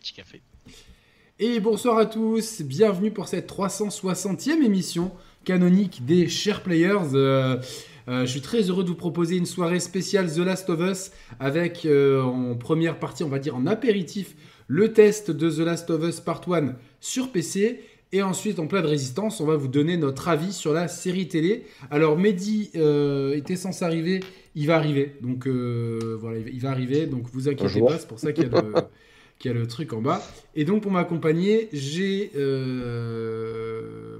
Petit café. Et bonsoir à tous, bienvenue pour cette 360e émission canonique des Share Players. Euh, euh, je suis très heureux de vous proposer une soirée spéciale The Last of Us avec euh, en première partie, on va dire en apéritif, le test de The Last of Us Part 1 sur PC. Et ensuite, en plein de résistance, on va vous donner notre avis sur la série télé. Alors, Mehdi était censé arriver, il va arriver. Donc, voilà, il va arriver. Donc, vous inquiétez pas, c'est pour ça qu'il y a le, qui a le truc en bas. Et donc pour m'accompagner, j'ai euh,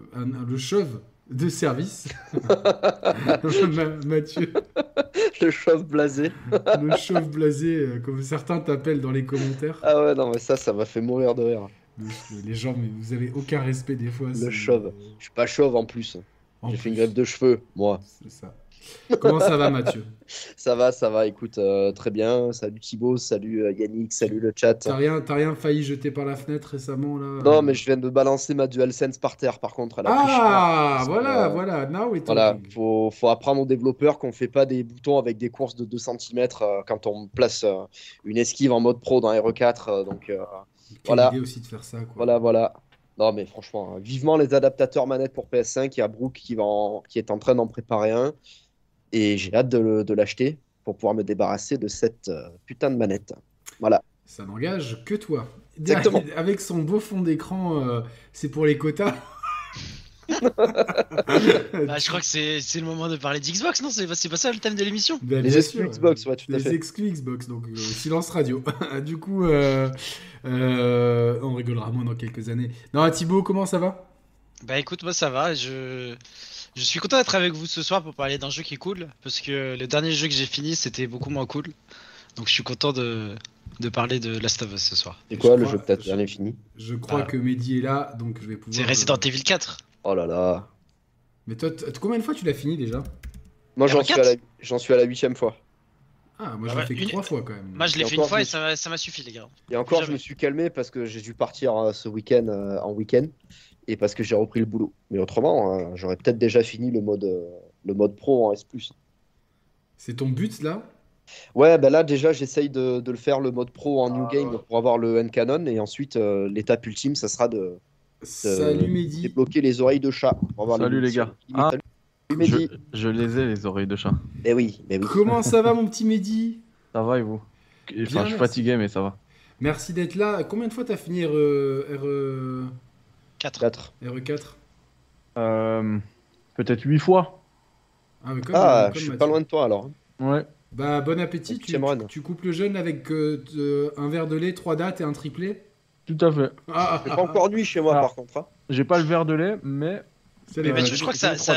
le chauve de service, Mathieu. Le chauve blasé. le chauve blasé, euh, comme certains t'appellent dans les commentaires. Ah ouais, non, mais ça, ça m'a fait mourir de rire. Les gens, mais vous avez aucun respect des fois. Le chauve. Je suis pas chauve en plus. J'ai fait une grève de cheveux, moi. C'est ça. Comment ça va, Mathieu? Ça va, ça va. Écoute, euh, très bien. Salut Thibaut, salut euh, Yannick, salut le chat. T'as rien, rien failli jeter par la fenêtre récemment là? Non, mais je viens de balancer ma DualSense par terre, par contre. ah, voilà, voilà. Now voilà, faut, faut apprendre aux développeurs qu'on fait pas des boutons avec des courses de 2 cm euh, quand on place une esquive en mode pro dans RE4. donc voilà. aussi de faire ça. Quoi. Voilà, voilà. Non, mais franchement, vivement les adaptateurs manettes pour PS5. Il y a Brooke qui, va qui est en train d'en préparer un. Et j'ai hâte de, l'acheter pour pouvoir me débarrasser de cette euh, putain de manette. Voilà. Ça n'engage que toi. Exactement. Avec son beau fond d'écran, euh, c'est pour les quotas. bah, je crois que c'est le moment de parler d'Xbox, non? C'est pas ça le thème de l'émission? Bah, Les exclus Xbox, ouais, tout à fait. Les exclus Xbox, donc euh, silence radio. du coup, on rigolera moins dans quelques années. Non, Thibaut, comment ça va? Bah écoute, moi ça va. Je je suis content d'être avec vous ce soir pour parler d'un jeu qui est cool, parce que le dernier jeu que j'ai fini c'était beaucoup moins cool. Donc je suis content de, de parler de Last of Us ce soir. C'est quoi le jeu que t'as dernier fini? Je crois ah. que Mehdi est là, donc je vais pouvoir. C'est Resident Evil 4. Oh là là. Mais toi, combien de fois tu l'as fini déjà? Moi j'en suis, à la... suis à la huitième fois. Ah, moi je l'ai fait que trois fois quand même. Moi je l'ai fait une fois et ça m'a suffi les gars. Et encore, je me suis calmé parce que j'ai dû partir euh, ce week-end euh, en week-end et parce que j'ai repris le boulot. Mais autrement, hein, j'aurais peut-être déjà fini le mode, euh, le mode pro en S. C'est ton but là? Ouais, bah là déjà j'essaye de, le faire le mode pro en New ah. Game pour avoir le N-Canon et ensuite euh, l'étape ultime ça sera de, débloquer les oreilles de chat. Salut les, gars. Ah, je, les ai les oreilles de chat. Eh oui, mais oui. Comment ça va mon petit Mehdi? Ça va et vous? Enfin, Je suis fatigué mais ça va. Merci d'être là. Combien de fois t'as fini RE... 4. RE4 euh, Peut-être 8 fois. Ah, mais ah je suis pas loin de toi alors. Ouais. Bah, bon appétit. Tu, tu, coupes le jeûne avec euh, un verre de lait, 3 dates et un triplé Tout à fait. Ah, pas encore nuit chez moi par contre. Hein. J'ai pas le verre de lait, mais. mais, je crois que ça. ça...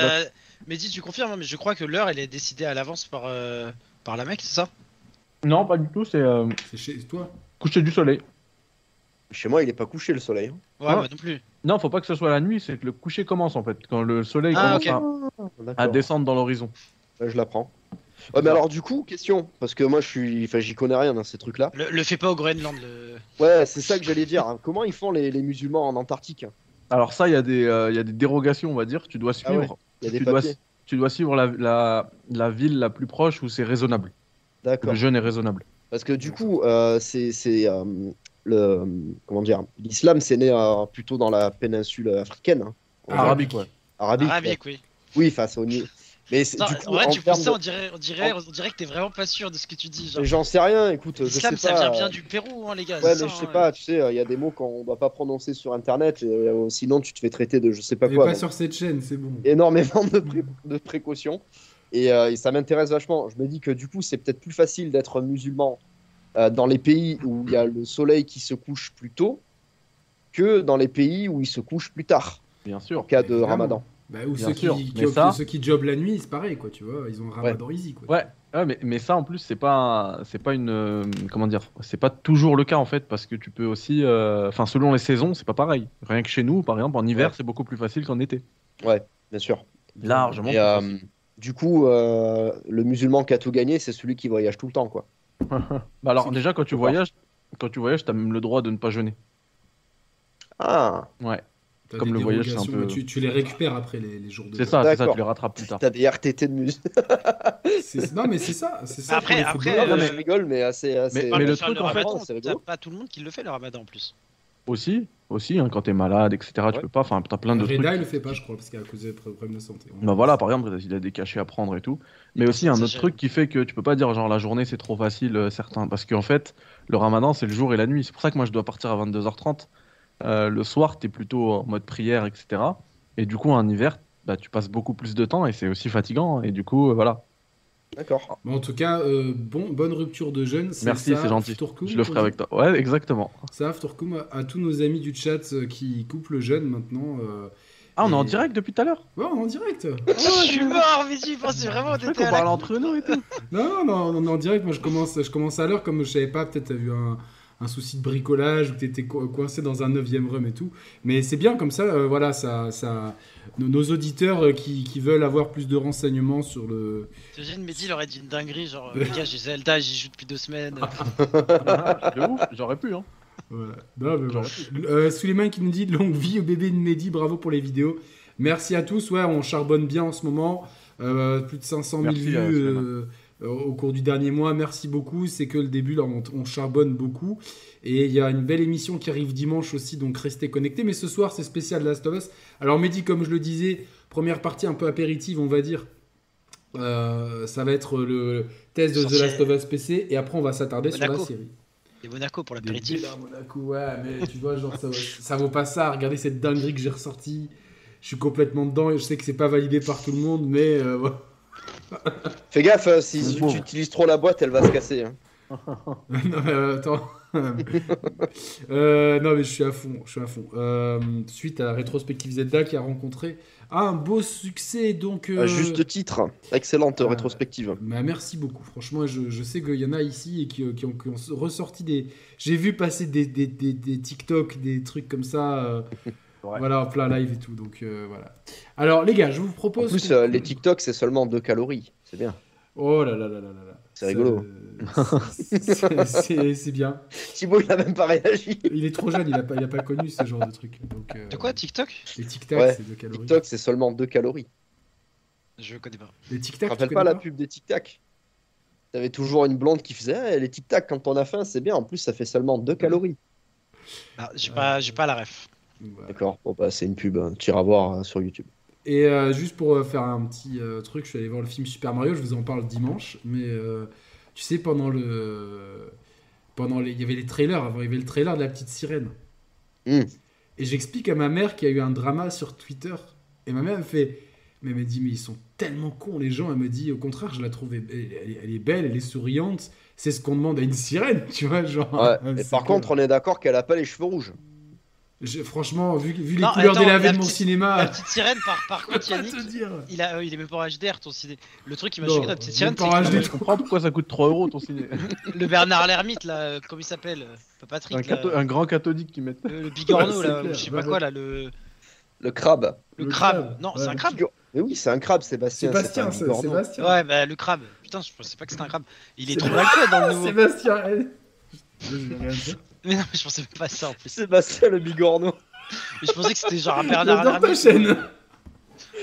dis tu confirmes, hein, mais je crois que l'heure elle est décidée à l'avance par, euh, par la mec, c'est ça? Non, pas du tout, c'est. Euh, c'est chez toi Coucher du soleil. Chez moi, il est pas couché le soleil. Hein. Ouais, non plus. Non, faut pas que ce soit la nuit, c'est que le coucher commence en fait, quand le soleil ah, commence à, descendre dans l'horizon. je l'apprends. Ouais, mais alors du coup, question, parce que moi je suis, enfin j'y connais rien dans ces trucs-là. Le, le fais pas au Groenland. Le... Ouais, c'est ça que j'allais dire. Hein. Comment ils font les, les, musulmans en Antarctique Alors ça, il y, a des, euh, y a des dérogations, on va dire. Tu dois ah suivre. y a des tu, dois, tu dois suivre la, la, la, ville la plus proche où c'est raisonnable. D'accord. Le jeûne est raisonnable. Parce que du coup, euh, c'est euh, le comment dire, l'islam c'est né euh, plutôt dans la péninsule africaine. Hein. Arabique, ouais. Arabique, Arabique oui. Oui, face au. Mais du coup, ouais, tu fais ça, on dirait, on dirait, on dirait que t'es vraiment pas sûr de ce que tu dis. J'en sais rien, écoute. L'islam, ça vient bien du Pérou, hein, les gars. Ouais, mais je sais pas, tu sais, il y a des mots qu'on doit pas prononcer sur internet, et, euh, sinon tu te fais traiter de je sais pas mais quoi. pas sur cette chaîne, c'est bon. Énormément de, de précautions. Et, euh, et ça m'intéresse vachement. Je me dis que du coup, c'est peut-être plus facile d'être musulman euh, dans les pays où il y a le soleil qui se couche plus tôt que dans les pays où il se couche plus tard. Bien sûr. En cas de ramadan. Bah, ou ceux qui, qui, ça... ceux qui, jobent la nuit, c'est pareil, quoi, tu vois, ils ont un ramadan easy, quoi. Ouais, ouais mais, mais, ça en plus, c'est pas, c'est pas une, euh, comment dire, c'est pas toujours le cas en fait, parce que tu peux aussi, euh, enfin, selon les saisons, c'est pas pareil. Rien que chez nous, par exemple, en hiver, c'est beaucoup plus facile qu'en été. Ouais, bien sûr. Largement. Et, du coup, le musulman qui a tout gagné, c'est celui qui voyage tout le temps, quoi. Bah alors déjà quand tu voyages, quand tu voyages, t'as même le droit de ne pas jeûner. Ah. Ouais. T'as Comme des le voyage, c'est un peu- mais tu, tu les récupères après les, les jours de. C'est ça, c'est ça, D'accord. tu les rattrapes plus tard. T'as des RTT de musique. C'est- Non, mais c'est ça. C'est ça Après- pour les après, footballeurs. euh, je rigole, mais assez. assez... Mais- le truc, en fait, ramadan, c'est pas tout le monde qui le fait le ramadan en plus. Aussi, aussi hein, quand t'es malade, etc., tu Ouais. peux pas. Enfin, t'as plein de trucs. Reda, il le fait pas, je crois, parce qu'à cause des problèmes de santé. Bah voilà, par exemple, il a des cachets à prendre et tout. Mais aussi, un autre truc qui fait que tu peux pas dire genre la journée c'est trop facile, euh, certains. Parce qu'en fait, le ramadan c'est le jour et la nuit. C'est pour ça que moi je dois partir à 22h30. Euh, le soir, t'es plutôt en mode prière, etc. Et du coup, en hiver, bah, tu passes beaucoup plus de temps et c'est aussi fatigant. Et du coup, euh, voilà. D'accord. En tout cas, euh, bon, bonne rupture de jeûne. Merci, c'est gentil. Tourkoum, Je le ferai avec toi. Ouais, exactement. Ça, Tourkoum, à, à tous nos amis du chat euh, qui coupent le jeûne maintenant. euh, Ah, on est en direct depuis tout à l'heure Ouais, on est en direct. je suis mort, mais tu pensais vraiment qu'on la parle entre nous et tout. Non, non, non, on est en direct. Moi, je commence, je commence à l'heure, comme je savais pas, peut-être t'as vu un, un souci de bricolage ou que t'étais co- coincé dans un 9ème run et tout. Mais c'est bien comme ça, euh, voilà, ça, ça, nos, nos auditeurs euh, qui, qui veulent avoir plus de renseignements sur le. T'imagines, Mehdi, il aurait dit une dinguerie, genre, les gars, j'ai Zelda, j'y joue depuis deux semaines. de ouf, j'aurais pu. Hein. Voilà. Non, mais voilà. Euh, Suleiman qui nous dit longue vie au bébé de Mehdi, bravo pour les vidéos. Merci à tous. Ouais, on charbonne bien en ce moment. Euh, plus de 500 000 Merci, vues euh, euh, euh, au cours du dernier mois. Merci beaucoup. C'est que le début, là, on, on charbonne beaucoup. Et il y a une belle émission qui arrive dimanche aussi, donc restez connectés. Mais ce soir, c'est spécial Last of Us. Alors, Mehdi, comme je le disais, première partie un peu apéritive, on va dire. Euh, ça va être le test de The. Last of Us PC. Et après, on va s'attarder sur la série. Et Monaco pour Des l'apéritif. Monaco, ouais, mais tu vois, genre, ça, vaut- ça vaut pas ça. Regardez cette dinguerie que j'ai ressortie. Je suis complètement dedans et je sais que c'est pas validé par tout le monde, mais euh. Fais gaffe, euh, si tu utilises trop la boîte, elle va se casser. hein. non, mais euh, attends. Euh, non, mais je suis à fond. Je suis à fond. Euh, suite à la rétrospective Zelda qui a rencontré un beau succès, donc. À euh, juste titre, excellente euh, rétrospective. bah, merci beaucoup. Franchement, je, je sais qu'il y en a ici et qui, qui ont, qui ont ressorti des. J'ai vu passer des, des, des, des TikTok, des trucs comme ça. Ouais. Voilà, en plein live et tout. Donc voilà. Alors, les gars, je vous En propose. plus, qu'on- euh, les TikTok, c'est seulement 2 calories. C'est bien. Oh là là là là là. C'est rigolo. C'est- bien. Thibaut, il a même pas réagi. Il est trop jeune, il a pas, il a pas connu ce genre de truc. Donc, euh, De quoi, TikTok? Les Tic Tac, Ouais, c'est de calories. TikTok, c'est seulement 2 calories. Je connais pas. Les Tic Tac, tu rappelles connais pas la pub des Tic Tac T'avais toujours une blonde qui faisait Eh, les Tic Tac quand on a faim, c'est bien. En plus, ça fait seulement 2 calories. Ah, j'ai pas, j'ai pas la ref. Voilà. D'accord. Bon, bah, c'est une pub. hein. Tu iras voir euh, sur YouTube. Et euh, juste pour euh, faire un petit euh, truc, je suis allé voir le film Super Mario, je vous en parle dimanche, mais euh, tu sais, pendant le. Pendant les... Il y avait les trailers avant, il y avait le trailer de la petite sirène. Hmm. Et j'explique à ma mère qu'il y a eu un drama sur Twitter. Et ma mère me fait. Mais elle me dit, mais ils sont tellement cons les gens. Elle me dit, au contraire, je la trouve. Elle, elle est- elle est belle, elle est souriante. C'est ce qu'on demande à une sirène, tu vois. Genre, Ouais. Et par contre, on est d'accord qu'elle a pas les cheveux rouges. Je- franchement, vu, vu les Non, couleurs attends, délavées la de mon petite- cinéma. La petite sirène, par, contre, Yannick, il, a, euh, il est même pas en HDR ton ciné. Le truc qui m'a choqué, la petite sirène, c'est que. Je comprends pourquoi ça coûte 3 euros ton ciné. le Bernard Lermite, là, euh, comment il s'appelle euh, Pas Patrick, un, là, catho- un grand cathodique qui met. le, le bigorneau, Ouais, là, je sais pas quoi, là, le, Le crabe. le, Le crabe. crabe, Non, ouais. c'est un crabe. Mais oui, c'est un crabe, Sébastien. Sébastien, c'est. Sébastien. Ouais, bah le crabe. Putain, je pensais pas que c'était un crabe. Il est C'est trop mal fait dans le nouveau. Sébastien. Mais non, mais je pensais même pas ça en plus. Sébastien le bigorneau. Mais je pensais que c'était genre un Bernard J'adore ta Lermite chaîne.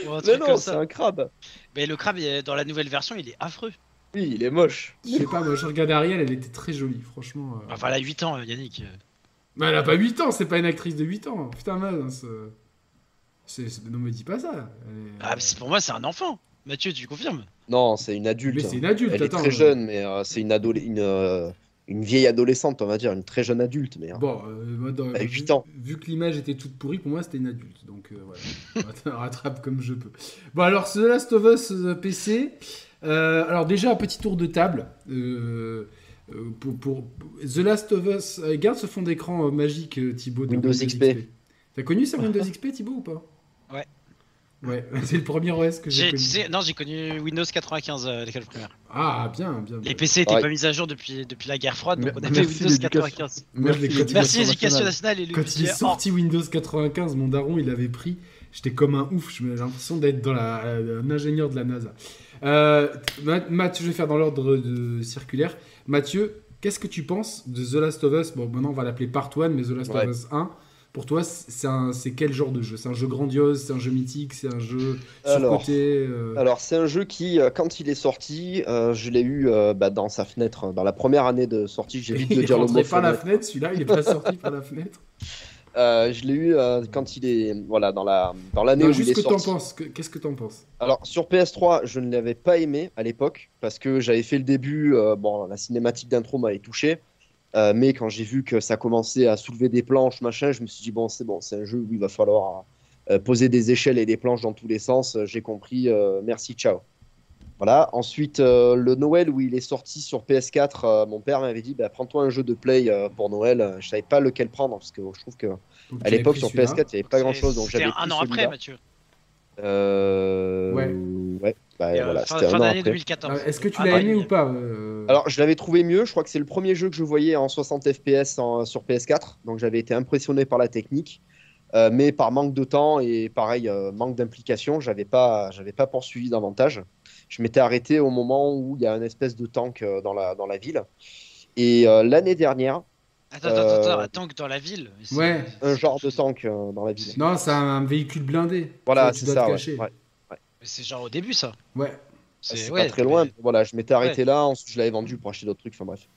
ou un Mais truc non, comme c'est ça. un crabe. Mais le crabe, il est- dans la nouvelle version, il est affreux. Oui, il est moche. Je sais pas, moi je regardais Ariel, elle était très jolie, franchement. euh. Enfin, elle a 8 ans, euh, Yannick. Mais elle a pas 8 ans, c'est pas une actrice de 8 ans. Putain, mince. C'est... c'est- Non, me dis pas ça. Elle est- Ah, mais c'est- pour moi, c'est un enfant. Mathieu, tu confirmes? Non, c'est une adulte. Mais c'est une adulte, Elle est attends. très jeune, mais euh, c'est une, adole- une, euh, une vieille adolescente, on va dire, une très jeune adulte. Mais, hein. Bon, euh, moi, dans- Elle a vu, 8 ans. vu que l'image était toute pourrie, pour moi c'était une adulte. Donc euh, voilà, rattrape comme je peux. Bon, alors, The Last of Us euh, PC. Euh, alors, déjà, un petit tour de table. Pour, pour- The Last of Us. garde ce fond d'écran magique, Thibaut. de Windows XP. T'as connu ça, Windows XP, Thibaut, ou pas? Ouais. Ouais, c'est le premier OS que j'ai connu. tu sais, non, j'ai connu Windows 95 à l'école primaire. Ah, bien, bien. bien. Les PC n'étaient Ouais. pas mis à jour depuis, depuis la guerre froide, donc on avait merci, Windows l'éducation. 95. Moi, je l'ai Merci, l'éducation nationale. et le Quand il est sorti Windows 95, mon daron, il avait pris. J'étais comme un ouf. J'ai l'impression d'être dans la, euh, un ingénieur de la NASA. Euh, Ma- Mathieu, je vais faire dans l'ordre de circulaire. Mathieu, qu'est-ce que tu penses de The Last of Us? Bon, maintenant on va l'appeler Part 1, mais The Last Ouais. of Us 1. Pour toi, c'est quel genre de jeu? C'est un jeu grandiose, c'est un jeu mythique, c'est un jeu Alors, surcoté euh, Alors, c'est un jeu qui, euh, quand il est sorti, euh, je l'ai eu euh, bah, dans sa fenêtre, dans la première année de sortie. J'ai vite Il de dire le mot par la fenêtre. celui-là, il est pas sorti par la fenêtre? Euh, je l'ai eu euh, quand il est, voilà, dans la, dans l'année où juste il est que t'en sorti. penses. Qu'est-ce que t'en penses? Alors sur PS3, je ne l'avais pas aimé à l'époque parce que j'avais fait le début. euh, bon, la cinématique d'intro m'avait touché, euh, mais quand j'ai vu que ça commençait à soulever des planches, machin, je me suis dit bon, c'est bon, c'est un jeu où il va falloir euh, poser des échelles et des planches dans tous les sens. Euh, J'ai compris. euh, merci, ciao. Voilà. Ensuite, euh, le Noël où il est sorti sur PS4, euh, mon père m'avait dit bah, prends-toi un jeu de play euh, pour Noël. Je savais pas lequel prendre parce que je trouve que Donc, à l'époque sur celui-là. PS4 il n'y avait pas grand-chose, donc C'était j'avais un an après. Mathieu. Euh, Ouais. ouais, bah, euh, voilà, fin c'était fin un an d'année après. 2014. Ah, Est-ce que tu Ah, l'as aimé ou pas euh, Alors, je l'avais trouvé mieux. Je crois que c'est le premier jeu que je voyais en 60 FPS en- sur PS4. Donc, j'avais été impressionné par la technique. Euh, mais par manque de temps et pareil, euh, manque d'implication, j'avais pas, j'avais pas poursuivi davantage. Je m'étais arrêté au moment où il y a une espèce de tank euh, dans la, dans la ville. Et euh, l'année dernière, Attends, attends, attends, Euh, attends que dans la ville. Ouais. un genre de tank euh, dans la ville. Non, c'est un véhicule blindé. Voilà, Tu c'est dois ça. ouais. cacher. Ouais. C'est genre au début, ça. Ouais. C'est ouais, pas très loin. mais- Voilà, je m'étais arrêté là. Ensuite, je l'avais vendu pour acheter d'autres trucs. Enfin bref.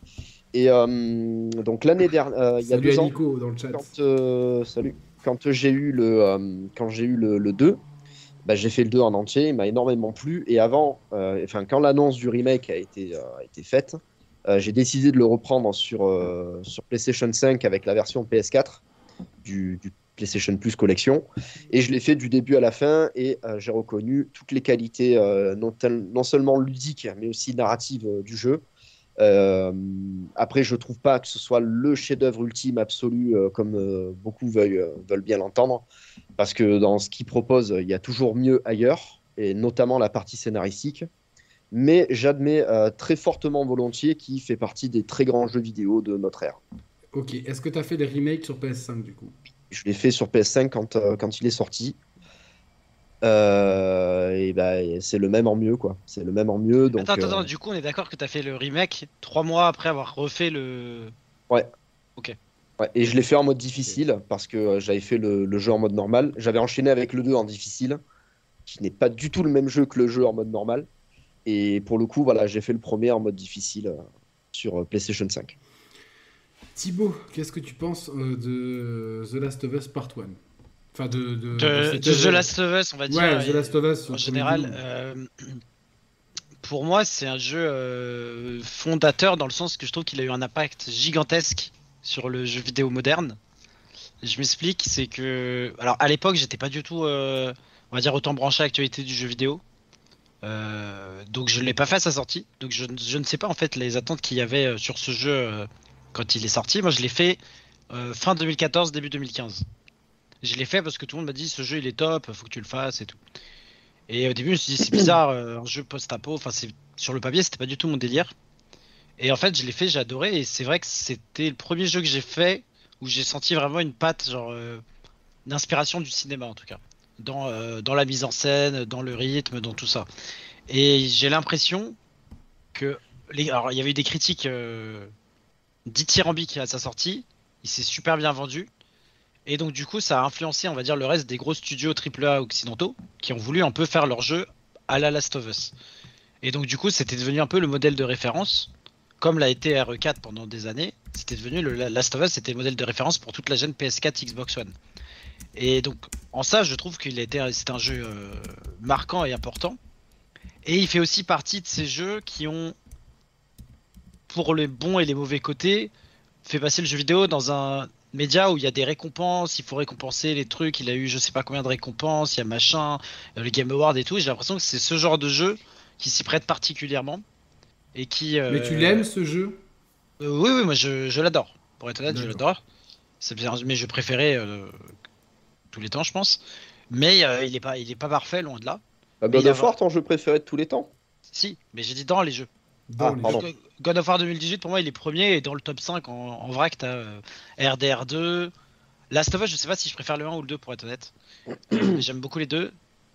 Et euh, donc l'année dernière, euh, il y a Salut deux à ans, Nico dans le chat. quand, euh, salut. Quand j'ai eu le, euh, quand j'ai eu le, le 2, bah, j'ai fait le 2 en entier, il m'a énormément plu. Et avant, euh, enfin, quand l'annonce du remake a été, euh, a été faite, euh, j'ai décidé de le reprendre sur, euh, sur PlayStation 5 avec la version PS4 du, PlayStation Plus Collection. Et je l'ai fait du début à la fin et euh, j'ai reconnu toutes les qualités, non, seulement ludiques, mais aussi narratives du jeu. Après, je trouve pas que ce soit le chef-d'œuvre ultime absolu, comme beaucoup veulent, veulent bien l'entendre, parce que dans ce qu'il propose, il y a toujours mieux ailleurs, et notamment la partie scénaristique. Mais j'admets euh, très fortement volontiers qu'il fait partie des très grands jeux vidéo de notre ère. Ok, est-ce que tu as fait les remakes sur PS5 du coup? Je l'ai fait sur PS5 quand, euh, quand il est sorti. Euh, et ben c'est le même en mieux, quoi. C'est le même en mieux. Donc, attends, attends, euh, attends, du coup, on est d'accord que t'as fait le remake trois mois après avoir refait le. Ouais, et je l'ai fait en mode difficile parce que j'avais fait le, le jeu en mode normal. J'avais enchaîné avec le 2 en difficile, qui n'est pas du tout le même jeu que le jeu en mode normal. Et pour le coup, voilà, j'ai fait le premier en mode difficile euh, sur euh, PlayStation 5. Thibaut, qu'est-ce que tu penses euh, de The Last of Us Part 1 Enfin, de. de, De, de de cette The. Last of Us, on va dire. Ouais, The Last of Us. en général, euh, pour moi, c'est un jeu euh, fondateur dans le sens que je trouve qu'il a eu un impact gigantesque sur le jeu vidéo moderne. Je m'explique, c'est que, alors à l'époque, j'étais pas du tout, euh, on va dire, autant branché à l'actualité du jeu vidéo. Euh, donc je l'ai pas fait à sa sortie. Donc je, je ne sais pas en fait les attentes qu'il y avait euh, sur ce jeu euh, quand il est sorti. Moi, je l'ai fait fin 2014, début 2015. Je l'ai fait parce que tout le monde m'a dit ce jeu il est top, faut que tu le fasses et tout. Et au début, je me suis dit, c'est bizarre, un jeu post-apo. Enfin, sur le papier, c'était pas du tout mon délire. Et en fait, je l'ai fait, j'ai adoré. Et c'est vrai que c'était le premier jeu que j'ai fait où j'ai senti vraiment une patte, genre, d'inspiration du cinéma en tout cas. Dans, euh, dans la mise en scène, dans le rythme, dans tout ça. Et j'ai l'impression que. Alors, il y avait eu des critiques euh, dithyrambiques à sa sortie. Il s'est super bien vendu. Et donc du coup, ça a influencé, on va dire, le reste des gros studios AAA occidentaux qui ont voulu un peu faire leur jeu à la Last of Us. Et donc du coup, c'était devenu un peu le modèle de référence, comme l'a été RE4 pendant des années. C'était devenu le la- Last of Us, c'était le modèle de référence pour toute la jeune PS4, Xbox One. Et donc en ça, je trouve qu'il a été, c'est un jeu euh, marquant et important. Et il fait aussi partie de ces jeux qui ont, pour les bons et les mauvais côtés, fait passer le jeu vidéo dans un média où il y a des récompenses, il faut récompenser les trucs, il a eu je sais pas combien de récompenses, il y a machin, euh, les Game Awards et tout, j'ai l'impression que c'est ce genre de jeu qui s'y prête particulièrement et qui... euh, Mais tu l'aimes ce jeu? Euh, Oui, oui, moi je, je l'adore, pour être honnête, je l'adore. C'est bien mes jeux préférés euh, tous les temps, je pense. Mais euh, il est pas, il est pas parfait, loin de là. Bah, God of War, ton jeu préféré de tous les temps Si, mais j'ai dit dans les jeux. dans Ah, les pardon. jeux God of War 2018, pour moi, il est premier et dans le top 5 en, en vrac, t'as euh, RDR2. Last of Us, je sais pas si je préfère le 1 ou le 2 pour être honnête. J'aime beaucoup les deux.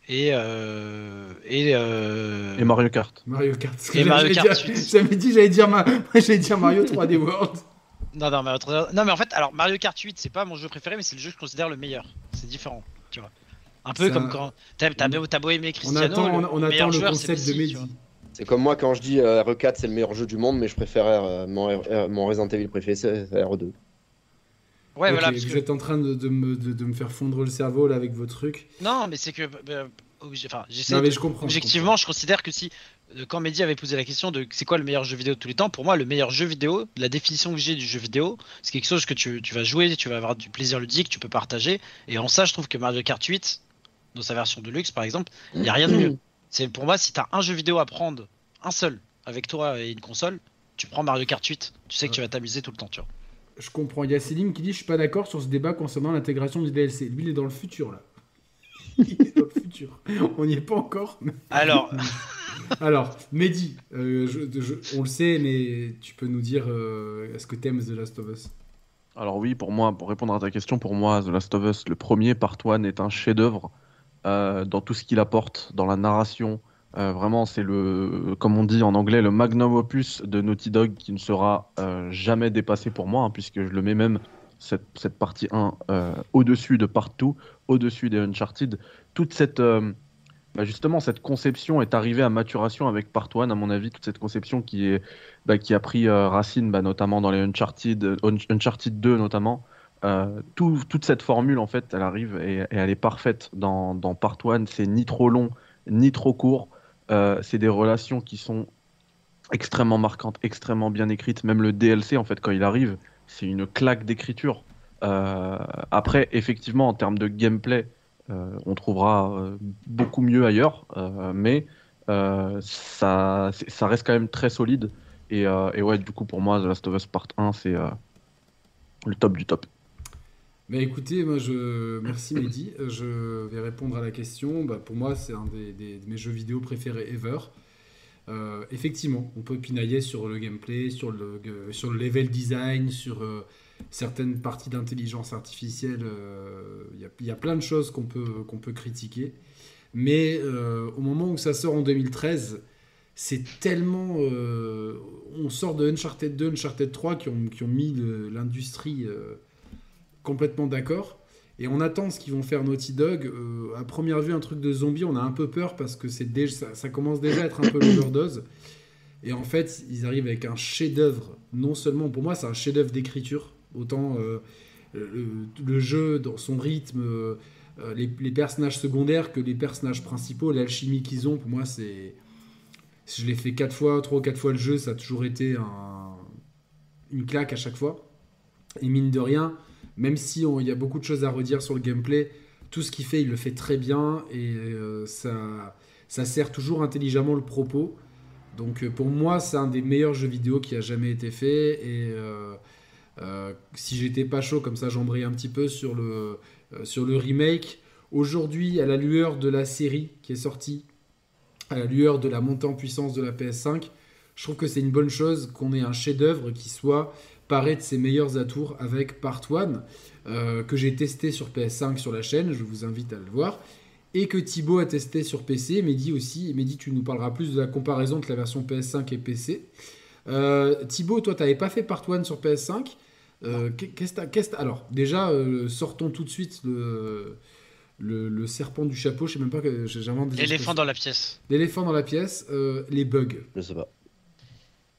Et. Euh, et, euh, Et Mario Kart. Mario Kart. Et Mario Kart dire- 8. J'avais dit, j'allais dire, ma... dire Mario 3D World. Non, non, mais, autre- non, mais en fait, alors Mario Kart 8, c'est pas mon jeu préféré, mais c'est le jeu que je considère le meilleur. C'est différent, tu vois. Un peu Ça- comme quand t'as beau, t'as beau aimer On Cristiano, attend, on, le on attend meilleur le joueur, c'est concept de Messi. C'est comme moi quand je dis euh, RE4 c'est le meilleur jeu du monde, mais je préfère euh, mon, R- mon Resident Evil préféré c'est RE2. Ouais, Ok, voilà, parce vous que... êtes en train de, de me, de- de me faire fondre le cerveau là avec vos trucs. Non, mais c'est que... bah, Enfin, j'essaie Non mais de- je comprends. je Objectivement, je considère que si, euh, quand Mehdi avait posé la question de c'est quoi le meilleur jeu vidéo de tous les temps, pour moi, le meilleur jeu vidéo, la définition que j'ai du jeu vidéo, c'est quelque chose que tu, tu vas jouer, tu vas avoir du plaisir ludique, tu peux partager. Et en ça, je trouve que Mario Kart 8, dans sa version de luxe par exemple, il n'y a rien de mieux. C'est pour moi, si tu as un jeu vidéo à prendre, un seul, avec toi et une console, tu prends Mario Kart 8. Tu sais que tu vas t'amuser tout le temps, tu vois. Je comprends. Il y a Céline qui dit je suis pas d'accord sur ce débat concernant l'intégration du DLC. Lui il est dans le futur là. il est dans le futur. On n'y est pas encore. mais- Alors, Alors, Mehdi, euh, on le sait, mais tu peux nous dire euh, est-ce que t'aimes The Last of Us? Alors oui, pour moi, pour répondre à ta question, pour moi, The Last of Us, le premier Part 1 est un chef-d'œuvre euh, dans tout ce qu'il apporte, dans la narration. Vraiment, c'est le, comme on dit en anglais, le magnum opus de Naughty Dog qui ne sera jamais dépassé pour moi, hein, puisque je le mets même cette, cette partie 1 euh, au-dessus de Part 2, au-dessus des Uncharted. Toute cette, bah, justement, cette conception est arrivée à maturation avec Part 1, à mon avis, toute cette conception qui, est, bah, qui a pris euh, racine, bah, notamment dans les Uncharted, euh, Un- Uncharted 2 notamment. Euh, tout- toute cette formule, en fait, elle arrive et, elle est parfaite dans, Part 1. C'est ni trop long, ni trop court. C'est des relations qui sont extrêmement marquantes, extrêmement bien écrites. Même le DLC, en fait, quand il arrive, c'est une claque d'écriture. Après, effectivement, en termes de gameplay, on trouvera euh, beaucoup mieux ailleurs, euh, mais euh, ça, ça reste quand même très solide. Et, euh, ouais, du coup, pour moi, The Last of Us Part 1, c'est euh, le top du top. Bah écoutez, moi je merci Mehdi. Euh, Je vais répondre à la question. Bah, pour moi, c'est un des, de mes jeux vidéo préférés ever. Euh, effectivement, on peut pinailler sur le gameplay, sur le, euh, sur le level design, sur euh, certaines parties d'intelligence artificielle. euh, Il y, a, plein de choses qu'on peut, peut critiquer. Mais euh, au moment où ça sort en 2013, c'est tellement. euh, on sort de Uncharted 2, Uncharted 3 qui ont, qui ont mis l'industrie complètement d'accord. Et on attend ce qu'ils vont faire Naughty Dog. À première vue, un truc de zombie, on a un peu peur parce que ça, ça commence déjà à être un peu l'overdose. Et en fait, ils arrivent avec un chef-d'œuvre. Non seulement, pour moi, c'est un chef-d'œuvre d'écriture. Autant euh, le, le jeu, dans son rythme, euh, euh, les, personnages secondaires que les personnages principaux, l'alchimie qu'ils ont, pour moi, c'est. Si je l'ai fait quatre fois, trois ou quatre fois le jeu, ça a toujours été un- une claque à chaque fois. Et mine de rien, même si il y a beaucoup de choses à redire sur le gameplay, tout ce qu'il fait, il le fait très bien et euh, ça, ça sert toujours intelligemment le propos. Donc euh, pour moi, c'est un des meilleurs jeux vidéo qui a jamais été fait. Et euh, euh, si j'étais pas chaud, comme ça j'embraye un petit peu sur le, euh, sur le remake. Aujourd'hui, à la lueur de la série qui est sortie, à la lueur de la montée en puissance de la PS5, je trouve que c'est une bonne chose qu'on ait un chef-d'œuvre qui soit paré de ses meilleurs atours avec Part 1, euh, que j'ai testé sur PS5 sur la chaîne, je vous invite à le voir, et que Thibaut a testé sur PC, Mehdi aussi. Mehdi, tu nous parleras plus de la comparaison entre la version PS5 et PC. Euh, Thibaut, toi, tu n'avais pas fait Part 1 sur PS5. Euh, qu'est-ce Alors, déjà, euh, sortons tout de suite le, le, le serpent du chapeau. Je sais même pas que j'ai- j'invente l'éléphant dans la pièce. L'éléphant dans la pièce, euh, les bugs. Je sais pas.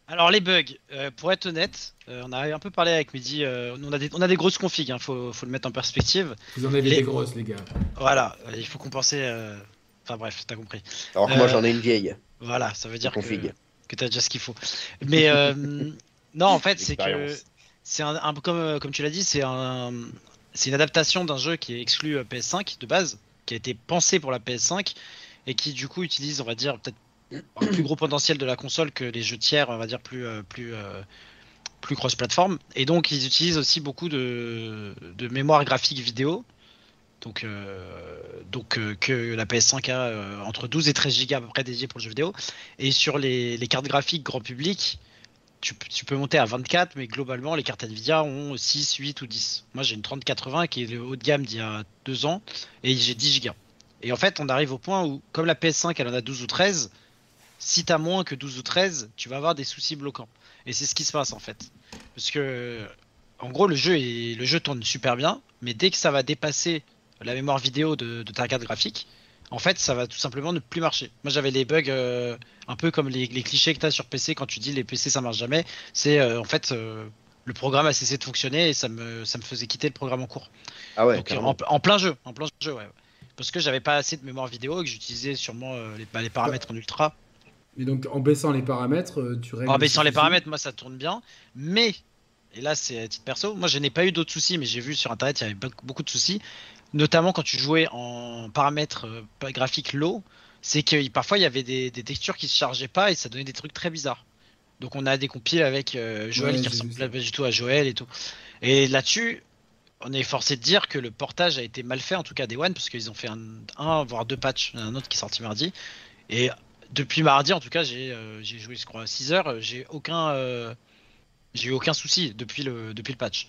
Alors les bugs, euh, pour être honnête, euh, on a un peu parlé avec euh, on, a des, on a des grosses configs, hein, faut, faut le mettre en perspective. Vous en avez Les- des grosses, les gars. Voilà, euh, il faut compenser. euh, Enfin bref, t'as compris. Alors que moi j'en ai une vieille. Voilà, ça veut dire que, config. que t'as déjà ce qu'il faut. Mais euh, non, en fait, c'est que. C'est un, comme, euh, comme tu l'as dit, c'est un, c'est une adaptation d'un jeu qui est exclu euh, PS5 de base, qui a été pensé pour la PS5 et qui du coup utilise, on va dire, peut-être un plus gros potentiel de la console que les jeux tiers, on va dire plus euh, plus plus cross-platform. Et donc ils utilisent aussi beaucoup de, de mémoire graphique vidéo. Donc, donc que la PS5 a entre 12 et 13 Go à peu près dédiés pour le jeu vidéo. Et sur les, les cartes graphiques grand public, tu, peux monter à 24, mais globalement, les cartes Nvidia ont 6, 8 ou 10. Moi, j'ai une 3080 qui est le haut de gamme d'il y a deux ans, et j'ai 10 Go. Et en fait, on arrive au point où, comme la PS5, elle en a 12 ou 13, si tu as moins que 12 ou 13, tu vas avoir des soucis bloquants. Et c'est ce qui se passe en fait. Parce que en gros, le jeu, est, le jeu tourne super bien, mais dès que ça va dépasser la mémoire vidéo de ta carte graphique, en fait, ça va tout simplement ne plus marcher. Moi, j'avais les bugs euh, un peu comme les, les clichés que tu as sur PC quand tu dis les PC ça marche jamais. C'est euh, en fait euh, le programme a cessé de fonctionner et ça me, ça me faisait quitter le programme en cours. Ah ouais, Donc, en, en plein jeu, en plein jeu, ouais. Parce que j'avais pas assez de mémoire vidéo et que j'utilisais sûrement euh, les, bah, les paramètres en ultra. Et donc en baissant les paramètres, tu règles. En baissant les paramètres, moi ça tourne bien. Mais, et là c'est à titre perso, moi je n'ai pas eu d'autres soucis, mais j'ai vu sur internet il y avait beaucoup de soucis. Notamment quand tu jouais en paramètres euh, graphiques low, c'est que parfois il y avait des, des textures qui se chargeaient pas et ça donnait des trucs très bizarres. Donc on a des compiles avec euh, Joël Ouais, qui ça. pas du tout à Joël et tout. Et là-dessus, on est forcé de dire que le portage a été mal fait, en tout cas des One, parce qu'ils ont fait un, un voire deux patchs, un autre qui est sorti mardi. Et depuis mardi, en tout cas, j'ai euh, joué, je crois, 6 heures, j'ai aucun, euh, j'ai eu aucun souci depuis le, depuis le patch.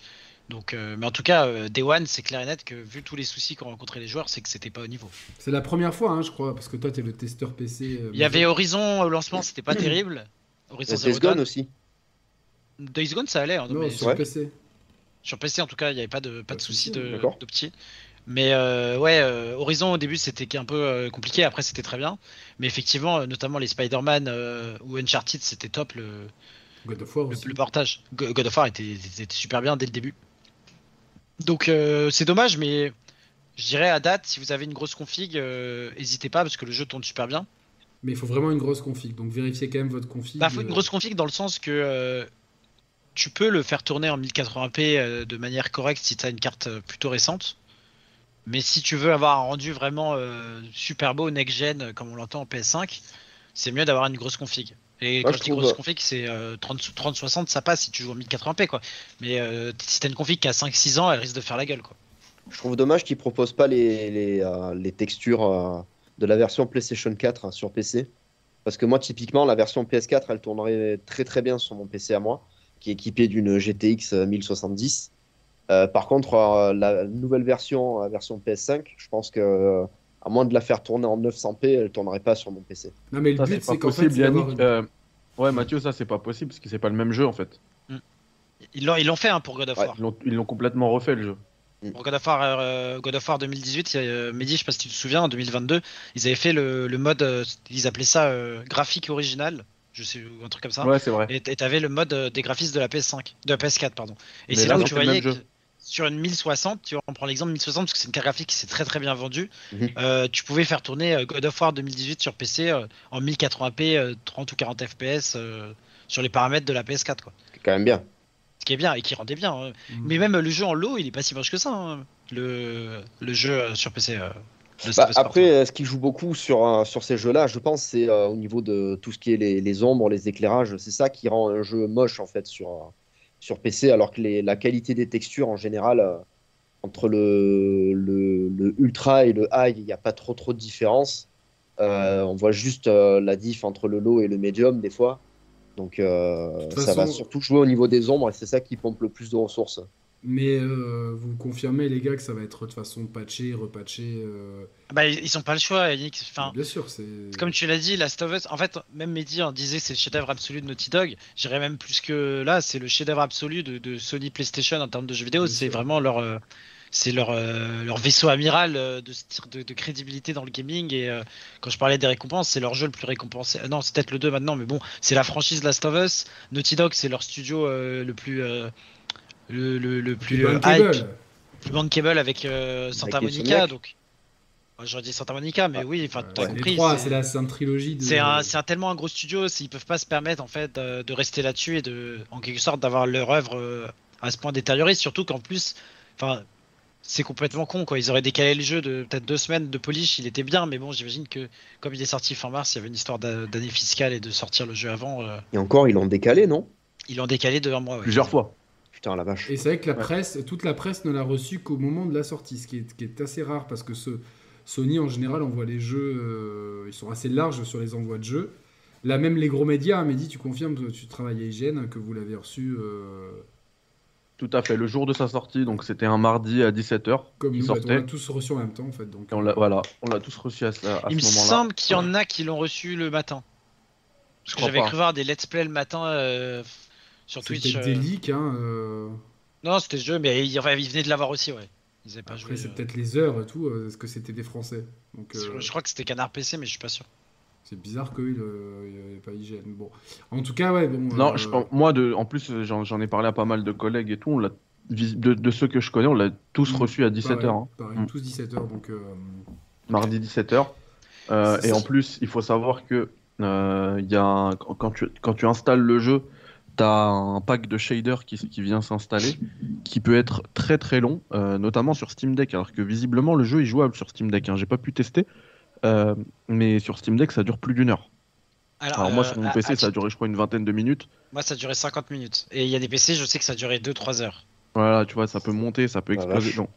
Donc, euh, mais en tout cas, euh, Day One, c'est clair et net que vu tous les soucis qu'ont rencontré les joueurs, c'est que c'était pas au niveau. C'est la première fois, hein, je crois, parce que toi, t'es le testeur PC. euh, Il y avait Horizon au lancement, c'était pas terrible. Horizon Days Gone Dawn. aussi. Days Gone, ça allait. hein, Non, mais sur Ouais. PC. Sur PC, en tout cas, il n'y avait pas de, pas de soucis souci, de, de petits. Mais euh, ouais, euh, Horizon au début c'était un peu euh, compliqué, après c'était très bien. Mais effectivement, euh, notamment les Spider-Man euh, ou Uncharted, c'était top le, God of War le, aussi. le portage. Go- God of War était, était super bien dès le début. Donc euh, c'est dommage, mais je dirais à date, si vous avez une grosse config, euh, n'hésitez pas parce que le jeu tourne super bien. Mais il faut vraiment une grosse config. Donc vérifiez quand même votre config. Bah, faut une euh, grosse config dans le sens que tu peux le faire tourner en 1080p euh, de manière correcte si tu as une carte plutôt récente. Mais si tu veux avoir un rendu vraiment euh, super beau, next-gen, comme on l'entend en PS5, c'est mieux d'avoir une grosse config. Et Moi, quand je dis grosse config, c'est euh, 30 30-60, ça passe si tu joues en 1080p. Quoi. Mais euh, si t'as une config qui a 5-6 ans, elle risque de faire la gueule. Quoi. Je trouve dommage qu'ils proposent pas les, les, euh, les textures euh, de la version PlayStation 4 hein, sur PC. Parce que moi, typiquement, la version PS4, elle tournerait très très bien sur mon PC à moi, qui est équipé d'une GTX 1070. Euh, par contre, euh, la nouvelle version, la version PS5, je pense que euh, à moins de la faire tourner en 900p, elle tournerait pas sur mon PC. Non, mais le Ça, but, c'est qu'en fait, Yannick. une- euh, Ouais, Mathieu, ça, c'est pas possible parce que c'est pas le même jeu en fait. Ils l'ont ils l'ont fait hein, pour God of Ouais. War. Ils l'ont- Ils l'ont complètement refait le jeu. Pour God of War, euh, God of War 2018, il y a, euh, Mehdi, je sais pas si tu te souviens, en 2022, ils avaient fait le, le mode, euh, ils appelaient ça euh, graphique original, je sais, ou un truc comme ça. Ouais, c'est vrai. Et et t'avais le mode euh, des graphismes de la PS5, de la PS4, pardon. Et Mais c'est là, là où tu voyais que. Sur une 1060, tu vois, on prend l'exemple 1060 parce que c'est une carte graphique qui s'est très très bien vendue. Mhm. euh, tu pouvais faire tourner euh, God of War 2018 sur PC euh, en 1080p, euh, 30 ou 40 FPS euh, sur les paramètres de la PS4, quoi. C'est quand même bien. Ce qui est bien et qui rendait bien. hein. Mhm. Mais même le jeu en low, il est pas si moche que ça. hein. Le, le jeu euh, sur PC. euh, Bah, après, ce qui joue beaucoup sur, sur ces jeux-là, je pense, c'est euh, au niveau de tout ce qui est les, les ombres, les éclairages. C'est ça qui rend un jeu moche, en fait, sur, euh, sur PC, alors que les- la qualité des textures, en général, euh, entre le, le, le ultra et le high, il n'y a pas trop, trop de différence. Euh, on voit juste euh, la diff entre le low et le medium, des fois. Donc, ça va surtout jouer au niveau des ombres, et c'est ça qui pompe le plus de ressources. Mais euh, vous confirmez, les gars, que ça va être de façon patché, repatché. euh, Bah, ils ils ont pas le choix, Yannick. Enfin, Bien sûr, c'est. Comme tu l'as dit, Last of Us, en fait, même Mehdi en disait c'est le chef-d'œuvre absolu de Naughty Dog. J'irais même plus que là, c'est le chef-d'œuvre absolu de, de Sony PlayStation en termes de jeux vidéo. C'est vraiment leur, euh, c'est leur, euh, leur vaisseau amiral de, de, de crédibilité dans le gaming. Et quand je parlais des récompenses, c'est leur jeu le plus récompensé. Euh, non, c'est peut-être le 2 maintenant, mais bon, c'est la franchise Last of Us. Naughty Dog, c'est leur studio le plus. Euh, le, le, le plus euh, bankable. hype, plus bankable avec euh, Santa Avec Monica. Donc, j'aurais dit Santa Monica, mais Ah, oui, enfin, t'as ouais. Compris. c'est- c'est la une trilogie de. c'est un, c'est un tellement un gros studio, ils peuvent pas se permettre en fait de, de rester là-dessus et de, en quelque sorte, d'avoir leur œuvre euh, à ce point détériorée. Surtout qu'en plus, enfin, c'est complètement con quoi. Ils auraient décalé le jeu de peut-être deux semaines de polish, il était bien, mais bon, j'imagine que comme il est sorti fin mars, il y avait une histoire d'a- d'année fiscale et de sortir le jeu avant. euh, Et encore, ils l'ont décalé, non? Ils l'ont décalé de un mois. ouais. Plusieurs fois. Putain, la vache. Et c'est vrai que la Ouais. presse, toute la presse ne l'a reçu qu'au moment de la sortie, ce qui est, qui est assez rare parce que ce, Sony en général envoie les jeux, euh, ils sont assez larges sur les envois de jeux. Là même les gros médias, Mehdi, tu confirmes, que tu travailles à IGN, que vous l'avez reçu euh, Tout à fait. Le jour de sa sortie, donc c'était un mardi à 17h. comme il nous, bah, on sortait. l'a tous reçu en même temps en fait. Donc, on l'a, voilà, on l'a tous reçu à, ce- à Il me ce semble qu'il y en a qui l'ont reçu le matin. Parce que crois j'avais cru voir des let's play le matin euh, sur Twitch. peut-être euh, des leaks, hein, euh, Non, c'était le jeu, mais il, enfin, il venait de l'avoir aussi, ouais. Ils avaient pas Après, joué. c'est euh, peut-être les heures et tout, euh, parce que c'était des Français? Donc, euh, Je crois que c'était Canard PC, mais je suis pas sûr. c'est bizarre qu'il n'y ait pas IGN. Bon. En tout cas, ouais, bon. Non, euh, je pense- moi, de, en plus, j'en ai parlé à pas mal de collègues et tout. On l'a, vis- de, de ceux que je connais, on l'a tous Mm, reçu à 17h. pareil, pareil, Mm. tous 17h, donc. euh, mardi 17h. Euh, C'est et en plus, il faut savoir que euh, il y a un- quand, quand tu, quand tu installes le jeu, tu as un pack de shaders qui, qui vient s'installer, qui peut être très très long, euh, notamment sur Steam Deck, alors que visiblement le jeu est jouable sur Steam Deck. Hein. J'ai pas pu tester, euh, mais sur Steam Deck ça dure plus d'une heure. Alors moi euh, sur mon à- PC à ça a duré je crois une vingtaine de minutes. Moi, ça a duré 50 minutes. Et il y a des PC, je sais que ça a duré 2-3 heures. Voilà, tu vois, ça peut monter, ça peut exploser. Donc,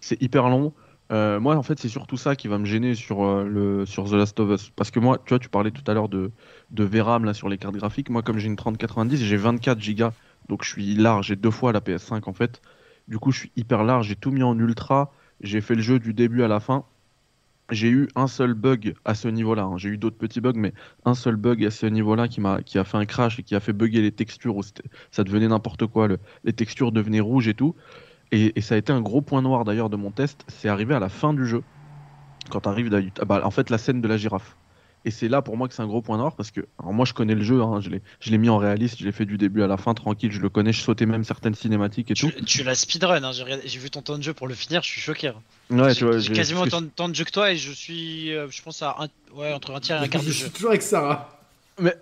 c'est hyper long. Euh, moi, en fait, c'est surtout ça qui va me gêner sur, euh, sur The Last of Us. Parce que moi, tu vois, tu parlais tout à l'heure de, de VRAM sur les cartes graphiques. Moi, comme j'ai une 3090, j'ai 24 Go. Donc, je suis large. J'ai deux fois la PS5 en fait. Du coup, je suis hyper large. J'ai tout mis en ultra. J'ai fait le jeu du début à la fin. J'ai eu un seul bug à ce niveau-là. hein. J'ai eu d'autres petits bugs, mais un seul bug à ce niveau-là qui m'a a fait un crash et qui a fait bugger les textures. Ça devenait n'importe quoi. le- les textures devenaient rouges et tout. Et, et ça a été un gros point noir d'ailleurs de mon test. C'est arrivé à la fin du jeu. Quand ah bah, en fait, la scène de la girafe. Et c'est là pour moi que c'est un gros point noir parce que alors moi je connais le jeu, hein, je l'ai je l'ai mis en réaliste, je l'ai fait du début à la fin tranquille, je le connais, je sautais même certaines cinématiques et tout. Tu, l'as speedrun, hein, j'ai vu ton temps de jeu pour le finir, je suis choqué. hein. Ouais, J'ai- tu vois, j'ai j'ai- quasiment autant de temps de jeu que toi et je suis, euh, je pense, à un, ouais, entre un tiers et un quart je de suis jeu. toujours avec Sarah. Mais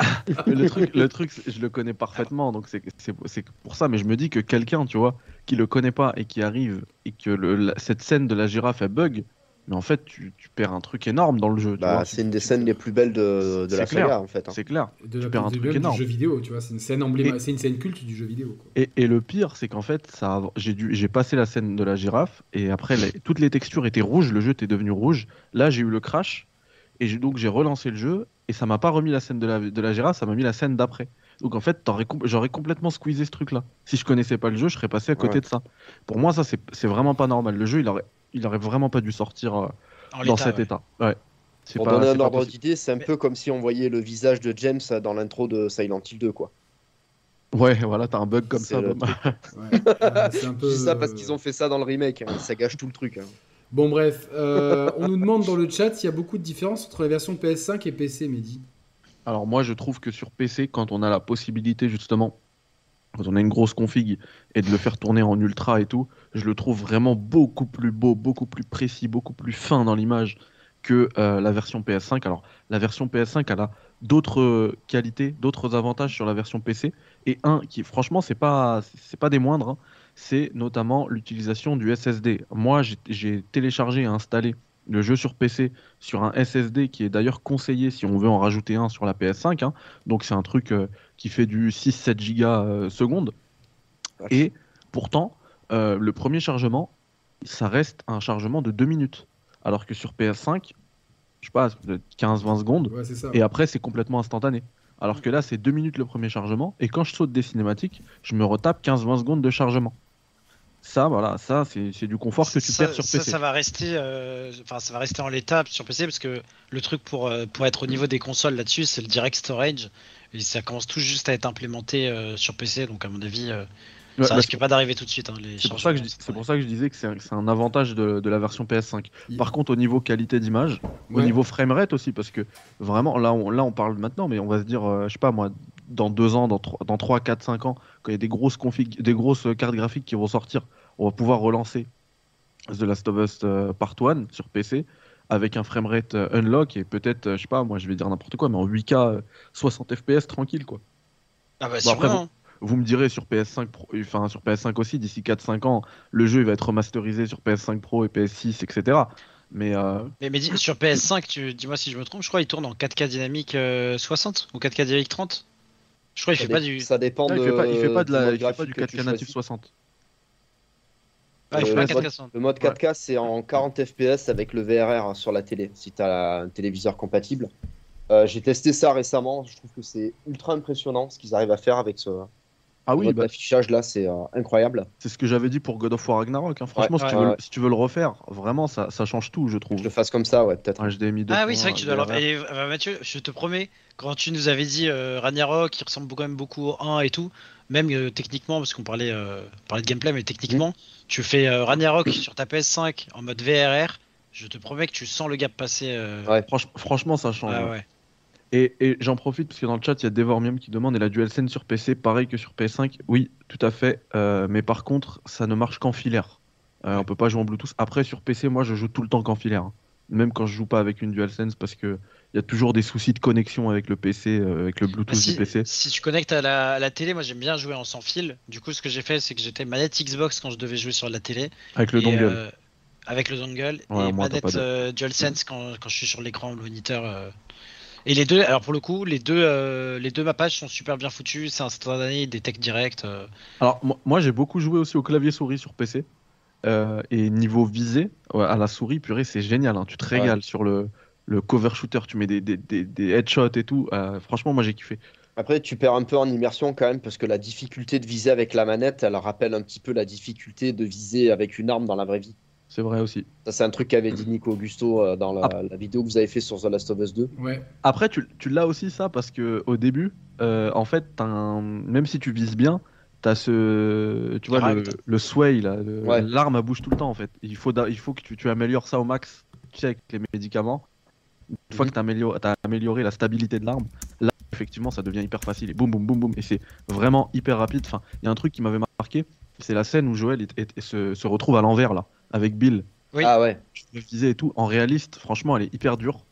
le truc, le truc, je le connais parfaitement, donc c'est c'est- c'est pour ça. Mais je me dis que quelqu'un, tu vois, qui le connaît pas et qui arrive et que le- la- cette scène de la girafe elle bug, mais en fait tu, tu perds un truc énorme dans le jeu. Bah, c'est une des scènes les plus belles de, de la clair. saga en fait. hein. C'est clair. De la Tu perds un truc du énorme. jeu vidéo, tu vois. C'est une scène emblématique, c'est une scène culte du jeu vidéo. Quoi. Et, et le pire, c'est qu'en fait, ça, j'ai dû, j'ai passé la scène de la girafe et après les- toutes les textures étaient rouges, le jeu était devenu rouge. Là, j'ai eu le crash et j'ai- donc j'ai relancé le jeu et ça m'a pas remis la scène de la, de la ça m'a mis la scène d'après. Donc en fait, j'aurais complètement squeezé ce truc-là. Si je connaissais pas le jeu, je serais passé à côté Ouais. de ça. Pour moi, ça c'est c'est vraiment pas normal. Le jeu, il aurait, il aurait vraiment pas dû sortir euh, dans cet ouais. état. Ouais. C'est Pour pas- donner un ordre d'idée, c'est un Mais- peu comme si on voyait le visage de James dans l'intro de Silent Hill 2 quoi. Ouais, voilà, t'as un bug comme ça. le. Ouais. Euh, un Je peu. dis ça parce qu'ils ont fait ça dans le remake, hein. ça gâche tout le truc. hein. Bon, bref. euh, on nous demande dans le chat s'il y a beaucoup de différences entre la version PS5 et PC, Mehdi. Alors moi je trouve que sur PC, quand on a la possibilité justement, quand on a une grosse config et de le faire tourner en ultra et tout, je le trouve vraiment beaucoup plus beau, beaucoup plus précis, beaucoup plus fin dans l'image que euh, la version PS5. Alors la version PS5 elle a d'autres qualités, d'autres avantages sur la version PC et un qui franchement c'est pas pas des moindres, hein, c'est notamment l'utilisation du SSD. Moi j'ai- téléchargé et installé le jeu sur PC sur un SSD qui est d'ailleurs conseillé si on veut en rajouter un sur la PS5. hein. Donc c'est un truc euh, qui fait du 6-7 gigas euh, seconde. Et pourtant, euh, le premier chargement, ça reste un chargement de 2 minutes. Alors que sur PS5, je sais pas, 15-20 secondes. Ouais. Et après, c'est complètement instantané. Alors que là, c'est 2 minutes le premier chargement. Et quand je saute des cinématiques, je me retape 15-20 secondes de chargement. Ça, voilà, ça, c'est c'est du confort que tu ça, perds sur ça, PC. ça va rester, euh, enfin, ça va rester en l'état sur PC parce que le truc pour euh, pour être au niveau des consoles là-dessus, c'est le direct storage et ça commence tout juste à être implémenté euh, sur PC. Donc à mon avis, euh, Ouais, ça bah, risque pas d'arriver tout de suite. hein, C'est pour, ça pour ça que je disais que c'est un, c'est un avantage de, de la version PS5. Il- Par contre, au niveau qualité d'image, au niveau framerate aussi, parce que vraiment, là on, là, on parle maintenant, mais on va se dire, euh, je sais pas moi, dans 2 ans, dans 3, dans 3 4, 5 ans, quand il y a des grosses, config, des grosses euh, cartes graphiques qui vont sortir, on va pouvoir relancer The Last of Us euh, Part 1 sur PC avec un framerate euh, unlock et peut-être, je sais pas, moi je vais dire n'importe quoi, mais en 8K, euh, 60 FPS tranquille quoi. Ah bah, Bon, après. Vous me direz sur PS5 Pro, enfin sur PS5 aussi, d'ici 4-5 ans, le jeu il va être remasterisé sur PS5 Pro et PS6, etc. Mais euh, Mais, mais dis- sur PS5, tu dis-moi si je me trompe, je crois il tourne en 4K dynamique euh, 60 ou 4K dynamique 30. Je crois qu'il Ça, fait dé- pas du. ça dépend de. il fait pas, il fait pas de du la, mode il fait pas du graphique que tu 4K natif choisis. 60. Ah, il fait Euh, pas le 4K mode- 60. Le mode 4K, c'est en 40 FPS avec le VRR sur la télé, si tu as un téléviseur compatible. Euh, J'ai testé ça récemment, je trouve que c'est ultra impressionnant ce qu'ils arrivent à faire avec ce, Ah Le oui, bah, d'affichage là, c'est euh, incroyable. c'est ce que j'avais dit pour God of War Ragnarok. hein. Franchement, Ouais, si, tu veux, ouais. si tu veux le refaire, vraiment, ça, ça change tout, je trouve. Je le fasse comme ça, ouais, peut-être. Un HDMI Ah oui, c'est vrai que tu dois 2.1, leur. Et, euh, Mathieu, je te promets, quand tu nous avais dit euh, Ragnarok, qui ressemble quand même beaucoup au 1 et tout, même euh, techniquement, parce qu'on parlait, euh, parlait de gameplay, mais techniquement, tu fais euh, Ragnarok sur ta PS5 en mode VRR, je te promets que tu sens le gap passer. euh, Ouais. Franch- franchement, ça change. ouais, ouais. Et, et j'en profite parce que dans le chat, il y a Devormium qui demande et la DualSense sur PC, pareil que sur PS5 Oui, tout à fait. Euh, mais par contre, ça ne marche qu'en filaire. Euh, on peut pas jouer en Bluetooth. Après, sur PC, moi, je joue tout le temps qu'en filaire. hein. Même quand je joue pas avec une DualSense parce que il y a toujours des soucis de connexion avec le PC, euh, avec le Bluetooth Bah, si, du PC. si tu connectes à la, à la télé, moi j'aime bien jouer en sans fil. Du coup, ce que j'ai fait, c'est que j'étais manette Xbox quand je devais jouer sur la télé. Avec le dongle. euh, avec le dongle Ouais, et moi, manette de- DualSense quand, quand je suis sur l'écran, le moniteur. Et les deux, alors pour le coup, les deux, euh, les deux mappages sont super bien foutus, c'est instantané, des techs directs. euh. Alors, moi, moi, j'ai beaucoup joué aussi au clavier souris sur PC. Euh, et niveau visée, à la souris, purée, c'est génial. hein. Tu te Ouais. régales sur le, le cover shooter, tu mets des, des, des, des headshots et tout. Euh, franchement, moi, j'ai kiffé. Après, tu perds un peu en immersion quand même, parce que la difficulté de viser avec la manette, elle rappelle un petit peu la difficulté de viser avec une arme dans la vraie vie. C'est vrai aussi. Ça, c'est un truc qu'avait dit Nico Augusto euh, dans la, Ah. la vidéo que vous avez fait sur The Last of Us 2. Ouais. Après, tu, tu l'as aussi ça parce que au début, euh, en fait, t'as un- même si tu vises bien, t'as ce, tu vois, le, le sway là, le- Ouais. l'arme elle bouge tout le temps en fait. Il faut, da- il faut que tu, tu améliores ça au max, tu sais, avec les médicaments. Une fois Mhm. que t'as amélioré, t'as amélioré la stabilité de l'arme, là, effectivement, ça devient hyper facile et boum, boum, boum, boum, et c'est vraiment hyper rapide. Enfin, il y a un truc qui m'avait marqué, c'est la scène où Joël est- est- est- se, se retrouve à l'envers là, avec Bill. Oui. Ah ouais. Je le disais et tout, en réaliste, franchement, elle est hyper dure.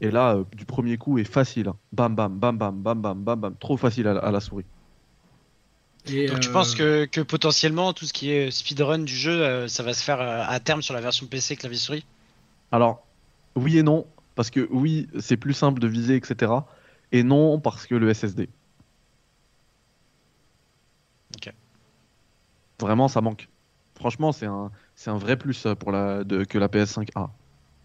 Et là, euh, du premier coup, est facile. hein. Bam, bam, bam, bam, bam, bam, bam, bam. Trop facile à, la- à la souris. Et, Donc tu euh, penses que, que potentiellement tout ce qui est speedrun du jeu, euh, ça va se faire euh, à terme sur la version PC clavier souris? Alors, oui et non, parce que oui, c'est plus simple de viser, etc. Et non, parce que le SSD. Vraiment, ça manque. Franchement, c'est un, c'est un vrai plus euh, pour la, de, que la PS5 a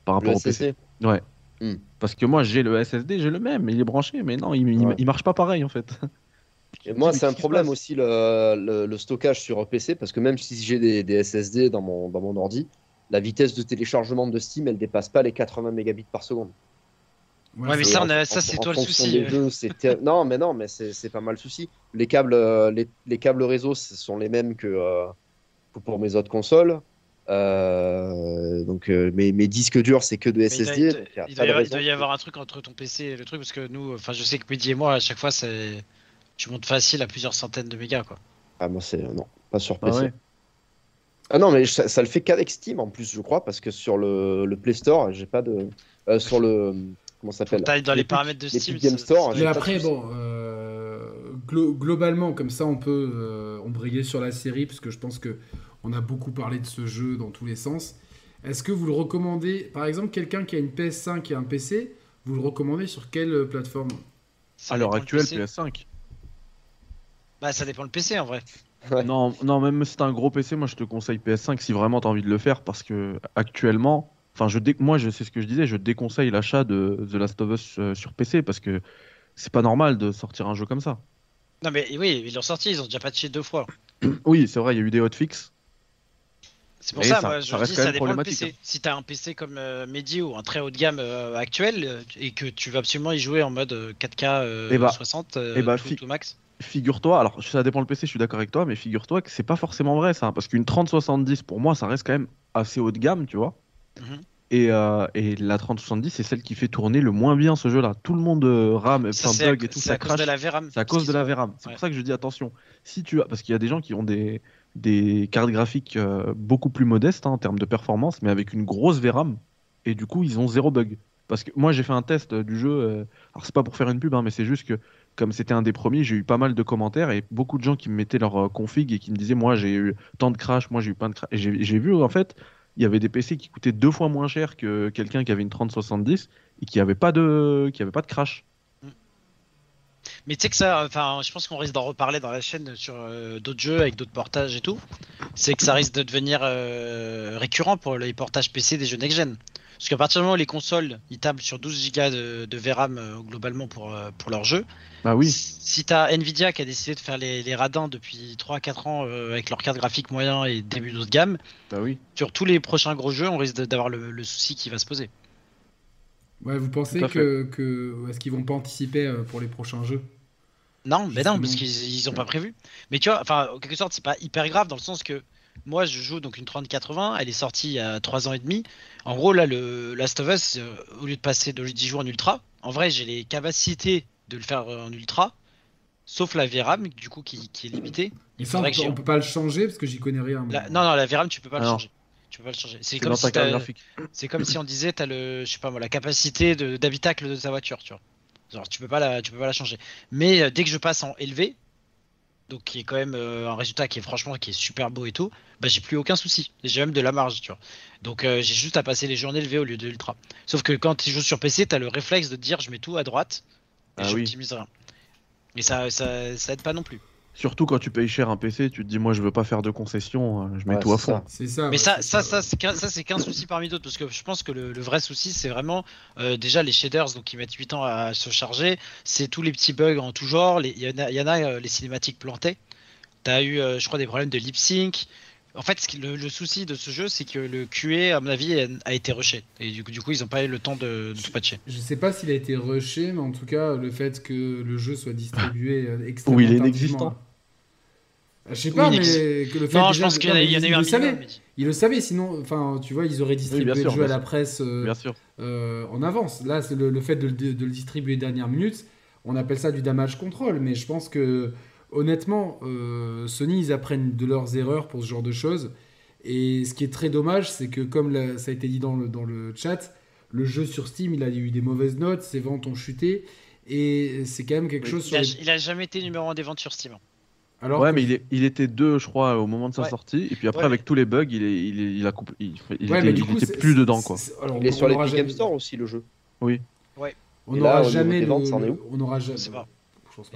par rapport Le au PC. Ouais. Hmm. Parce que moi, j'ai le SSD, j'ai le même, il est branché, mais non, il, Ouais. il marche pas pareil en fait. Et moi, c'est un problème aussi le, le- le stockage sur PC parce que même si j'ai des, des SSD dans mon, dans mon ordi, la vitesse de téléchargement de Steam, elle dépasse pas les 80 mégabits par seconde. Ouais, mais ça, en- a- ça, c'est toi le souci, jeux, non, mais non, mais c'est pas mal le souci. Les câbles, euh, les, les câbles réseau, ce sont les mêmes que, euh, pour mes autres consoles. Euh, donc euh, mes, mes disques durs, c'est que de Mais il doit- SSD. il, doit y avoir, il raison doit y que- avoir un truc entre ton PC et le truc parce que nous, enfin je sais que Mehdi et moi à chaque fois c'est, tu montes facile à plusieurs centaines de mégas quoi. Ah, moi, c'est non, pas sur Bah PC. ouais. Ah non, mais ça, ça le fait qu'avec Steam en plus, je crois, parce que sur le, le Play Store, j'ai pas de. euh, sur le. Comment ça s'appelle dans les paramètres de Steam. Game Store, Mais après, bon, euh, glo- globalement, comme ça, on peut euh, embrayer sur la série, parce que je pense que on a beaucoup parlé de ce jeu dans tous les sens. Est-ce que vous le recommandez, par exemple, quelqu'un qui a une PS5 et un PC, vous le recommandez sur quelle euh, plateforme? Ça À l'heure actuelle, PC. PS5. Bah ça dépend le PC en vrai. Ouais. Non, non, même si t'as un gros PC, moi je te conseille PS5 si vraiment t'as envie de le faire parce que actuellement, enfin, je dé- moi je sais ce que je disais, je déconseille l'achat de The Last of Us euh, sur PC parce que c'est pas normal de sortir un jeu comme ça. Non mais oui, ils l'ont sorti, ils ont déjà patché deux fois. Oui, c'est vrai, il y a eu des hotfix. C'est pour ça, ça- moi je ça dis ça dépend problématique, PC. Si t'as un PC comme euh, Mehdi ou un très haut de gamme euh, actuel euh, et que tu veux absolument y jouer en mode euh, 4K euh, Eh bah- 60 euh, eh bah, tout, tout max. Figure-toi, alors ça dépend le PC, je suis d'accord avec toi, mais figure-toi que c'est pas forcément vrai ça, parce qu'une 3070 pour moi ça reste quand même assez haut de gamme, tu vois. Mhm. Et, euh, et la 3070 c'est celle qui fait tourner le moins bien ce jeu-là. Tout le monde euh, rame, enfin c'est bug et tout, c'est ça à cause crache. de la VRAM. C'est à cause de la VRAM. C'est ouais. pour ça que je dis attention. Si tu as, parce qu'il y a des gens qui ont des, des cartes graphiques euh, beaucoup plus modestes hein, en termes de performance, mais avec une grosse VRAM, et du coup ils ont zéro bug. Parce que moi j'ai fait un test du jeu, euh, alors c'est pas pour faire une pub, hein, mais c'est juste que comme c'était un des premiers, j'ai eu pas mal de commentaires et beaucoup de gens qui me mettaient leur config et qui me disaient moi j'ai eu tant de crash, moi j'ai eu plein de crash. Et j'ai vu en fait, il y avait des PC qui coûtaient deux fois moins cher que quelqu'un qui avait une 3070 et qui avait pas de, qui pas de crash. Mais tu sais que ça, enfin, je pense qu'on risque d'en reparler dans la chaîne sur euh, d'autres jeux avec d'autres portages et tout. C'est que ça risque de devenir euh, récurrent pour les portages PC des jeux next-gen. Parce qu'à partir du moment où les consoles, ils tablent sur 12 Go de, de VRAM euh, globalement pour, euh, pour leur jeu, Bah oui, si tu as Nvidia qui a décidé de faire les, les radins depuis 3-4 ans euh, avec leur carte graphique moyen et début de gamme, bah oui. sur tous les prochains gros jeux, on risque d'avoir le, le souci qui va se poser. Ouais, vous pensez que, que est-ce qu'ils vont pas anticiper euh, pour les prochains jeux? Non, mais non, parce qu'ils ils ont pas prévu. Mais tu vois, enfin, en quelque sorte, c'est pas hyper grave dans le sens que moi, je joue donc une 3080, elle est sortie il y a 3 ans et demi. En gros, là, le Last of Us, euh, au lieu de passer de 10 jours en ultra, en vrai, j'ai les capacités de le faire euh, en ultra, sauf la VRAM, du coup, qui, qui est limitée. Et Il ça, on, peut- que j'ai- on peut pas le changer parce que j'y connais rien. La- non, non, la VRAM, tu peux pas Ah le non. changer. Tu peux pas le changer. C'est comme, si c'est comme on disait, t'as le, je sais pas moi, la capacité de- d'habitacle de, ta voiture, tu vois. Genre, tu peux pas la, tu peux pas la changer. Mais euh, dès que je passe en élevé, donc qui est quand même euh, un résultat qui est franchement qui est super beau et tout, bah j'ai plus aucun souci. J'ai même de la marge, tu vois. Donc euh, j'ai juste à passer les jeux en élevé au lieu de ultra. Sauf que quand tu joues sur PC, t'as le réflexe de te dire je mets tout à droite et Ah oui. j'optimise rien. Et ça, ça, ça aide pas non plus. Surtout quand tu payes cher un PC, tu te dis moi je veux pas faire de concessions, euh, je mets Ouais, tout à fond. ça. C'est ça. Mais ouais, ça, c'est ça, ça, ça, c'est qu'un souci parmi d'autres, parce que je pense que le, le vrai souci, c'est vraiment euh, déjà les shaders, donc qui mettent 8 ans à se charger, c'est tous les petits bugs en tout genre, il y en a, il y en a, euh, les cinématiques plantées. T'as eu, euh, je crois, des problèmes de lip sync. En fait, ce qui- le, le souci de ce jeu, c'est que le QA, à mon avis, a, a été rushé. Et du coup, du coup, ils ont pas eu le temps de, de tout patcher. Je sais pas s'il a été rushé, mais en tout cas, le fait que le jeu soit distribué extrêmement Oui, il est tardivement, inexistant. Je sais pas, Oui, mais que le fait Non, je pense qu'il y en a, y en eu un mais- Ils le savaient, sinon, enfin, tu vois, ils auraient distribué sûr, le jeu à la presse euh, Bien sûr. euh, en avance. Là, c'est le, le fait de, le- de le distribuer dernière minute. On appelle ça du damage control, mais je pense que honnêtement, euh, Sony, ils apprennent de leurs erreurs pour ce genre de choses. Et ce qui est très dommage, c'est que comme la- ça a été dit dans le, dans le chat, le jeu sur Steam, il a eu des mauvaises notes, ses ventes ont chuté. Et c'est quand même quelque Oui. chose Il sur a, les- il a jamais été numéro 1 des ventes sur Steam. Alors ouais, que- mais il, est- il était deux, je crois, au moment de sa Ouais. sortie. Et puis après, Ouais, avec tous les bugs, il, est, il, est- il a coupé- il, il Ouais, était, il coup, c'est- plus dedans, quoi. c'est- alors, Il est on- sur on l'Epic jamais- Game Store aussi, le jeu. On Et là, n'aura jamais le- ventes, en est où on n'aura jamais. Sais pas.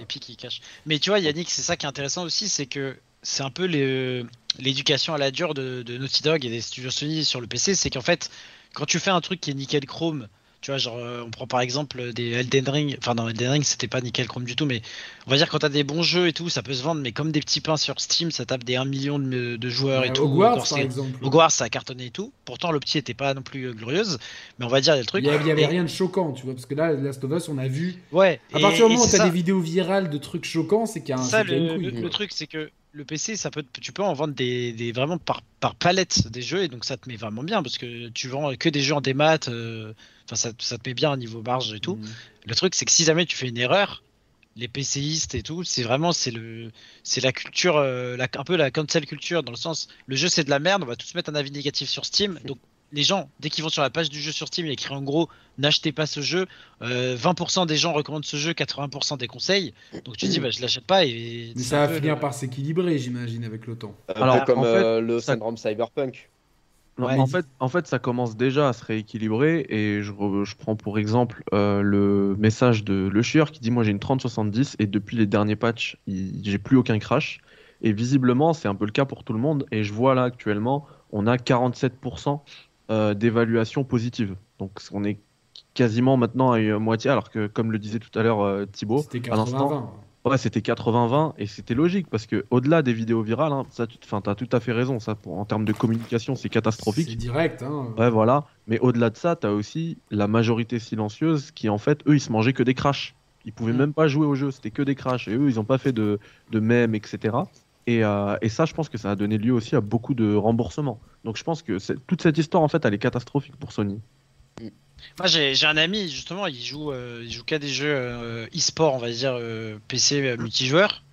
Puis qui cache. Mais tu vois, Yannick, c'est ça qui est intéressant aussi, c'est que c'est un peu les- l'éducation à la dure de, de Naughty Dog et des studios Sony sur le PC, c'est qu'en fait, quand tu fais un truc qui est nickel chrome, tu vois, genre, euh, on prend par exemple des Elden Ring, enfin, dans Elden Ring, c'était pas nickel chrome du tout, mais on va dire quand t'as des bons jeux et tout, ça peut se vendre, mais comme des petits pains sur Steam, ça tape des 1 million de, de joueurs et tout. Hogwarts, par exemple. Hogwarts, ça a cartonné et tout. Pourtant, l'opti était pas non plus euh, glorieuse, mais on va dire des trucs. Il y avait, il y avait Et- rien de choquant, tu vois, parce que là, Last of Us, on a vu. Ouais. À partir du moment où t'as des vidéos virales de trucs choquants, c'est qu'il y a un ça le, le- le truc c'est que le PC ça peut tu peux en vendre des, des- vraiment par, par palette des jeux et donc ça te met vraiment bien parce que tu vends que des jeux en démat euh, enfin ça, ça te met bien au niveau marge et tout Mm. le truc c'est que si jamais tu fais une erreur les PCistes et tout c'est vraiment c'est le c'est la culture euh, la, un peu la cancel culture dans le sens le jeu c'est de la merde on va tous mettre un avis négatif sur Steam donc les gens, dès qu'ils vont sur la page du jeu sur Steam, il y a écrit en gros n'achetez pas ce jeu. Euh, 20% des gens recommandent ce jeu, 80% des conseils. Donc tu te dis bah je l'achète pas et Mais ça va peu finir le- par s'équilibrer, j'imagine, avec le temps. Un Alors, peu comme en fait, euh, le ça- syndrome Cyberpunk. Non, Ouais, en, fait, en fait, ça commence déjà à se rééquilibrer et je, re- je prends pour exemple euh, le message de Le Chieur qui dit Moi j'ai une 3070 et depuis les derniers patchs, il- j'ai plus aucun crash. Et visiblement, c'est un peu le cas pour tout le monde. Et je vois là actuellement, on a 47% euh, d'évaluation positive. Donc on est quasiment maintenant à une moitié, alors que comme le disait tout à l'heure euh, Thibaut, C'était à l'instant, 80-20. Ouais, c'était 80-20 et c'était logique parce que au-delà des vidéos virales, hein, ça, tu as tout à fait raison. Ça, pour- en termes de communication, c'est C'est catastrophique. direct. Hein. Ouais, voilà. Mais au-delà de ça, tu as aussi la majorité silencieuse qui, en fait, eux, ils se mangeaient que des crashs. Ils pouvaient Mm. même pas jouer au jeu, c'était que des crashs. Et eux, ils ont pas fait de, de mèmes, etc. Et, euh, et ça, je pense que ça a donné lieu aussi à beaucoup de remboursements. Donc je pense que toute cette histoire, en fait, elle est catastrophique pour Sony. Moi j'ai un ami justement, il joue, euh, il joue qu'à des jeux euh, e-sport, on va dire euh, PC euh, multijoueur.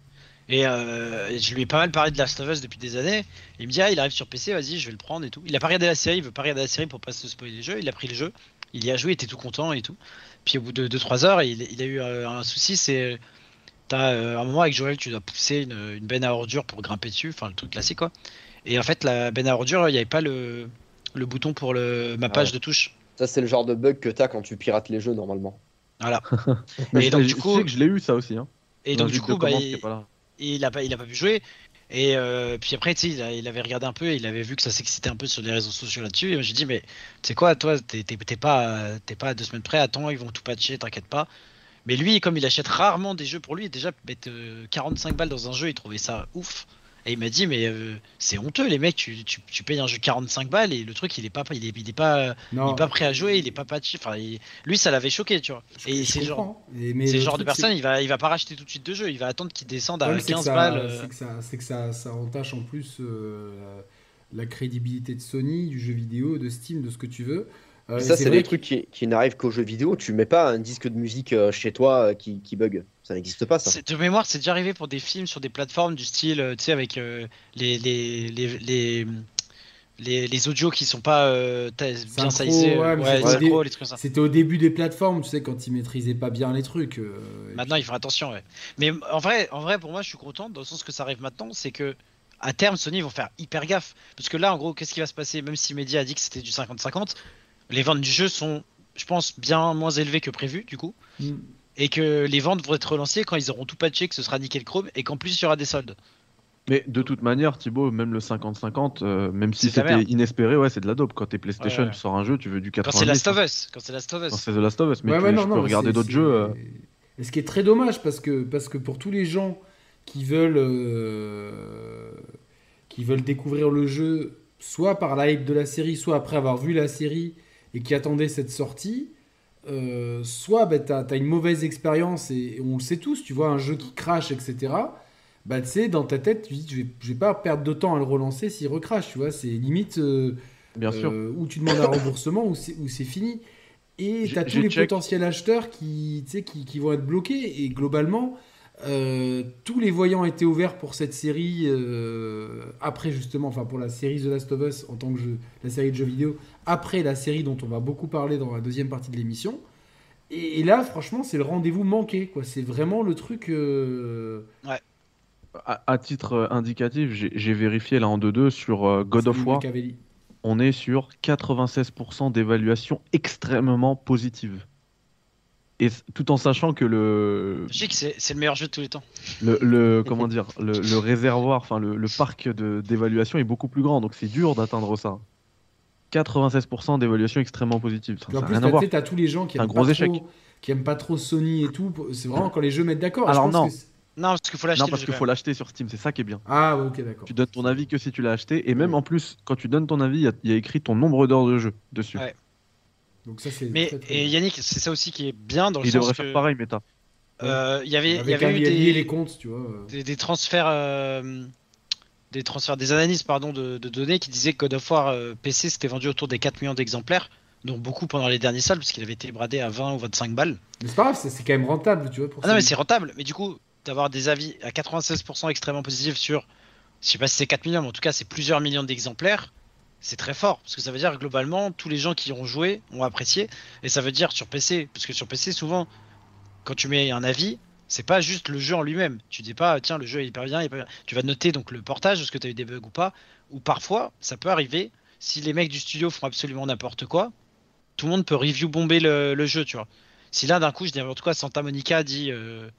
Et, et je lui ai pas mal parlé de Last of Us depuis des années. Il me dit ah il arrive sur PC, vas-y je vais le prendre et tout. Il a pas regardé la série, il veut pas regarder la série pour pas se spoiler les jeux. Il a pris le jeu, il y a joué, il était tout content et tout. Puis au bout de 2-3 heures, il, il a eu un souci, c'est t'as un moment avec Joël, tu dois pousser une, une benne à ordures pour grimper dessus, enfin le truc classique quoi. Et en fait la benne à ordures, il n'y avait pas le, le bouton pour le mappage Ouais. de touche. Ça, c'est le genre de bug que t'as quand tu pirates les jeux normalement. Voilà. Mais Et je, donc, je du coup- sais que je l'ai eu ça aussi. Hein. Et donc du coup, bah, il, il a pas, il a pas pu jouer. Et euh, puis après, tu sais, il, a- il avait regardé un peu et il avait vu que ça s'excitait un peu sur les réseaux sociaux là-dessus. Et moi, j'ai dit, mais tu sais quoi, toi, t'es pas, t'es pas à deux semaines près, attends, ils vont tout patcher, t'inquiète pas. Mais lui, comme il achète rarement des jeux pour lui, déjà, mettre euh, 45 balles dans un jeu, il trouvait ça ouf. Et il m'a dit, mais euh, c'est honteux, les mecs, tu, tu, tu payes un jeu 45 balles et le truc, il est pas, il est, il est pas, il Non, est pas prêt à jouer, il est pas patché. Enfin, il- lui, ça l'avait choqué, tu vois. Et c'est genre, c'est genre de personne, il va, il va pas racheter tout de suite de jeu, il va attendre qu'il descende à problème, c'est que 15 ça- balles. euh. C'est que, ça, c'est que ça, ça entache en plus euh, la crédibilité de Sony, du jeu vidéo, de Steam, de ce que tu veux. Euh, et ça, c'est des que- trucs qui, qui n'arrivent qu'aux jeux vidéo. Tu mets pas un disque de musique euh, chez toi euh, qui, qui bug. Ça n'existe pas, ça. De mémoire, c'est déjà arrivé pour des films sur des plateformes du style, euh, tu sais, avec euh, les, les, les, les, les, les audios qui sont pas euh, bien sizés. ouais, mais ouais, c'est les au dé- synchros, les trucs comme ça. C'était au début des plateformes, tu sais, quand ils maîtrisaient pas bien les trucs. euh, Maintenant, il faut attention, ouais. Mais en vrai, en vrai, pour moi, je suis content dans le sens que ça arrive maintenant, c'est que à terme, Sony vont faire hyper gaffe. Parce que là, en gros, qu'est-ce qui va se passer? Même si Media a dit que c'était du 50-50, les ventes du jeu sont, je pense, bien moins élevées que prévu, du coup. puis- Et que les ventes vont être relancées quand ils auront tout patché, que ce sera nickel chrome, et qu'en plus, il y aura des soldes. Mais de toute manière, Thibaut, même le 50-50, euh, même si c'était inespéré, ouais, c'est de la dope. Quand t'es PlayStation, Ouais, ouais. tu sors un jeu, tu veux du Quand 90. c'est Last of Us, quand c'est Last of Us. Quand c'est The Last of Us, mais Ouais, tu, ouais, je non, peux regarder d'autres jeux. euh, Et ce qui est très dommage parce que, parce que pour tous les gens qui veulent, euh, qui veulent découvrir le jeu, soit par la hype de la série, soit après avoir vu la série et qui attendaient cette sortie, euh, soit bah, tu as, une mauvaise expérience et, et on le sait tous, tu vois, un jeu qui crache, etc. Bah, tu sais, dans ta tête, tu dis, je vais, je vais pas perdre de temps à le relancer s'il recrache, tu vois, c'est limite. euh, Bien sûr. euh, où tu demandes un remboursement ou c'est fini. Et tu as tous les check. potentiels acheteurs qui, qui, qui vont être bloqués. Et globalement, euh, tous les voyants étaient ouverts pour cette série euh, après justement, enfin pour la série The Last of Us en tant que jeu, la série de jeux vidéo, après la série dont on va beaucoup parler dans la deuxième partie de l'émission. Et, et là, franchement, c'est le rendez-vous manqué. quoi. C'est vraiment le truc. euh, À, à titre euh, indicatif, j'ai vérifié là en 2-2 sur euh, God of War. On est sur 96% d'évaluation extrêmement positive. Et tout en sachant que le, Je sais que c'est le meilleur jeu de tous les temps. le, le- comment dire, le, le réservoir, enfin le, le parc de- d'évaluation est beaucoup plus grand, donc c'est dur d'atteindre ça. 96% d'évaluation extrêmement positive. Ça en plus, tu t'as tous les gens qui Un aiment, gros pas échec. trop, qui aiment pas trop Sony et tout. C'est vraiment quand les jeux mettent d'accord. Alors je pense non. que Non, parce qu'il faut l'acheter. Non, le parce jeu, qu'il quand faut même. l'acheter sur Steam, c'est ça qui est bien. Ah, ouais, ok, d'accord. Tu donnes ton avis que si tu l'as acheté, et même Ouais. en plus, quand tu donnes ton avis, il y y, a écrit ton nombre d'heures de jeu dessus. Ouais. Donc ça, c'est Mais très, très et. Yannick, c'est ça aussi qui est bien dans le Il sens devrait que faire pareil, Meta. euh, il y avait, il y avait eu lié des, les comptes, tu vois. euh. des, des transferts, euh, des transferts, des analyses pardon de, de données qui disaient que God of War euh, PC s'était vendu autour des 4 millions d'exemplaires, dont beaucoup pendant les derniers salles puisqu'il avait été bradé à 20 ou 25 balles. Mais c'est pas grave, c'est c'est quand même rentable, tu vois. Pour Ah non mais c'est rentable, mais du coup d'avoir des avis à 96% extrêmement positifs sur, je sais pas si c'est 4 millions, mais en tout cas c'est plusieurs millions d'exemplaires, c'est très fort parce que ça veut dire globalement tous les gens qui ont joué ont apprécié et ça veut dire sur PC, parce que sur PC souvent quand tu mets un avis c'est pas juste le jeu en lui-même. Tu dis pas, tiens, le jeu est hyper bien, hyper bien. Tu vas noter donc le portage, est-ce que tu as eu des bugs ou pas. Ou parfois, ça peut arriver, si les mecs du studio font absolument n'importe quoi, tout le monde peut review bomber le, le jeu, tu vois. Si là, d'un coup, je dis n'importe quoi, Santa Monica dit, euh,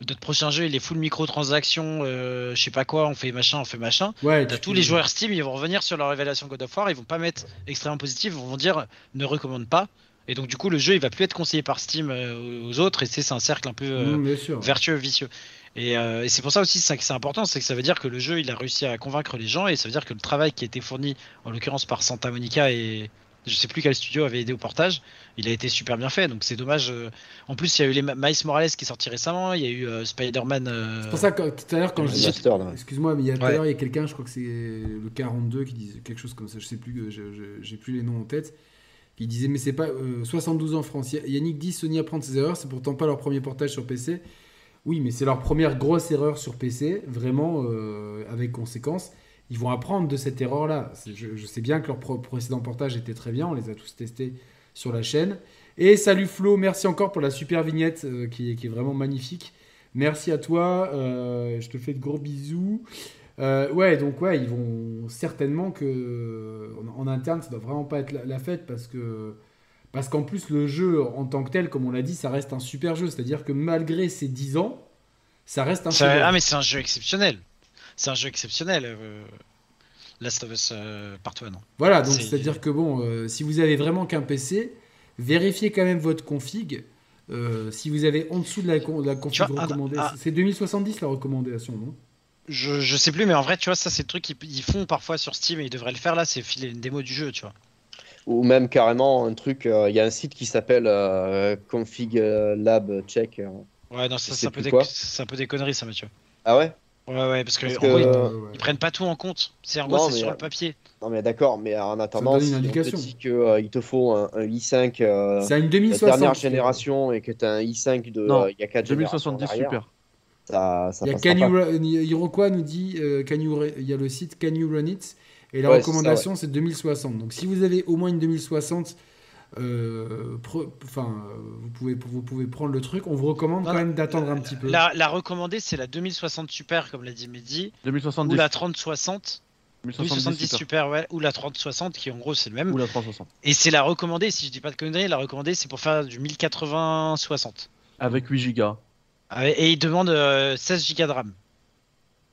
notre prochain jeu, il est full microtransactions, euh, je sais pas quoi, on fait machin, on fait machin. Ouais, T'as tu tous les joueurs Steam, ils vont revenir sur leur révélation God of War, ils vont pas mettre extrêmement positif, ils vont dire ne recommande pas. Et donc du coup le jeu il va plus être conseillé par Steam euh, aux autres et c'est un cercle un peu euh, Mmh, sûr. vertueux, vicieux. Et, euh, et c'est pour ça aussi que c'est important, c'est que ça veut dire que le jeu il a réussi à convaincre les gens et ça veut dire que le travail qui a été fourni en l'occurrence par Santa Monica et je sais plus quel studio avait aidé au portage, il a été super bien fait donc c'est dommage. euh. En plus il y a eu les Miles Morales qui est sorti récemment, il y a eu euh, Spider-Man. euh, C'est pour ça que tout à l'heure, quand je ouais. Excuse-moi, mais il y a tout à Ouais. l'heure, il y a quelqu'un, je crois que c'est le 42 qui disait quelque chose comme ça, je sais plus, j'ai plus les noms en tête, qui disait Mais c'est pas. euh, 72 en France. Y- Yannick dit Sony apprend de ses erreurs, c'est pourtant pas leur premier portage sur PC. Oui, mais c'est leur première grosse erreur sur PC, vraiment euh, avec conséquence. Ils vont apprendre de cette erreur-là. Je, je sais bien que leur précédent portage était très bien, on les a tous testés sur la chaîne. Et salut Flo, merci encore pour la super vignette euh, qui, est- qui est vraiment magnifique. Merci à toi, euh, je te fais de gros bisous. Euh, ouais, donc ouais, ils vont certainement que en, en interne, ça doit vraiment pas être la, la fête parce que parce qu'en plus le jeu en tant que tel, comme on l'a dit, ça reste un super jeu. C'est-à-dire que malgré ses 10 ans, ça reste un ça- ah mais c'est un jeu exceptionnel. C'est un jeu exceptionnel. euh, Last of Us euh, Part 1. Voilà, donc C'est- c'est-à-dire que bon, euh, si vous avez vraiment qu'un PC, vérifiez quand même votre config. Euh, si vous avez en dessous de la, con- de la config vois, recommandée, ah. c'est 2070 la recommandation, non? Je, je sais plus, mais en vrai, tu vois, ça, c'est le truc qu'ils ils font parfois sur Steam et ils devraient le faire là, c'est filer une démo du jeu, tu vois. Ou même carrément un truc, euh, il y a un site qui s'appelle euh, Config Lab Check. euh. Ouais, non, ça, c'est un, peu des- un peu des conneries, ça, Mathieu. Ah ouais? Ouais, ouais, parce que, Parce en que- gros, ils, Euh, Ouais, ils prennent pas tout en compte. C'est en Non, gros, c'est mais, sur euh, le papier. Non mais d'accord, mais en attendant, si on te dit qu'il te faut un, un i5 euh, C'est une de 2060. dernière génération et que tu as un i5 de Non, euh, il y a 4 2070 super. Ça, ça Il y a Can Iroquois nous dit, euh, Can you Ru- il y a le site Can You Run It et la Ouais, recommandation c'est 2060. Donc si vous avez au moins une 2060, euh, pre- enfin euh, vous pouvez vous pouvez prendre le truc. On vous recommande Non, quand même d'attendre un petit peu. La, la recommandée, c'est la 2060 Super, comme l'a dit Mehdi, ou 2070. la 3060, 2070 2070 super. super, ouais, ou la 3060, qui en gros, c'est le même. Ou la 360. Et c'est la recommandée, si je dis pas de conneries, la recommandée, c'est pour faire du 1080-60. Avec 8 gigas. Ah, Et il demande euh, 16 Go de RAM.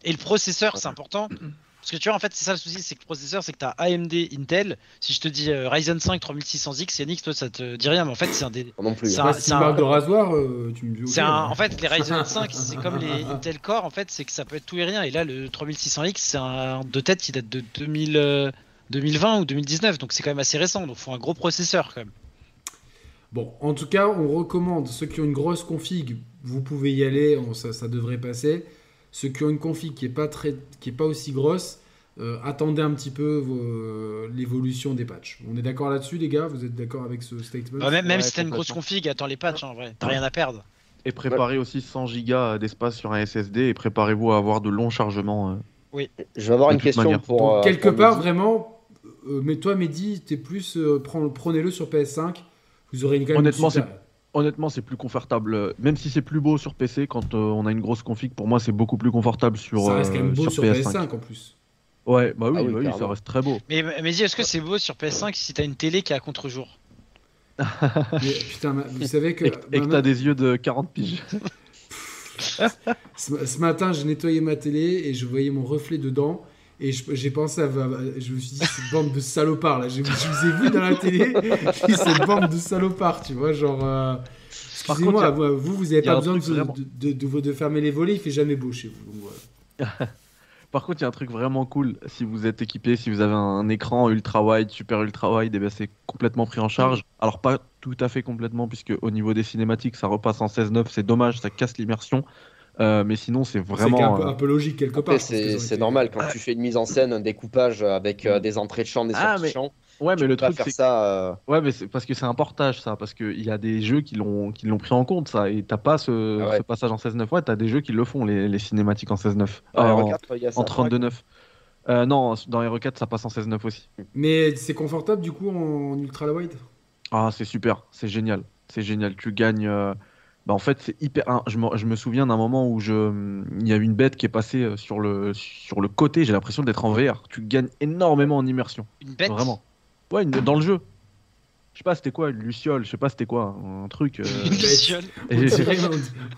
Et le processeur, c'est important. Parce que tu vois, en fait, c'est ça le souci, c'est que le processeur, c'est que tu as AMD, Intel. Si je te dis euh, Ryzen 5 3600X, Yannick, toi, ça te dit rien, mais en fait, c'est un des. Non plus. C'est hein. un- si marque de rasoir, euh, tu me dis. ok. C'est un, en fait, les Ryzen 5, c'est comme les Intel Core, en fait, c'est que ça peut être tout et rien. Et là, le 3600X, c'est un de tête qui date de 2000, euh, 2020 ou 2019, donc c'est quand même assez récent. Donc, il faut un gros processeur quand même. Bon, en tout cas, on recommande ceux qui ont une grosse config, vous pouvez y aller, on- ça, ça devrait passer. Ceux qui ont une config qui est pas très, qui est pas aussi grosse, euh, attendez un petit peu vos- l'évolution des patchs. On est d'accord là-dessus, les gars? Vous êtes d'accord avec ce statement? Bah, même même Ouais, si t'as une grosse config, attends les patchs, en vrai. T'as rien à perdre. Et préparez aussi 100 gigas d'espace sur un SSD et préparez-vous à avoir de longs chargements. euh. Je vais avoir une question manière. pour. Donc, euh, quelque pour part, Mehdi. vraiment, euh, mais toi, Mehdi, t'es plus, euh, prenez-le sur PS5. Vous aurez une quand même Honnêtement, une super- Honnêtement, c'est plus confortable. Même si c'est plus beau sur PC, quand euh, on a une grosse config, pour moi, c'est beaucoup plus confortable sur, ça reste quand même euh, beau sur, PS5. PS5 en plus. Ouais, bah oui, Ah oui, bah oui, ça reste très beau. Mais, mais dis, est-ce que c'est beau sur PS5 si t'as une télé qui est à contre-jour? Mais, putain, vous savez que, Et, et que t'as des yeux de 40 piges. Ce, ce matin, j'ai nettoyé ma télé et je voyais mon reflet dedans. Et je- j'ai pensé à, Je me suis dit, cette bande de salopards là. Je, je vous ai vu dans la télé. J'ai dit, cette bande de salopards, tu vois. Genre. euh, Par Excusez-moi, contre, vous, vous, vous avez il y a pas besoin de, truc vraiment- de, de- de- de fermer les volets. Il fait jamais beau chez vous. donc voilà. Par contre, il y a un truc vraiment cool. Si vous êtes équipé, si vous avez un écran ultra wide, super ultra wide, eh ben, c'est complètement pris en charge. Alors, pas tout à fait complètement, puisque au niveau des cinématiques, ça repasse en 16.9. C'est dommage, ça casse l'immersion. Euh, mais sinon, c'est C'est vraiment. un, peu, euh, un peu logique quelque part. c'est c'est été- normal quand tu fais une mise en scène, un découpage avec euh, des entrées de champ, des Ah, sorties mais- de champ. Ouais, tu mais peux le pas truc, c'est ça. euh, Ouais, mais c'est parce que c'est un portage, ça. Parce qu'il y a des jeux qui l'ont qui l'ont pris en compte, ça. Et t'as pas ce, Ah ouais. ce passage en 16.9. Ouais, t'as des jeux qui le font, les, les cinématiques en 16.9. dans Euh, en, R4, il y a ça. en 32.9. Euh, non, dans R4, ça passe en 16.9 aussi. Mais c'est confortable du coup en ultra wide Ah, c'est super, c'est génial. C'est génial. Tu gagnes. euh, Bah, en fait, c'est hyper. Je me, je me souviens d'un moment où je... il y a une bête qui est passée euh, sur le, sur le côté. J'ai l'impression d'être en VR. Tu gagnes énormément en immersion. Une bête? Vraiment. Ouais, une- dans le jeu. Je sais pas, c'était quoi, une luciole, je sais pas, c'était quoi, un truc. euh, Une luciole? on dirait,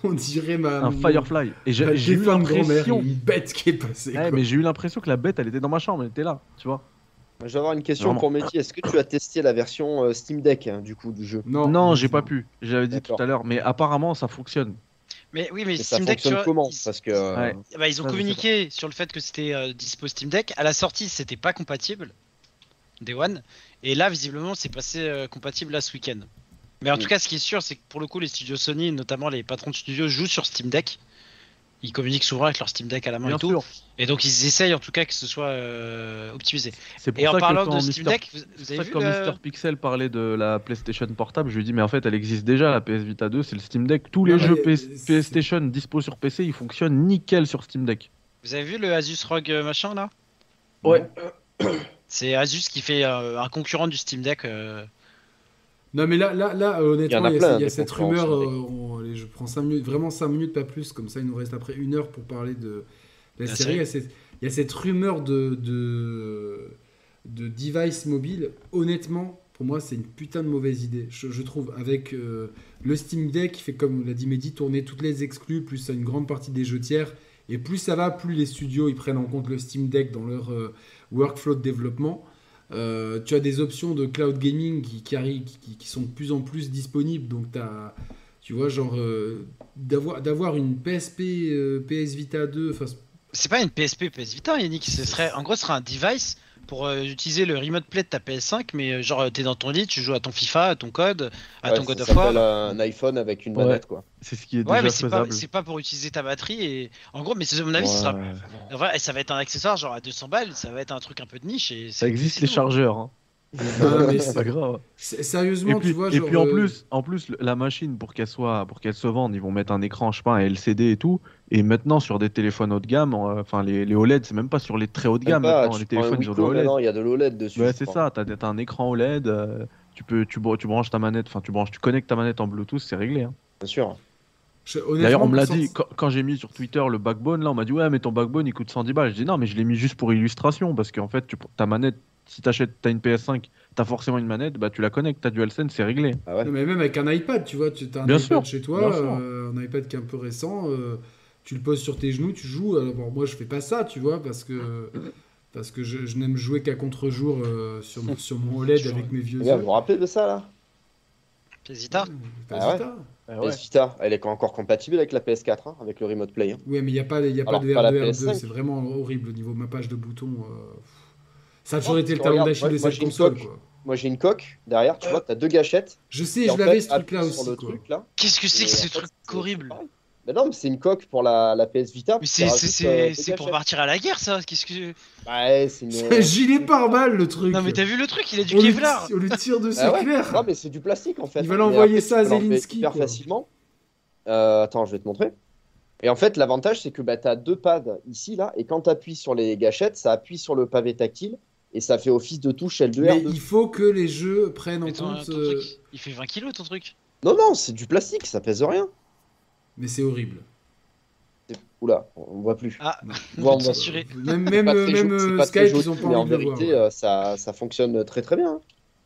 on, dirait ma. un Firefly. Et j'ai eu l'impression. Une bête qui est passée. Ouais, quoi. mais j'ai eu l'impression que la bête, elle était dans ma chambre, elle était là, tu vois. Je vais avoir une question Vraiment. pour Mehdi. Est-ce que tu as testé la version euh, Steam Deck hein, du coup du jeu? Non, Non, j'ai pas pu. J'avais dit tout à l'heure, mais apparemment, ça fonctionne. Mais oui, mais Et ça Steam Deck, tu fonctionne vois, comment? ils- Parce que euh, Ouais. bah, ils ont Ça, communiqué sur le fait que c'était euh, dispo Steam Deck. À la sortie, c'était pas compatible. Day One. Et là, visiblement, c'est passé euh, compatible là ce week-end. Mais en Mm. tout cas, ce qui est sûr, c'est que pour le coup, les studios Sony, notamment les patrons de studios, jouent sur Steam Deck. Ils communiquent souvent avec leur Steam Deck à la main Bien et tout. Et donc, ils essayent en tout cas que ce soit euh, optimisé. C'est pour Et en parlant de Steam Mister- Deck, vous, avez vu que quand le- Mister Pixel parlait de la PlayStation portable, je lui dis mais en fait elle existe déjà la PS Vita 2, c'est le Steam Deck. Tous les Non, jeux mais, PS c'est- PlayStation dispo sur PC, ils fonctionnent nickel sur Steam Deck. vous avez vu le Asus ROG euh, machin là? Ouais. C'est Asus qui fait euh, un concurrent du Steam Deck. euh, Non, mais là, là, là honnêtement, Il y a il y a, y cette rumeur. euh, on- je prends 5 minutes, vraiment 5 minutes, pas plus. Comme ça, il nous reste après une heure pour parler de la, La série. série. Il y, a cette, il y a cette rumeur de, de, de device mobile. Honnêtement, pour moi, c'est une putain de mauvaise idée. Je, je trouve, avec euh, le Steam Deck qui fait, comme l'a dit Mehdi, tourner toutes les exclus, plus une grande partie des jeux tiers. Et plus ça va, plus les studios ils prennent en compte le Steam Deck dans leur euh, workflow de développement. Euh, tu as des options de cloud gaming qui, qui, qui, qui sont de plus en plus disponibles. Donc, as, tu vois, genre, euh, d'avoir d'avoir une PSP, euh, PS Vita 2. enfin, C'est pas une PSP PS Vita, Yannick. Ce serait, en gros, ce serait un device pour euh, utiliser le remote play de ta PS5, mais euh, genre t'es dans ton lit, tu joues à ton FIFA, à ton code, à Ouais, ton God of War. un iPhone avec une Ouais. manette, quoi. C'est ce qui est Ouais, mais déjà c'est pas, faisable. c'est pas pour utiliser ta batterie et en gros, mais c'est- à mon avis, Ouais. ça va être un accessoire genre à 200 balles, ça va être un truc un peu de niche et Ça existe les tout. chargeurs. Hein. Non, mais C'est pas grave. sérieusement, puis, tu vois, et genre, puis en euh, plus, en plus, la machine pour qu'elle soit, pour qu'elle se vende, ils vont mettre un écran, je sais pas, un LCD et tout. Et maintenant sur des téléphones haut de gamme, euh, enfin les, les OLED, c'est même pas sur les très haut de gamme pas, maintenant, les téléphones OLED. maintenant, il y a de l'OLED dessus. Ouais, c'est ça. T'as t'as un écran OLED. euh, tu peux, tu, br- tu branches ta manette, enfin tu branches, tu connectes ta manette en Bluetooth, c'est réglé. hein. Bien sûr. D'ailleurs, on me l'a dit quand, quand j'ai mis sur Twitter le backbone. Là, on m'a dit ouais, mais ton backbone il coûte 110 balles. Je dis non, mais je l'ai mis juste pour illustration parce qu'en fait, tu, ta manette, si t'achètes, t'as une PS5, t'as forcément une manette, bah tu la connectes, t'as DualSense, c'est réglé. Ah ouais. Non, mais même avec un iPad, tu vois, tu as un Bien iPad sûr, chez toi, bien euh, un iPad qui est un peu récent, euh, tu le poses sur tes genoux, tu joues. Alors, bon, moi, je fais pas ça, tu vois, parce que, parce que je, je n'aime jouer qu'à contre-jour euh, sur, mon- sur mon OLED avec mes vieux yeux. vous vous rappelez de ça, là? Pas Ah ouais? Vita, elle est encore compatible avec la PS4, hein, avec le Remote Play. hein. Ouais, mais il n'y a pas, il y a pas Alors, de pas la R2, R2 PS5. c'est vraiment horrible au niveau mappage de boutons. euh, Ça a toujours Oh, été le talon d'Achille de moi, cette j'ai une console. Quoi. Moi, j'ai une coque derrière, tu vois, t'as deux gâchettes. Je sais, je l'avais ce truc-là aussi. Sur le quoi. truc, là. Qu'est-ce que c'est que ce truc horrible. Mais non, mais c'est une coque pour la, la PS Vita. Mais c'est euh, c'est- pour partir à la guerre ça Qu'est-ce que Ouais, c'est une. C'est un gilet pare-balles le truc. Non mais t'as vu le truc, il a du on, Kevlar. on lui tire dessus, Ah ouais clair. Non, mais c'est du plastique en fait. Il va l'envoyer ça à Hyper quoi. facilement. Euh, attends, je vais te montrer. Et en fait, l'avantage, c'est que bah, tu as deux pads ici, là, et quand tu appuies sur les gâchettes, ça appuie sur le pavé tactile, et ça fait office de touche L2, Mais R2. il faut que les jeux prennent en Mais ton, compte. ton euh, truc, il fait 20 kilos ton truc. Non, non, c'est du plastique, ça pèse rien. Mais c'est horrible. Oula, on voit plus. Ah, Bon, on censurer. Même, même, même euh, pas très Skype, ils joli, ont pas mais en de voir. vérité, euh, ça, ça fonctionne très très bien.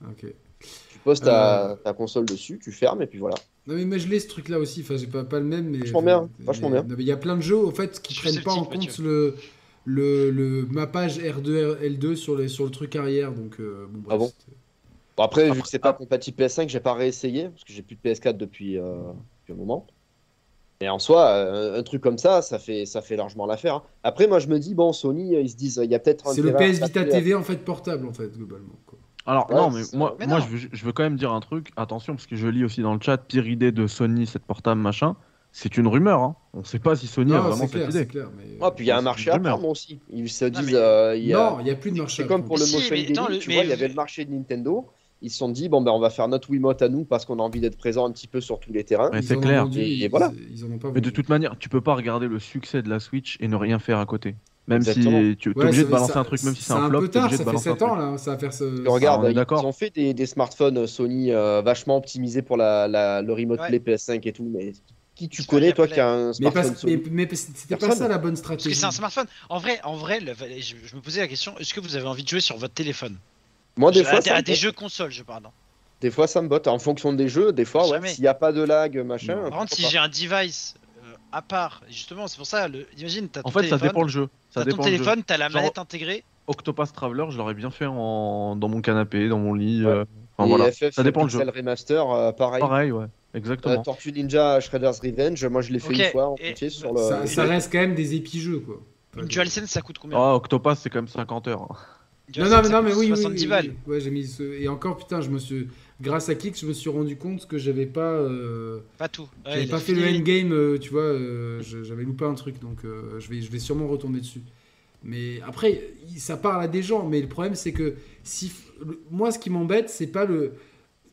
Ok. Tu poses ta, Euh. ta console dessus, tu fermes, et puis voilà. Non mais moi je l'ai ce truc là aussi, enfin j'ai pas, pas le même mais... Vachement bien, mais- vachement mais- bien. non, mais il y a plein de jeux en fait qui Je prennent pas en compte le, le, le mappage R2, L2 sur, les, sur le truc arrière donc euh, bon bref. Ah bon c'était- Bon, après, vu que c'est pas compatible PS5, j'ai pas réessayé, parce que j'ai plus de PS4 depuis, euh, depuis un moment. Et en soi, euh, un truc comme ça, ça fait, ça fait largement l'affaire. hein. Après, moi, je me dis, bon, Sony, ils se disent, il y a peut-être un C'est le PS Vita TV en fait portable en fait globalement. quoi. Alors Ouais, non, mais moi, mais moi non. je, veux, je veux quand même dire un truc. Attention, parce que je lis aussi dans le chat, pire idée de Sony, cette portable machin. C'est une rumeur. Hein. On sait pas si Sony a vraiment c'est cette clair, idée. c'est clair. Mais... Ah, puis il y a un marché à prendre aussi. Ils se Non, disent, mais- euh, il y a- Non, il n'y a plus de marché. c'est comme pour le Si, motion le- tu mais- vois, il y avait le marché de Nintendo. Ils se sont dit, bon, ben, on va faire notre Wiimote à nous parce qu'on a envie d'être présent un petit peu sur tous les terrains. Ils c'est clair. vendu, Et- ils- et voilà. Ils en ont pas Mais de toute manière, tu peux pas regarder le succès de la Switch et ne rien faire à côté. Même Exactement. si tu es Ouais, obligé de balancer ça- un truc, même si c'est un un flop, peu tard, obligé ça de fait balancer un 7 ans là, ça va faire ce. On est ils- d'accord. ils ont fait des, des smartphones Sony euh, vachement optimisés pour la, la- le Remote Ouais. Play PS5 et tout, mais qui tu connais, toi, qui a un smartphone parce- mais, mais c'était pas ça la bonne Parce que stratégie. c'est un smartphone. En vrai, en vrai, le- je, je me posais la question est-ce que vous avez envie de jouer sur votre téléphone? Moi, des fois, à, ça des jeux console, je parle. hein. des fois, ça me botte. En fonction des jeux, des fois, ouais, s'il n'y a pas de lag, machin. Non. Par contre, si j'ai un device euh, à part, justement, c'est pour ça, le, imagine, t'as ton En fait, ça dépend le jeu. Ça t'as ton dépend le jeu. téléphone, t'as la Genre- manette intégrée. Octopus Traveler, je l'aurais bien fait en... dans mon canapé, dans mon lit. Ouais. euh. Enfin, Et voilà. FF Ça dépend le jeu. Remaster, euh, pareil. Pareil, ouais. Euh, Exactement. Tortue Ninja Shredder's Revenge, moi, je l'ai fait une fois en et- entier sur le. Ça, reste quand même des épis-jeux quoi. Une DualSense, ça coûte combien? Ah, Octopus, c'est quand même 50 heures. hein. Non, non, mais, non, oui, oui, 70 oui, balles. oui. Ouais, j'ai mis ce... Et encore, putain, je me suis. Grâce à Kix, je me suis rendu compte que j'avais pas. euh, Pas tout. Ouais, J'avais pas fait le endgame, euh, tu vois, euh, j'avais loupé un truc, donc euh, je, vais, je vais sûrement retomber dessus. Mais après, ça parle à des gens, mais le problème c'est que si moi ce qui m'embête, c'est pas le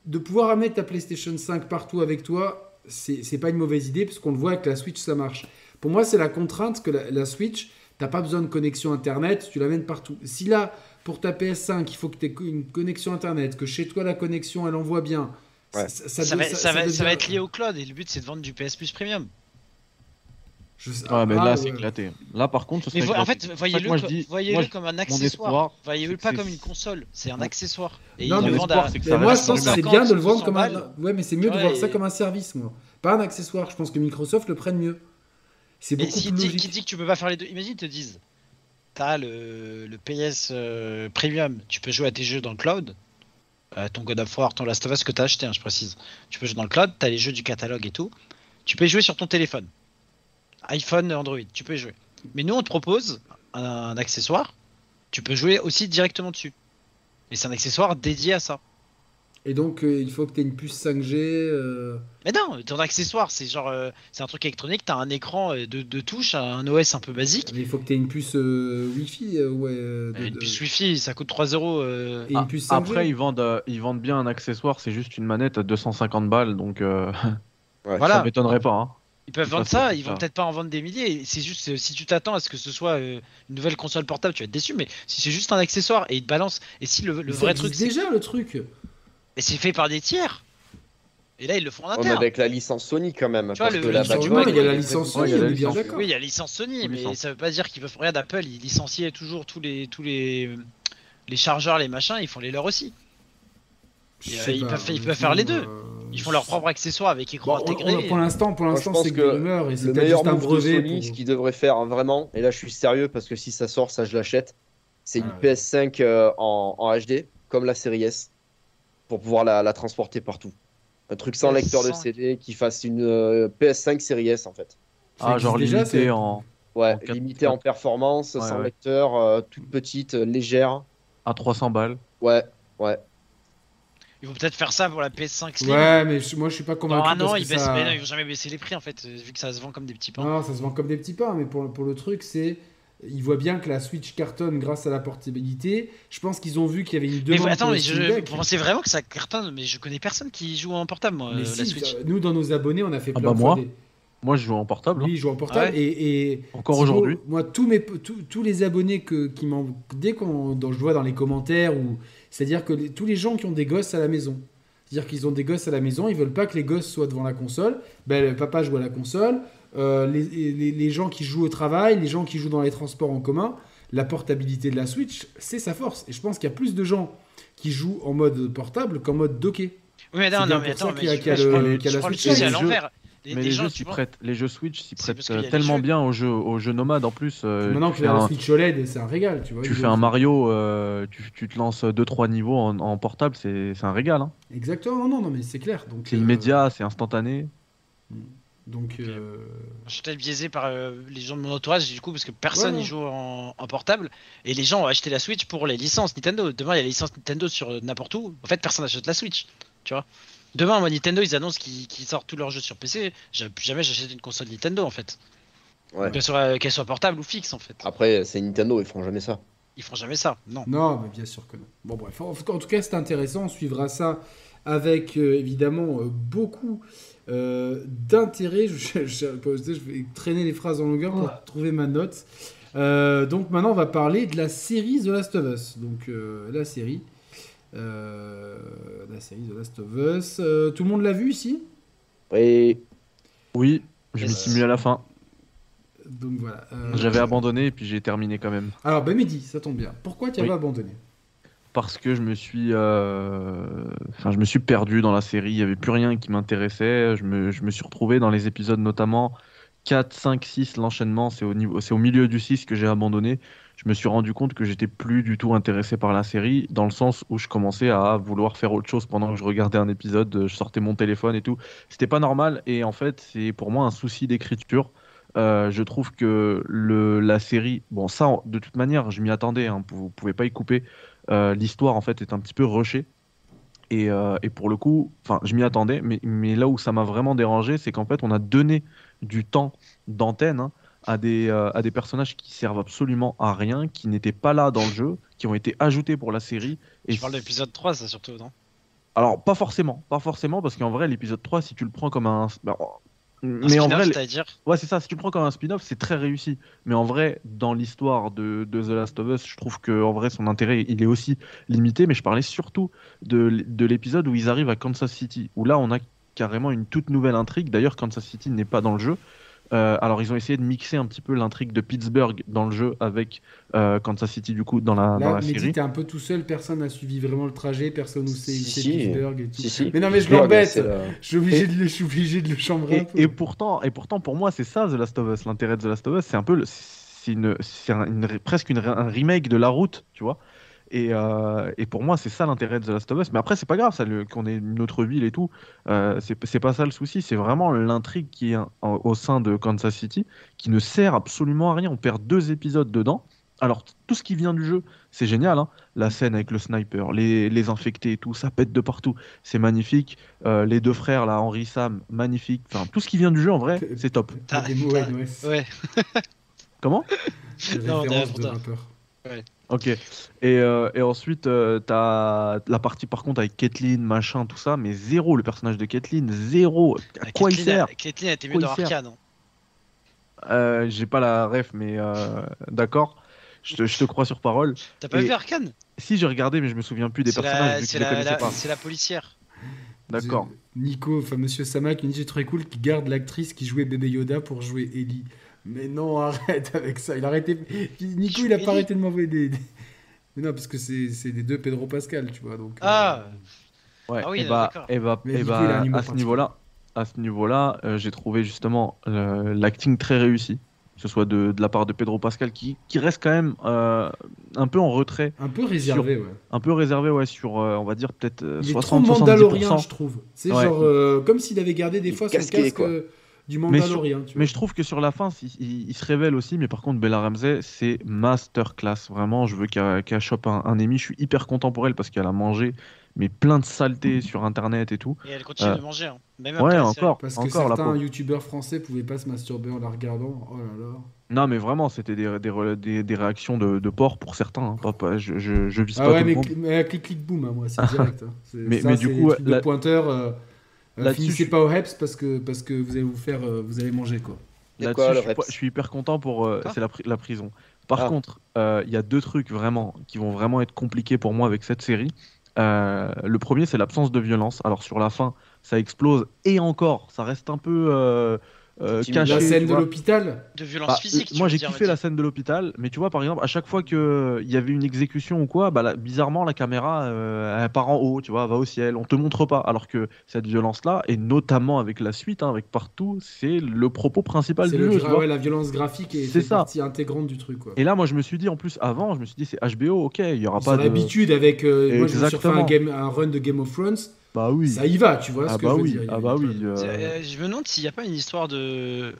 de pouvoir amener ta PlayStation 5 partout avec toi, c'est pas une mauvaise idée parce qu'on le voit avec la Switch ça marche. Pour moi, c'est la contrainte que la, la Switch, t'as pas besoin de connexion internet, tu l'amènes partout. Si là, pour ta PS5, il faut que tu aies une connexion internet, que chez toi la connexion elle envoie bien, ça, va, être lié au cloud et le but c'est de vendre du PS Plus Premium. Je sais- Ouais, mais ah, là, c'est ouais. éclaté. Là, par contre, ce Mais en fait, voyez-le co- comme un accessoire. Voyez-le pas comme une console, c'est un accessoire. Et Non, ils mais le vendent à... c'est que Mais ça moi, reste je pense que une c'est bien de le vendre 200 comme un. Ouais, mais c'est mieux de voir ça comme un service, moi. Pas un accessoire. Je pense que Microsoft le prenne mieux. C'est Mais beaucoup si plus dit, logique. qui dit que tu peux pas faire les deux, imagine ils te disent, t'as le, le PS euh, Premium, tu peux jouer à tes jeux dans le cloud, euh, ton God of War, ton Last of Us que t'as acheté, hein, je précise. Tu peux jouer dans le cloud, t'as les jeux du catalogue et tout. Tu peux y jouer sur ton téléphone, iPhone, Android, tu peux y jouer. Mais nous on te propose un, un accessoire, tu peux jouer aussi directement dessus. Et c'est un accessoire dédié à ça. Et donc, euh, il faut que tu aies une puce 5G. euh, Mais non, ton accessoire, c'est genre, euh, c'est un truc électronique, t'as un écran de, de touches, un OS un peu basique. mais il faut que tu aies une puce euh, Wi-Fi. euh, ouais, de- Une de- puce Wi-Fi, ça coûte 3 euros. euh, Et une Ah, puce 5G. Après, ils vendent, euh, ils vendent bien un accessoire, c'est juste une manette à 250 balles, donc euh, Ouais. Voilà. ça m'étonnerait pas. hein. Ils peuvent vendre ça, ils vont peut-être pas en vendre des milliers. C'est juste euh, si tu t'attends à ce que ce soit euh, une nouvelle console portable, tu vas être déçu. Mais si c'est juste un accessoire et ils te balancent, et si le, vrai truc, c'est déjà le truc. et c'est fait par des tiers, et là ils le font en interne. avec la licence Sony quand même. Tu vois, parce le- que licence- bah, vois, il y a la licence Sony, il y a la est bien licence. d'accord. Oui, il y a licence Sony, mais licence. ça veut pas dire qu'ils peuvent. Regarde, Apple, ils licencient toujours tous les tous les les chargeurs, les machins, ils font les leurs aussi. Et, euh, ils peuvent- ils peuvent faire les deux. euh, Ils font leur propre accessoire avec écran Bon, on- intégré. on- pour l'instant, pour l'instant, c'est que rumeurs et c'est Le meilleur juste un move de brevet. Sony, pour- ce qu'ils devrait faire hein, vraiment, et là je suis sérieux parce que si ça sort, ça je l'achète, c'est une Ah ouais. PS5 euh, en, en HD, comme la série S, pour pouvoir la, la transporter partout. Un truc sans lecteur de PS5. CD qui fasse une euh, PS5 série S en fait. Ah, genre limité c'est- en Ouais, En limitée en performance, Ouais, sans ouais. lecteur, euh, toute petite, euh, légère. à 300 balles. Ouais, ouais. Ils vont peut-être faire ça pour la PS5 Slim. Ouais, mais je- moi je suis pas Dans convaincu. un an, parce que ils baissent. ça- Mais non, ils vont jamais baisser les prix en fait, euh, vu que ça se vend comme des petits pains. Non, ça se vend comme des petits pains, mais pour, pour le truc, c'est. Ils voient bien que la Switch cartonne grâce à la portabilité. Je pense qu'ils ont vu qu'il y avait une Mais demande. vous- attends, pour mais je, pensez vraiment que ça cartonne? Mais je connais personne qui joue en portable, moi, Mais euh, si, la Switch. nous dans nos abonnés, on a fait Ah plein bah de moi, fois des- Moi, je joue en portable. hein. Oui, ils jouent en portable. Ah ouais et, et Encore aujourd'hui. Moi, tous, mes, tous, tous les abonnés que, qui m'en. Dès qu'on dans, je vois dans les commentaires, ou c'est-à-dire que les- tous les gens qui ont des gosses à la maison, c'est-à-dire qu'ils ont des gosses à la maison, ils veulent pas que les gosses soient devant la console. Ben, le papa joue à la console. euh, les, les, les gens qui jouent au travail, les gens qui jouent dans les transports en commun, la portabilité de la Switch, c'est sa force. Et je pense qu'il y a plus de gens qui jouent en mode portable qu'en mode docké. Oui, mais non, bien non, mais attends, mais je, je je le Switch sujet à l'envers. Les, Mais les les, gens, jeux tu s'y vois, prêtent, les jeux Switch s'y prêtent euh, tellement jeux. bien aux jeux, aux jeux nomades en plus. euh, Maintenant tu qu'il y fais a la un, Switch OLED, c'est un régal. Tu, vois, tu fais un Mario, euh, tu, tu te lances 2-3 niveaux en, en portable, c'est un régal. hein. Exactement, non, non, mais c'est clair. C'est euh, immédiat, c'est instantané. Donc, euh, je suis peut-être biaisé par euh, les gens de mon entourage, du coup, parce que personne Ouais. n'y joue en, en portable. Et les gens ont acheté la Switch pour les licences Nintendo. Demain, il y a les licences Nintendo sur n'importe où. En fait, personne n'achète la Switch. Tu vois Demain, moi, Nintendo, ils annoncent qu'ils sortent tous leurs jeux sur PC. J'ai- Plus jamais j'achète une console Nintendo, en fait. Ouais. Qu'elle soit, qu'elle soit portable ou fixe, en fait. Après, c'est Nintendo, ils feront jamais ça. Ils feront jamais ça. Non. Non, mais bien sûr que non. Bon, bref, en, en tout cas, c'est intéressant. On suivra ça avec euh, évidemment euh, beaucoup euh, d'intérêt. Je, je- je- je vais traîner les phrases en longueur pour trouver ma note. Euh, donc maintenant, on va parler de la série The Last of Us. Donc euh, la série. Euh, la série The Last of Us. Euh, tout le monde l'a vu ici? Et Oui, je m'y Yes. suis mis à la fin. Donc voilà. euh, J'avais abandonné et puis j'ai terminé quand même. Alors, ben Mehdi, ça tombe bien. Pourquoi tu avais Oui. abandonné? Parce que je me suis, euh, enfin, je me suis perdu dans la série. Il n'y avait plus rien qui m'intéressait. Je me, je me suis retrouvé dans les épisodes notamment 4, 5, 6. L'enchaînement, c'est au, niveau, au milieu du 6 que j'ai abandonné. Je me suis rendu compte que j'étais plus du tout intéressé par la série, dans le sens où je commençais à vouloir faire autre chose pendant que je regardais un épisode. Je sortais mon téléphone et tout. C'était pas normal. Et en fait, c'est pour moi un souci d'écriture. Euh, je trouve que la série, bon ça de toute manière je m'y attendais, hein, vous pouvez pas y couper. Euh, L'histoire en fait est un petit peu rushée et, euh, pour le coup, enfin je m'y attendais, mais, mais là où ça m'a vraiment dérangé, c'est qu'en fait on a donné du temps d'antenne hein, à, des, euh, à des personnages qui servent absolument à rien, qui n'étaient pas là dans le jeu, qui ont été ajoutés pour la série. Et Je parle de l'épisode 3, ça surtout, non? Alors pas forcément, pas forcément parce qu'en vrai l'épisode 3 si tu le prends comme un, bah, Un mais en vrai, c'est-à-dire? Ouais, c'est ça. Si tu le prends comme un spin-off, c'est très réussi. Mais en vrai, dans l'histoire de, de The Last of Us, je trouve que en vrai, son intérêt, il est aussi limité. Mais je parlais surtout de, de l'épisode où ils arrivent à Kansas City, où là, on a carrément une toute nouvelle intrigue. D'ailleurs, Kansas City n'est pas dans le jeu. Euh, alors ils ont essayé de mixer un petit peu l'intrigue de Pittsburgh dans le jeu avec euh, Kansas City du coup dans la, dans Là, la Mehdi, série. t'es un peu tout seul, personne n'a suivi vraiment le trajet, personne ne sait où Si, c'est si. Pittsburgh et tout. Si, si. Mais non, mais je l'embête. la- Je suis obligé, de, le- je suis obligé de le chambrer un Et, peu. et pourtant, et pourtant, pour moi, c'est ça The Last of Us. L'intérêt de The Last of Us, c'est un peu, le- c'est une, c'est un- une- presque une- un remake de La Route, tu vois. Et, euh, et pour moi, c'est ça l'intérêt de The Last of Us. Mais après, c'est pas grave, ça, le- qu'on ait une autre ville et tout. Euh, c'est pas ça le souci. C'est vraiment l'intrigue qui est en- au sein de Kansas City, qui ne sert absolument à rien. On perd deux épisodes dedans. Alors, tout ce qui vient du jeu, c'est génial. hein. La scène avec le sniper, les, les infectés et tout, ça pète de partout. C'est magnifique. Euh, les deux frères, là, Henry Sam, magnifique. Enfin, tout ce qui vient du jeu, en vrai, c'est top. T'as des mots, T'as- ouais. Comment? Non, références t'as- Ok. Et, euh, et ensuite, euh, t'as la partie par contre avec Caitlyn, machin, tout ça, mais zéro le personnage de Caitlyn, zéro. À quoi il sert Caitlyn a été mieux dans Arcane. hein. Euh, J'ai pas la ref, mais euh, d'accord. Je te, je te crois sur parole. T'as pas Et- vu Arcane? Si j'ai regardé, mais je me souviens plus des personnages c'est la, policière. D'accord. Nico, enfin Monsieur Sama qui me dit j'ai trouvé cool qui garde l'actrice qui jouait bébé Yoda pour jouer Ellie. Mais non, arrête avec ça. Il a arrêté. Nico, il a pas arrêté de m'envoyer des. des- Mais non, parce que c'est c'est les deux Pedro Pascal, tu vois. Donc, euh, Ah Ouais. Ah oui, et bah, et bah, Mais et Nico, bah, à ce niveau-là, à ce niveau-là, euh, j'ai trouvé justement euh, l'acting très réussi, que ce soit de, de la part de Pedro Pascal, qui, qui reste quand même euh, un peu en retrait, un peu réservé, ouais. un peu réservé, ouais, sur, euh, on va dire peut-être euh, Il est trop 60-70%. mandalorien, je trouve. C'est Ouais. genre euh, comme s'il avait gardé des Il fois son casqué, casque du Mais sur- tu Mais vois. je trouve que sur la fin, il, il- il se révèle aussi. Mais par contre, Bella Ramsey, c'est masterclass. Vraiment, je veux qu'elle qu'elle chope un, un Emmy. Je suis hyper content pour elle parce qu'elle a mangé mais plein de saletés sur Internet et tout. Et elle continue Euh, de manger. hein. Même Ouais, après la encore, Parce que encore la certains youtubeurs français pouvaient pas se masturber en la regardant. Oh là là. Non, mais vraiment, c'était des, des, re- des- des réactions de, de porc pour certains. hein. Pas- je, je, je vise Ah pas ouais, tout le mais, monde. cl- mais clic clic boum, hein, moi, c'est direct. hein. Mais- ça, mais du coup, là- pointeur. euh, euh, là-dessus, finissez pas au Heps parce que, parce que vous allez vous faire. euh, vous allez manger quoi. Là-dessus, quoi, je, suis reps pas- je suis hyper content pour. euh, Quoi c'est la, pri- la prison. Par Ah. contre, euh, il y a deux trucs vraiment qui vont vraiment être compliqués pour moi avec cette série. Euh, le premier, c'est l'absence de violence. Alors sur la fin, ça explose et encore, ça reste un peu euh, euh, caché. La scène de l'hôpital. De violence Bah, physique. moi j'ai kiffé la scène de l'hôpital, mais tu vois par exemple à chaque fois qu'il y avait une exécution ou quoi, bah, là, bizarrement la caméra euh, elle part en haut, tu vois, va au ciel, on te montre pas. Alors que cette violence-là, et notamment avec la suite, hein, avec partout, c'est le propos principal C'est du le jeu. gra- tu vois. ouais, la violence graphique est, C'est fait ça. partie intégrante du truc. Quoi. Et là moi je me suis dit en plus avant, je me suis dit c'est HBO, ok, il y aura Ils pas de. l'habitude avec. euh, moi, je me suis refait un, Exactement. game, un run de Game of Thrones. Bah oui. Ça y va, tu vois Ah ce que bah je veux oui, dire. Ah bah oui. euh, Euh, je me demande s'il n'y a pas une histoire de...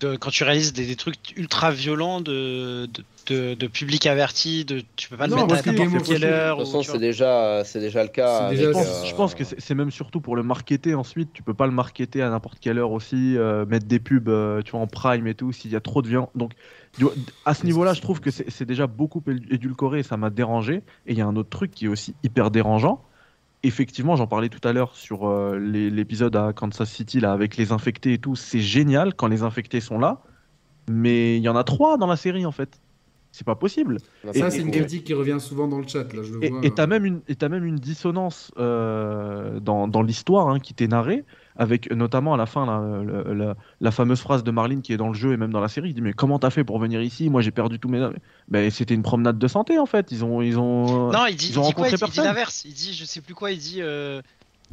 de- quand tu réalises des, des trucs ultra violents de, de, de- de public averti, de tu peux pas Non, le mettre à n'importe quelle heure. De toute ou, façon, c'est déjà, c'est déjà le cas. Déjà- Je pense, euh, je pense que c'est même surtout pour le marketer ensuite. Tu peux pas le marketer à n'importe quelle heure aussi, euh, mettre des pubs, euh, tu vois, en prime et tout, s'il y a trop de violence. Donc, vois, à ce niveau-là, je trouve que c'est c'est déjà beaucoup édu- édulcoré et ça m'a dérangé. Et il y a un autre truc qui est aussi hyper dérangeant. Effectivement, j'en parlais tout à l'heure sur euh, l'épisode à Kansas City là avec les infectés et tout. C'est génial quand les infectés sont là, mais il y en a trois dans la série en fait. C'est pas possible. a Ça, c'est une critique qui revient souvent dans le chat. Là, je le Et t'as même même une dissonance euh, dans, dans l'histoire hein, qui t'est narrée, avec notamment à la fin la, la- la- la fameuse phrase de Marlene qui est dans le jeu et même dans la série. Il dit mais comment t'as fait pour venir ici? Moi j'ai perdu tous mes. Ben c'était une promenade de santé en fait. Ils ont ils ont. Non, il dit, Ils ont il dit quoi? Rencontré Il dit, il dit l'inverse. Il dit, je sais plus quoi, il dit. euh,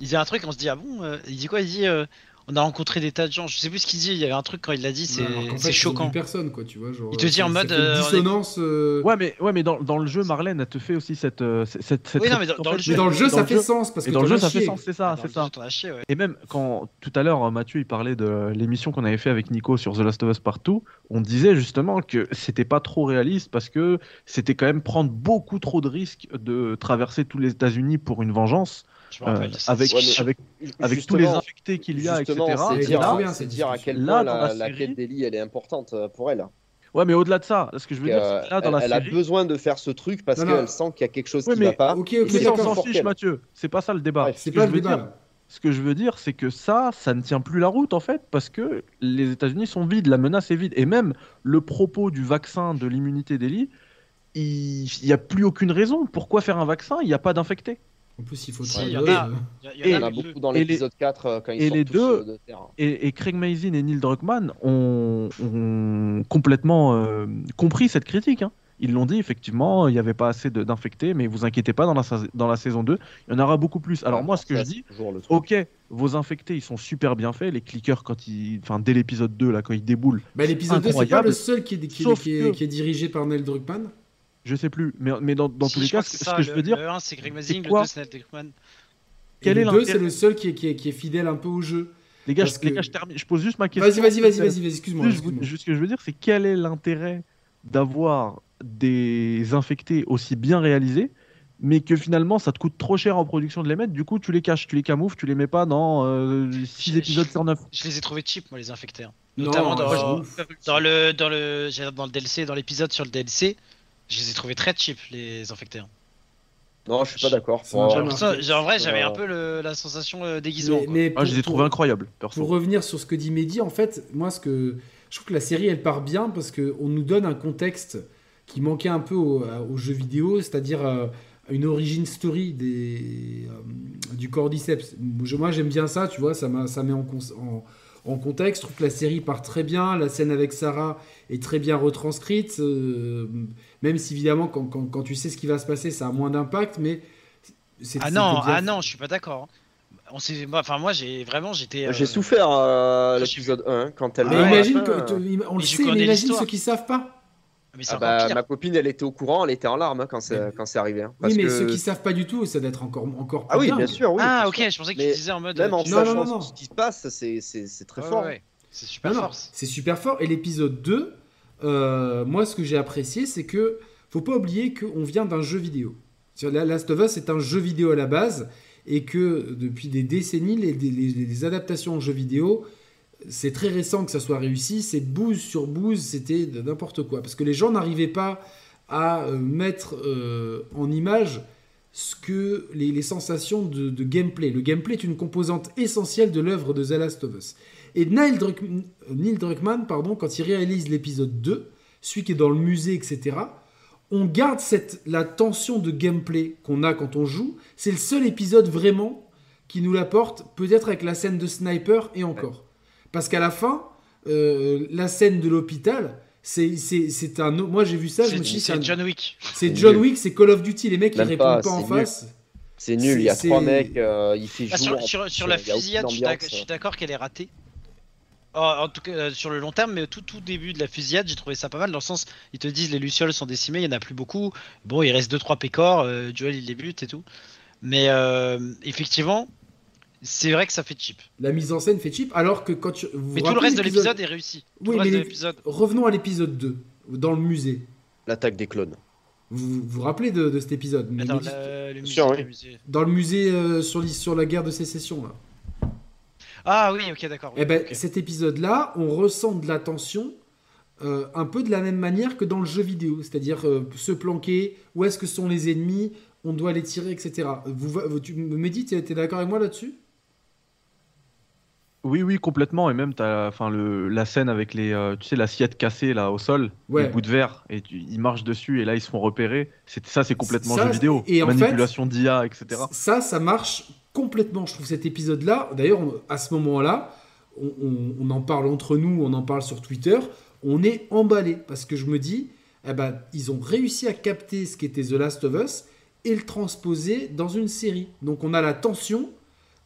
Il dit un truc, on se dit, ah bon euh, Il dit quoi? Il dit, euh, on a rencontré des tas de gens. Je sais plus ce qu'il dit, il y avait un truc quand il l'a dit, c'est fait, choquant. personne, quoi, tu vois. Genre, Il te dit en mode, euh, on est- dissonance. euh, Ouais mais ouais mais dans, dans le jeu Marlène elle te fait aussi cette euh, cette, cette Oui, non, mais dans- le jeu- Mais dans le jeu, ça fait sens parce Et que dans le jeu ça fait sens c'est ça c'est ça. jeu, t'en as chié, ouais. Et même quand tout à l'heure Mathieu il parlait de l'émission qu'on avait fait avec Nico sur The Last of Us Partout, on disait justement que c'était pas trop réaliste parce que c'était quand même prendre beaucoup trop de risques de traverser tous les États-Unis pour une vengeance Je euh, avec Ouais, mais- avec avec tous les infectés qu'il y a Justement, etc. c'est Et dire, là, à- bien, c'est cette dire à quel point Là, dans la, la la série- quête d'Ellie elle est importante euh, pour elle. Ouais mais au-delà de ça, ce que je veux dire c'est que là dans elle, la elle a série besoin de faire ce truc parce Non, non. qu'elle sent qu'il y a quelque chose Ouais, qui mais- va pas. Ok, Et ok, mais c'est ça, on s'en fiche. Mathieu, c'est pas ça le débat. Ce C'est que pas le débat. dire-. Ce que je veux dire, c'est que ça, ça ne tient plus la route en fait, parce que les États-Unis sont vides, la menace est vide, et même le propos du vaccin de l'immunité d'Eli, il n'y a plus aucune raison. Pourquoi faire un vaccin? Il n'y a pas d'infectés. En plus, il faut Si, il y en a. Il y en a beaucoup dans l'épisode 4 euh, quand ils et sortent les tous, deux- de terre. Et, et Craig Mazin et Neil Druckmann ont, ont complètement euh, compris cette critique. hein. Ils l'ont dit, effectivement, il n'y avait pas assez d'infectés, mais vous inquiétez pas, dans la, dans la saison 2, il y en aura beaucoup plus. Alors Ouais, moi, ce que je dis, ok, vos infectés, ils sont super bien faits. Les clickers, quand ils, enfin, dès l'épisode 2, là, quand ils déboulent, Bah, L'épisode 2, c'est pas le seul qui est, qui est- Sauf qui est- que- qui est dirigé par Neil Druckmann. Je sais plus, mais, mais dans, dans Si, tous les cas, ce, ça, que je le- veux dire, Le 1, c'est Greg Mazing, le quoi 2, c'est Quel le est 2, l'intérêt c'est le seul qui est, qui, est, qui est fidèle un peu au jeu. les gars, je, les que- gars, je termine, je pose juste ma question. Vas-y, vas-y, vas-y, vas-y, vas-y, excuse-moi. Juste ce que je veux dire, c'est quel est l'intérêt d'avoir des infectés aussi bien réalisés, mais que finalement ça te coûte trop cher en production de les mettre, du coup tu les caches, tu les camoufles, tu les mets pas dans 6 Je- épisodes sur 9. Je les ai trouvés cheap, moi, les infectés. hein. Notamment dans, le, dans, le, dans le DLC, dans l'épisode sur le DLC, je les ai trouvés très cheap, les infectés. hein. Non, je suis pas d'accord. Ça jamais Ça, en vrai, j'avais un peu le- la sensation euh, déguisement. Mais, quoi. mais Moi pour- je les ai pour- trouvés incroyables, perso. Pour revenir sur ce que dit Mehdi, en fait, moi, ce que je trouve que la série, elle part bien parce qu'on nous donne un contexte qui manquait un peu au- aux jeux vidéo, c'est-à-dire euh, une origin story des, euh, du Cordyceps. Je- Moi, j'aime bien ça, tu vois, ça, m'a- ça met en, cons- en, en contexte. Je trouve que la série part très bien, la scène avec Sarah est très bien retranscrite, euh, même si évidemment, quand, quand- quand tu sais ce qui va se passer, ça a moins d'impact, mais... c'est- Ah non, bien ah non, je suis pas d'accord. On s'est, moi, enfin moi, j'ai vraiment, j'étais. J'ai euh, souffert euh, j'ai l'épisode 1 quand elle. Mais Ah ouais, imagine, à la fin, que, tu- on le sait, mais imagine ceux qui savent pas. Mais c'est ah bah, ma copine, elle était au courant, elle était en larmes hein, quand c'est quand c'est arrivé. hein, parce oui, mais que- ceux qui savent pas du tout, ça doit être encore, encore plus Ah oui, bien sûr, oui. ah ok, sûr. je pensais que Mais tu disais en mode. Même en tu- Non, non, sachant non, non. ce qui se passe, c'est c'est- c'est très Ouais, fort. ouais, C'est super Non, fort. c'est super fort. Et l'épisode 2, euh, moi, ce que j'ai apprécié, c'est que faut pas oublier qu'on vient d'un jeu vidéo. Sur Last of Us, c'est un jeu vidéo à la base, et que depuis des décennies, les, les- les- les adaptations en jeu vidéo, c'est très récent que ça soit réussi. C'est bouse sur bouse, c'était n'importe quoi. Parce que les gens n'arrivaient pas à euh, mettre euh, en image ce que les, sensations de, gameplay. Le gameplay est une composante essentielle de l'œuvre de The Last of Us. Et Neil, Druck- Druckmann, quand il réalise l'épisode 2, celui qui est dans le musée, etc., on garde cette, la tension de gameplay qu'on a quand on joue. C'est le seul épisode vraiment qui nous l'apporte, peut-être avec la scène de sniper et encore. Parce qu'à la fin, euh, la scène de l'hôpital, c'est c'est- c'est un. autre- Moi j'ai vu ça, je C'est me suis dit, c'est c'est un- John Wick. c'est John. Wick, c'est Call of Duty. Les mecs, ils répondent pas, pas, en c'est nul. face. C'est nul, il y a trois mecs, euh, il fait Ah, jouer. sur, la fusillade, je suis suis d'accord qu'elle est ratée. Oh, en tout cas, euh, sur le long terme, mais au tout, tout début de la fusillade, j'ai trouvé ça pas mal dans le sens, ils te disent les lucioles sont décimées, il y en a plus beaucoup. Bon, il reste 2-3 pécores, euh, Joel il les bute et tout. Mais euh, effectivement, c'est vrai que ça fait cheap. La mise en scène fait cheap, alors que quand tu. vous vous Mais tout le reste de l'épisode est réussi. Tout Oui, le reste mais de. Revenons à l'épisode 2, dans le musée. L'attaque des clones. Vous vous, vous rappelez de, de cet épisode Mais la- le musée, sûr, oui. musée. Dans le musée euh, sur, la guerre de sécession, là. Ah oui, ok, d'accord. oui, Eh ben, cet épisode-là, on ressent de la tension euh, un peu de la même manière que dans le jeu vidéo, c'est-à-dire euh, se planquer, où est-ce que sont les ennemis, on doit les tirer, etc. Vous, vous- tu me dis, tu es d'accord avec moi là-dessus? Oui, oui, complètement. Et même, t'as enfin, le, la scène avec les, euh, tu sais, l'assiette cassée là au sol, Ouais. les bouts de verre, et tu- ils marchent dessus, et là ils se font repérer. C'est ça, c'est complètement Ça, jeu vidéo. et en fait- Manipulation d'IA, etc. Ça, ça marche complètement, je trouve, cet épisode-là. D'ailleurs, on- à ce moment-là, on, on- on en parle entre nous, on en parle sur Twitter, on est emballé, parce que je me dis, eh ben, ils ont réussi à capter ce qu'était The Last of Us et le transposer dans une série. Donc on a la tension,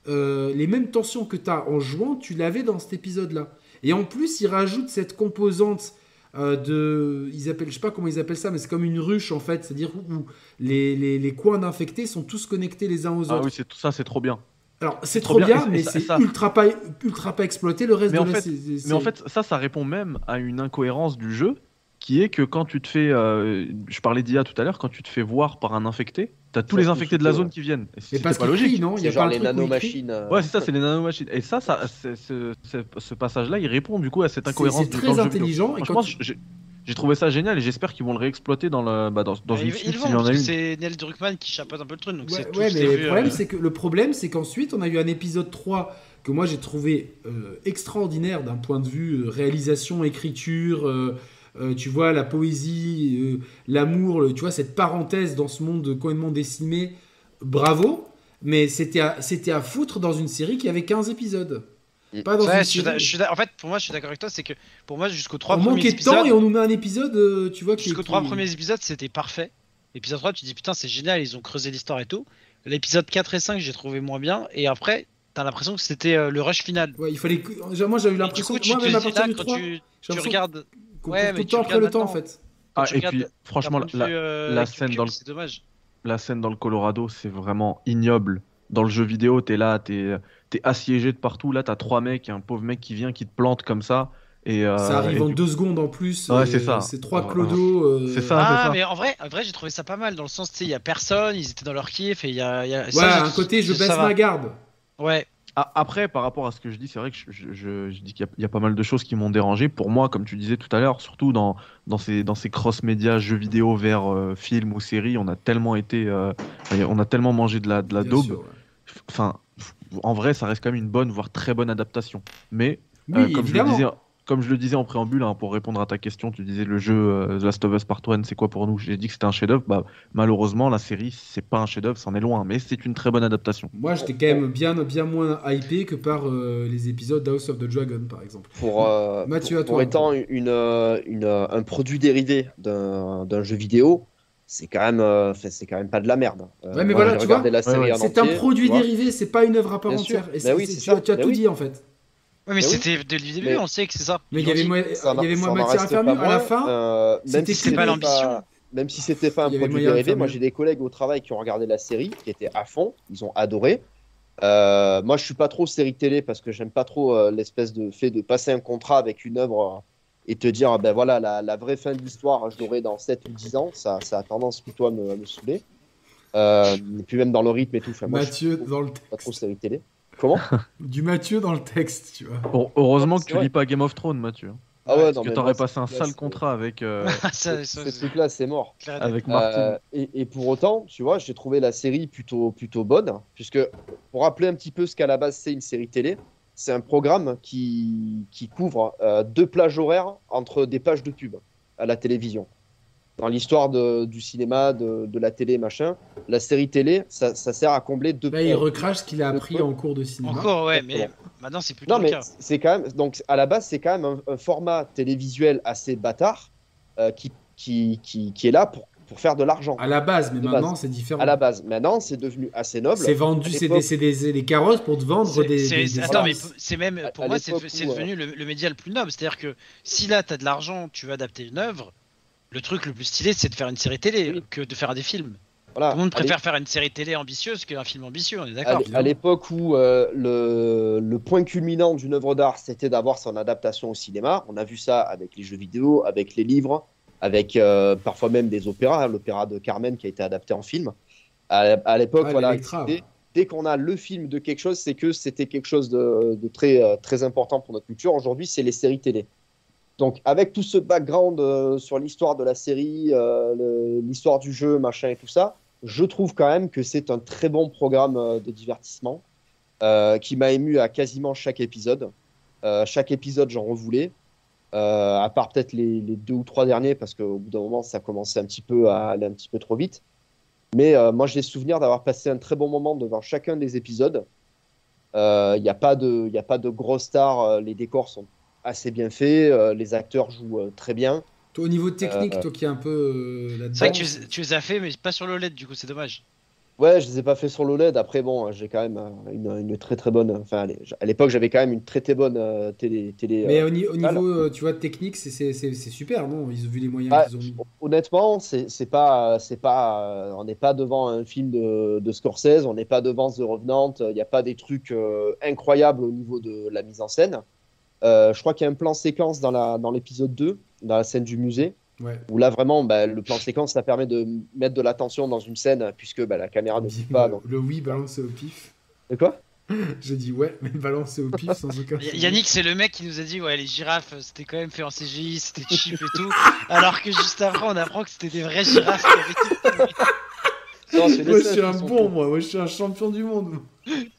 euh, les mêmes tensions que tu as en jouant, tu l'avais dans cet épisode-là. Et en plus, ils rajoutent cette composante euh, de. Ils appellent, je sais pas comment ils appellent ça, mais c'est comme une ruche en fait, c'est-à-dire où, où les, les- les coins d'infectés sont tous connectés les uns aux Ah autres. oui, c'est tout ça, c'est trop bien. Alors c'est trop trop bien, mais c'est ça- ultra pas, ultra pas exploité le reste Mais de en la fait- Mais en fait, ça, ça répond même à une incohérence du jeu, qui est que quand tu te fais, euh, je parlais d'IA tout à l'heure, quand tu te fais voir par un infecté, t'as tous Ça les infectés de la zone ouais. qui viennent. Parce pas logique. crie, non? Il y C'est a genre les nanomachines. euh, Ouais, c'est ça, c'est les nanomachines. Et ça, ça c'est- ce, passage-là, il répond du coup à cette C'est- incohérence c'est très intelligent, et quand Franchement, tu- j'ai trouvé ça génial et j'espère qu'ils vont le réexploiter dans, le, bah, dans, dans Bah, une suite s'il y en a une. c'est Neil Druckmann qui chapeaute un peu le truc, donc Ouais, c'est mais le problème, euh, c'est que le problème, c'est qu'ensuite, on a eu un épisode 3 que moi j'ai trouvé euh, extraordinaire d'un point de vue réalisation, écriture, euh, tu vois, la poésie, euh, l'amour, tu vois, cette parenthèse dans ce monde complètement décimé. Bravo. mais c'était à, c'était à foutre dans une série qui avait 15 épisodes. Mm. Pas dans Ouais, une je série. je suis d'a- en fait, pour moi, je suis d'accord avec toi, c'est que pour moi, jusqu'aux trois On premiers manquait de temps épisodes, et on nous met un épisode, euh, tu vois, qui jusqu'aux qui- trois premiers épisodes, c'était parfait. Épisode 3, tu dis putain, c'est génial, ils ont creusé l'histoire et tout. L'épisode 4 et 5, j'ai trouvé moins bien. Et après, t'as l'impression que c'était euh, le rush final. Ouais, il fallait. Moi, j'avais eu l'impression que tu moi, même à partir là, du quand 3, tu, j'ai tu l'impression regardes. Ouais, mais tout le tu temps après le temps, en fait. Ah, et regardes puis, franchement, la, euh, scène dans le- C'est dommage. la scène dans le Colorado, c'est vraiment ignoble. Dans le jeu vidéo, t'es là, t'es es assiégé de partout. Là, t'as trois mecs, et un pauvre mec qui vient, qui te plante comme ça. Et, euh, Ça arrive et en du- deux secondes en plus. Ouais, euh, c'est ça. C'est trois Ouais, clodos. euh, C'est ça. Ah, ça. mais en vrai, en vrai j'ai trouvé ça pas mal dans le sens, tu sais, il y a personne, ils étaient dans leur kiff et il y a. y a- Ouais, ça, un côté, je baisse ma garde. Ouais, Après, par rapport à ce que je dis, c'est vrai que je, je- je- je dis qu'il y, a- il y a pas mal de choses qui m'ont dérangé. Pour moi, comme tu disais tout à l'heure, surtout dans, dans ces, dans ces cross-médias, jeux vidéo vers euh, films ou séries, on a tellement été, euh, on a tellement mangé de la, de la Bien daube. sûr, ouais. Enfin, en vrai, ça reste quand même une bonne, voire très bonne adaptation. Mais Oui, Euh, comme, je le disais, comme je le disais en préambule, hein, pour répondre à ta question, tu disais le jeu euh, The Last of Us Part 1, c'est quoi pour nous? J'ai dit que c'était un chef-d'œuvre. Bah, malheureusement, la série, c'est pas un chef-d'œuvre, c'en est loin, mais c'est une très bonne adaptation. Moi, j'étais quand même bien, bien moins hypé que par euh, les épisodes d'House of the Dragon, par exemple. Pour, euh, Mathieu, pour, à toi. pour étant une, euh, une, un produit dérivé d'un jeu vidéo, c'est quand même, euh, c'est quand même pas de la merde. Euh, Ouais, mais moi, voilà, tu vois, ouais, C'est un produit dérivé, c'est pas une œuvre à part Bien sûr. entière. Et Bah oui, tu ça. as, tu as Bah tout oui. dit en fait. Ouais, mais Mais oui. c'était dès le début, Mais- on sait que c'est ça. Mais il y avait moins, matière à faire mieux. À la fin, euh, même c'était si c'était pas l'ambition. Même si c'était pas un produit dérivé, moi j'ai des collègues au travail qui ont regardé la série, qui étaient à fond, ils ont adoré. Euh, moi je suis pas trop série télé parce que j'aime pas trop euh, l'espèce de fait de passer un contrat avec une œuvre et te dire ah ben voilà la, la vraie fin de l'histoire je l'aurai dans 7 ou 10 ans, ça, ça a tendance plutôt à me, à me saouler. Euh, et puis même dans le rythme et tout, enfin, moi, je Mathieu suis dans le pas trop série télé. Comment Du Mathieu dans le texte, tu vois. Heu- Heureusement que C'est tu vrai. lis pas Game of Thrones, Mathieu. Ah ouais, non, Parce que t'aurais passé un sale contrat avec, euh, Ça, Ce, truc-là, c'est mort. avec Martin. Euh, et, et pour autant, tu vois, j'ai trouvé la série plutôt, plutôt bonne, puisque pour rappeler un petit peu ce qu'à la base c'est une série télé, c'est un programme qui, qui couvre euh, deux plages horaires entre des pages de pub à la télévision. Dans l'histoire du cinéma, de, de la télé, machin, la série télé, ça, ça sert à combler deux Là, il euh, recrache ce qu'il a appris en cours de cinéma. Encore, ouais, mais maintenant c'est plutôt Non, mais c'est quand même. Donc, à la base, c'est quand même un, un format télévisuel assez bâtard euh, qui, qui, qui, qui est là pour, pour faire de l'argent. À la base, mais De maintenant, c'est différent. À la base. Maintenant, c'est devenu assez noble. C'est vendu, c'est des, des, des carrosses pour te vendre des. des- attends, mais c'est même pour à moi c'est où, devenu le, le média le plus noble. C'est-à-dire que si là t'as de l'argent, tu veux adapter une œuvre, le truc le plus stylé c'est de faire une série télé Oui. que de faire des films. Voilà. Tout le monde préfère faire une série télé ambitieuse qu'un film ambitieux, on est à d'accord. à l'époque où euh, le, le point culminant d'une œuvre d'art, c'était d'avoir son adaptation au cinéma. On a vu ça avec les jeux vidéo, avec les livres, avec euh, parfois même des opéras. hein, L'opéra de Carmen qui a été adapté en film. À, à l'époque, Ouais, voilà, dès, qu'on a le film de quelque chose, c'est que c'était quelque chose de, de très, euh, très important pour notre culture. Aujourd'hui, c'est les séries télé. Donc, avec tout ce background euh, sur l'histoire de la série, euh, l'histoire du jeu, machin et tout ça, je trouve quand même que c'est un très bon programme euh, de divertissement qui m'a ému à quasiment chaque épisode. Chaque épisode, j'en revoulais. À part peut-être les, deux ou trois derniers, parce qu'au bout d'un moment, ça commençait un petit peu à aller un petit peu trop vite. Mais moi, j'ai souvenir d'avoir passé un très bon moment devant chacun des épisodes. Il n'y a, pas de- a pas de grosses stars, les décors sont assez bien faits, euh, les acteurs jouent euh, très bien. Toi, au niveau technique, Euh, toi qui es un peu euh, là-dedans. C'est vrai que tu, les- tu les as fait, mais pas sur l'OLED, du coup c'est dommage. Ouais, je les ai pas fait sur l'OLED. Après, bon, j'ai quand même une, une très très bonne. Enfin, allez, à l'époque, j'avais quand même une très très bonne euh, télé. télé Mais euh, au, ni- au voilà. niveau, euh, tu vois, technique, c'est- super, non? Ils ont vu les moyens Bah, qu'ils ont mis. honnêtement, c'est pas, c'est pas, euh, on n'est pas devant un film de, de Scorsese, on n'est pas devant The Revenant. Il n'y a pas des trucs euh, incroyables au niveau de la mise en scène. Euh, je crois qu'il y a un plan séquence dans la dans l'épisode 2, dans la scène du musée, Ouais. où là vraiment, bah, le plan séquence, ça permet de mettre de l'attention dans une scène puisque bah, la caméra ne suit pas. le, Donc... le oui balancé au pif. De quoi? J'ai dit ouais, mais balancé au pif sans aucun. Y- Yannick, c'est le mec qui nous a dit ouais les girafes c'était quand même fait en CGI, c'était cheap et tout, alors que juste après on apprend que c'était des vraies girafes qui avaient Non, Moi, je suis un bon, moi. Moi, je suis un champion du monde.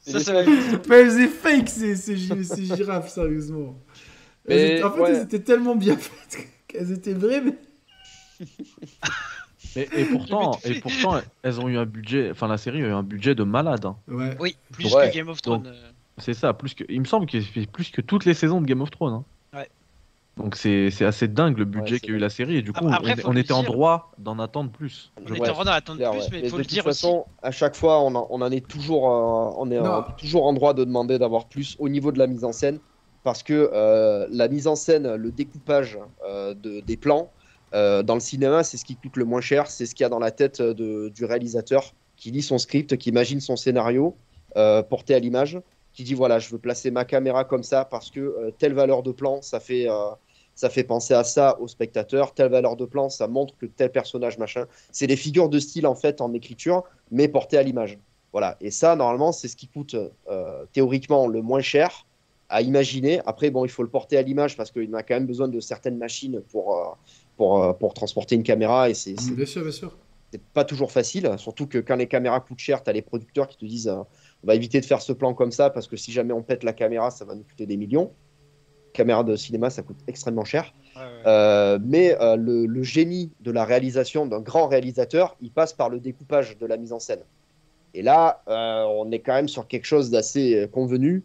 C'est Ça, ça va singes. Mais elles étaient fake, ces, ces, gi- ces girafes, sérieusement. Elles Mais, étaient- en fait, ouais. elles étaient tellement bien faites qu'elles étaient vraies, mais. Et, et pourtant, et pourtant, elles ont eu un budget. Enfin, la série a eu un budget de malade. hein. Ouais. Oui, plus Ouais. que Game of Thrones. euh. C'est ça, plus que. Il me semble qu'il fait plus que toutes les saisons de Game of Thrones. hein. Donc c'est c'est assez dingue le budget Ouais, qu'a eu la série et du coup Après, on, était en droit d'en attendre plus. On était en train d'en attendre Clair, plus, ouais. mais Mais il faut de le toute dire aussi. façon, à chaque fois, on en, on en est toujours, euh, on est euh, toujours en droit de demander d'avoir plus au niveau de la mise en scène, parce que euh, la mise en scène, le découpage euh, de, des plans euh, dans le cinéma, c'est ce qui coûte le moins cher, c'est ce qu'il y a dans la tête de- du réalisateur qui lit son script, qui imagine son scénario euh, porté à l'image, qui dit voilà, je veux placer ma caméra comme ça parce que euh, telle valeur de plan, ça fait euh, ça fait penser à ça au spectateur, telle valeur de plan, ça montre que tel personnage, machin. C'est des figures de style en fait en écriture, mais portées à l'image. Voilà. Et ça, normalement, c'est ce qui coûte euh, théoriquement le moins cher à imaginer. Après, bon, il faut le porter à l'image parce qu'il a quand même besoin de certaines machines pour, euh, pour, euh, pour transporter une caméra et c'est Bien sûr, bien sûr. c'est pas toujours facile. Surtout que quand les caméras coûtent cher, tu as les producteurs qui te disent on va éviter de faire ce plan comme ça parce que si jamais on pète la caméra, ça va nous coûter des millions. Caméra de cinéma, ça coûte extrêmement cher. Ouais, ouais. Euh, mais euh, le, le génie de la réalisation d'un grand réalisateur, il passe par le découpage de la mise en scène. Et là, euh, on est quand même sur quelque chose d'assez convenu.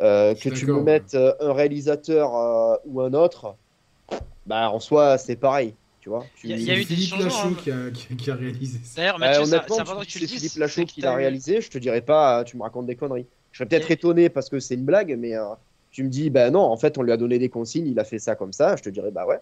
Euh, que tu me mettes un réalisateur euh, ou un autre, bah, en soi, c'est pareil. Tu vois Tu- Il y a- y eu des Philippe changements, Lachaud hein. qui, a, qui- qui a réalisé ça. D'ailleurs, Euh, Mathieu, ça- honnêtement, c'est tu tu c'est. Philippe Lachaud qui l'a réalisé, je te dirais pas, tu me racontes des conneries. Je serais peut-être étonné parce que c'est une blague, mais euh, tu me dis, ben non, en fait, on lui a donné des consignes, il a fait ça comme ça, je te dirais, bah ouais.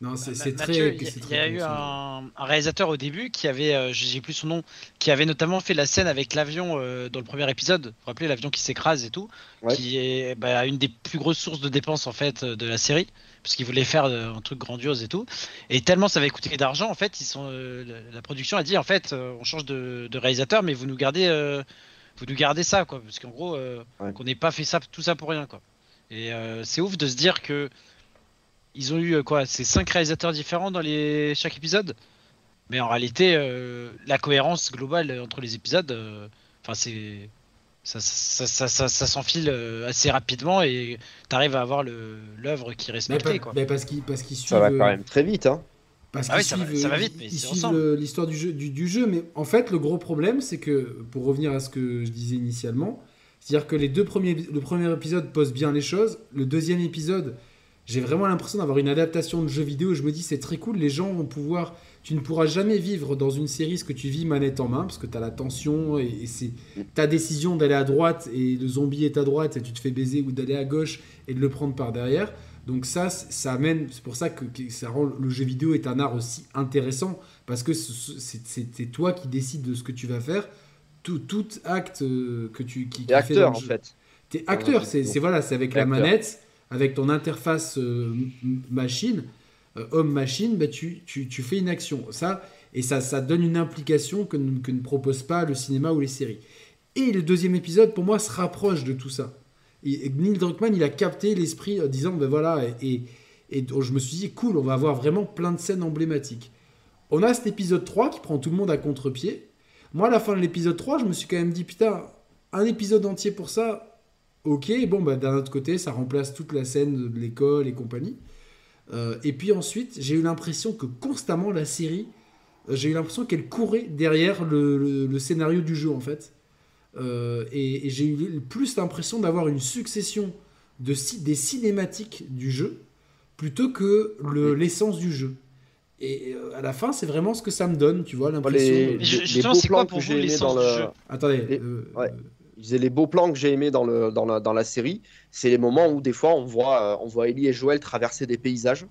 Non, c'est Ma- c'est très. Il y a- eu un, un réalisateur au début qui avait, euh, j'ai plus son nom, qui avait notamment fait la scène avec l'avion euh, dans le premier épisode. Vous vous rappelez l'avion qui s'écrase et tout, Ouais. qui est bah, une des plus grosses sources de dépenses en fait euh, de la série, parce qu'il voulait faire euh, un truc grandiose et tout. Et tellement ça avait coûté d'argent, en fait, ils sont, euh, la, la production a dit en fait, euh, on change de, de réalisateur, mais vous nous gardez, euh, vous nous gardez ça quoi, parce qu'en gros, euh, Ouais. qu'on n'ait pas fait ça, tout ça pour rien quoi. Et euh, c'est ouf de se dire que ils ont eu euh, quoi C'est cinq réalisateurs différents dans les chaque épisode. Mais en réalité, euh, la cohérence globale entre les épisodes, euh, enfin c'est ça, ça, ça, ça, ça s'enfile assez rapidement et t'arrives à avoir l'œuvre qui est Mais, respectée pas- quoi. mais parce qu'ils parce qu'ils suivent. Ça va quand même très vite, hein. Parce Ah oui, ça va- ça vite, mais ils suivent l'histoire du jeu, du, du jeu. Mais en fait, le gros problème, c'est que, pour revenir à ce que je disais initialement, c'est-à-dire que les deux premiers, le premier épisode pose bien les choses. Le deuxième épisode, j'ai vraiment l'impression d'avoir une adaptation de jeu vidéo. Je me dis, c'est très cool. Les gens vont pouvoir. Tu ne pourras jamais vivre dans une série ce que tu vis manette en main, parce que tu as la tension et, c'est ta décision d'aller à droite et le zombie est à droite et tu te fais baiser, ou d'aller à gauche et de le prendre par derrière. Donc ça, ça amène, c'est pour ça que, que ça rend le jeu vidéo est un art aussi intéressant parce que ce- ce- c'est c'est- c'est toi qui décides de ce que tu vas faire. Tout, tout acte euh, que tu qui, Et dans acteur, en jeu. fait. T'es acteur, c'est voilà, c'est avec la acteur. manette, avec ton interface euh, machine, euh, homme-machine, bah, tu, tu, tu fais une action. Ça, et ça, ça donne une implication que, ne- que ne propose pas le cinéma ou les séries. Et le deuxième épisode, pour moi, se rapproche de tout ça. Et, et Neil Druckmann, il a capté l'esprit en disant, ben voilà, et, et donc je me suis dit, cool, on va avoir vraiment plein de scènes emblématiques. On a cet épisode 3 qui prend tout le monde à contre-pied. Moi, à la fin de l'épisode 3, je me suis quand même dit, putain, un épisode entier pour ça, ok, bon, bah, d'un autre côté, ça remplace toute la scène de l'école et compagnie. Euh, et puis ensuite, j'ai eu l'impression que constamment la série, euh, j'ai eu l'impression qu'elle courait derrière le, le- le scénario du jeu en fait. Euh, et et j'ai eu plus l'impression d'avoir une succession de des cinématiques du jeu plutôt que le- l'essence du jeu. Et euh, à la fin, c'est vraiment ce que ça me donne, tu vois, l'impression. les- les justement, beaux c'est quoi plans pour que j'ai aimés dans le- Attendez. les- euh, ouais. euh, Je disais, les beaux plans que j'ai aimés dans, le, dans, la, dans la série, c'est les moments où des fois on voit, euh, on voit Ellie et Joël traverser des paysages.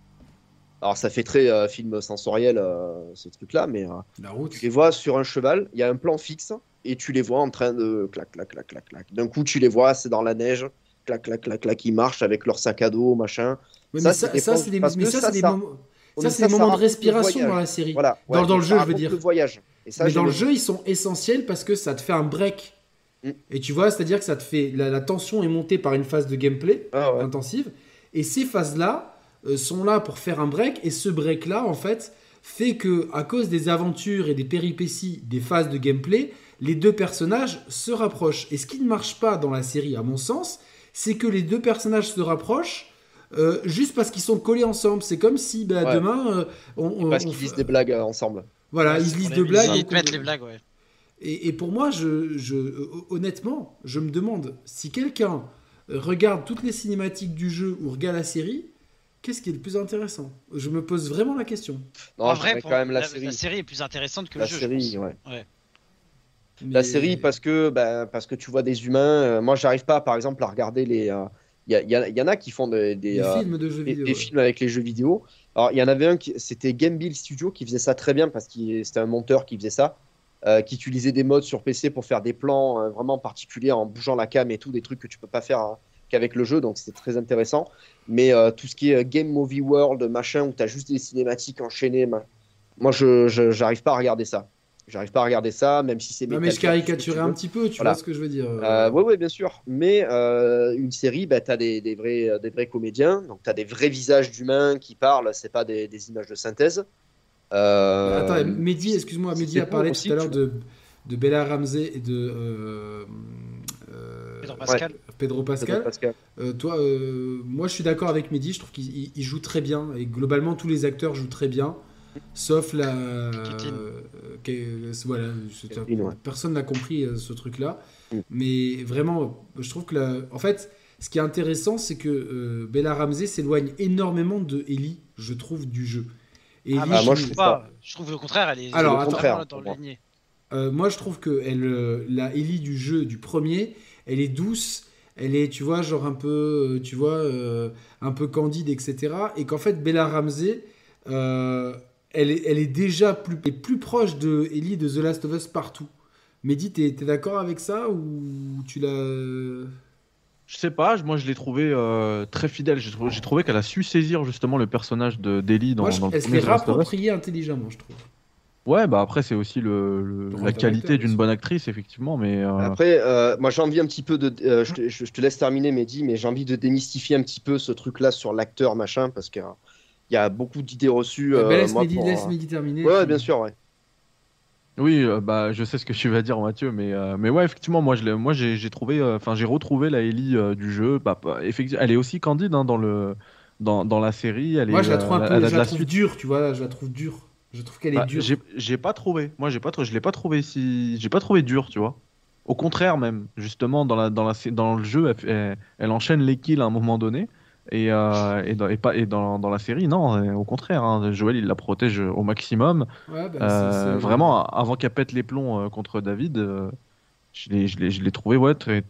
Alors ça fait très euh, film sensoriel euh, ce truc-là, mais euh, la route. tu les vois sur un cheval, il y a un plan fixe et tu les vois en train de clac, clac, clac, clac, clac. D'un coup, tu les vois, c'est dans la neige, clac, clac, clac, clac, ils marchent avec leur sac à dos, machin. Ouais, Ça, mais c'est ça, des ça, plans- c'est des, ça, des ça- moments, ça, c'est des moments de le respiration dans la série. Voilà, Dans- ouais, dans le jeu, je veux dire. Le voyage. Et ça, mais dans le jeu, ils sont essentiels parce que ça te fait un break. Mm. Et tu vois, c'est-à-dire que ça te fait la, la tension est montée par une phase de gameplay Ah ouais. intensive, et ces phases-là euh, sont là pour faire un break. Et ce break-là, en fait, fait que à cause des aventures et des péripéties des phases de gameplay, les deux personnages se rapprochent. Et ce qui ne marche pas dans la série, à mon sens, c'est que les deux personnages se rapprochent. Euh, juste parce qu'ils sont collés ensemble, c'est comme si bah, Ouais. demain euh, on, on- Parce qu'ils disent des blagues euh, ensemble. Voilà, ils lisent pour de les- blagues. Ils mettent les blagues, ouais. Et, et pour moi, je, je, honnêtement, je me demande si quelqu'un regarde toutes les cinématiques du jeu ou regarde la série, qu'est-ce qui est le plus intéressant? Je me pose vraiment la question. Non, en vrai, quand même la, série. est plus intéressante que La le jeu. je série, pense. ouais. Mais- La série parce que ben, parce que tu vois des humains. euh, moi, j'arrive pas, par exemple, à regarder les. Il y, y en a qui font des, films de jeux des- vidéo. des ouais. films avec les jeux vidéo. Alors, il y en avait un qui c'était Game Studio qui faisait ça très bien parce que c'était un monteur qui faisait ça, euh, qui utilisait des modes sur PC pour faire des plans euh, vraiment particuliers en bougeant la cam et tout, des trucs que tu peux pas faire hein, qu'avec le jeu, donc c'était très intéressant. Mais euh, tout ce qui est Game Movie World, machin, où tu as juste des cinématiques enchaînées, moi, je je- j'arrive pas à regarder ça. J'arrive pas à regarder ça, même si c'est Non, mais je caricaturais un petit peu, tu Voilà. vois ce que je veux dire. Euh, ouais, ouais, bien sûr. Mais euh, une série, bah, tu as des, des vrais, euh, des vrais comédiens, donc tu as des vrais visages d'humains qui parlent, c'est pas des, des images de synthèse. Euh, Attends, Mehdi, excuse-moi, Mehdi a parlé tout à l'heure de, de Bella Ramsey et de euh, euh, Pedro Pascal. Pedro Pedro Pascal. Pascal. Euh, toi, euh, moi je suis d'accord avec Mehdi, je trouve qu'il il- il joue très bien et globalement tous les acteurs jouent très bien, sauf la. Euh, voilà, ouais. personne n'a compris euh, ce truc-là, Mm. mais vraiment, je trouve que la, en fait, ce qui est intéressant, c'est que euh, Bella Ramsey s'éloigne énormément de Ellie, je trouve, du jeu. Et Ah, Ellie, bah, moi, je trouve pas. Je trouve au contraire, elle est Alors, vraiment Contraire, dans moi. le. Euh, je trouve que elle, euh, la Ellie du jeu, du premier, elle est douce, elle est, tu vois, genre un peu, tu vois, euh, un peu candide, etc. Et qu'en fait, Bella Ramsey, euh, elle, est, elle est déjà plus, plus proche de Ellie de The Last of Us partout. Mehdi, t'es es, d'accord avec ça ou tu l'as... Je sais pas, moi je l'ai trouvé euh, très fidèle. J'ai trouvé, qu'elle a su saisir justement le personnage de d'Ellie dans, Moi, je- dans le elle se premier l'est The Last of Us. rappropriée intelligemment, je trouve. Ouais, bah après c'est aussi le, le- Le la qualité d'une bonne actrice effectivement, mais euh, Après, euh, moi j'ai envie un petit peu de. euh, je, te, je- je te laisse terminer, Mehdi, mais j'ai envie de démystifier un petit peu ce truc-là sur l'acteur, machin, parce a- il y a beaucoup d'idées reçues. euh, Ben, laisse, moi, pour, laisse euh, Mehdi terminer. Ouais, ouais, puis- bien sûr, ouais. oui, euh, bah je sais ce que tu vas dire Mathieu, mais euh, mais ouais effectivement moi je l'ai, moi j'ai trouvé, euh, enfin j'ai retrouvé la Ellie euh, du jeu. Bah, bah, effectivement, elle est aussi candide hein, dans le dans, dans la série. Elle Moi, est, je la trouve un euh, peu, je la la trouve suite. dure, tu vois, je la trouve dure. Je trouve qu'elle est Bah, dure. j'ai pas trouvé. Moi, j'ai pas, je l'ai pas trouvé si, j'ai pas trouvé dur, tu vois. Au contraire même, justement dans la dans la dans le jeu, elle, fait- elle, elle enchaîne les kills à un moment donné. Et, euh, et, dans, et pas et dans, dans la série, non, euh, au contraire. hein, Joël, il la protège au maximum. Ouais, bah, Euh, vraiment, avant qu'elle pète les plombs euh, contre David, euh, je l'ai je l'ai- je l'ai trouvé ouais très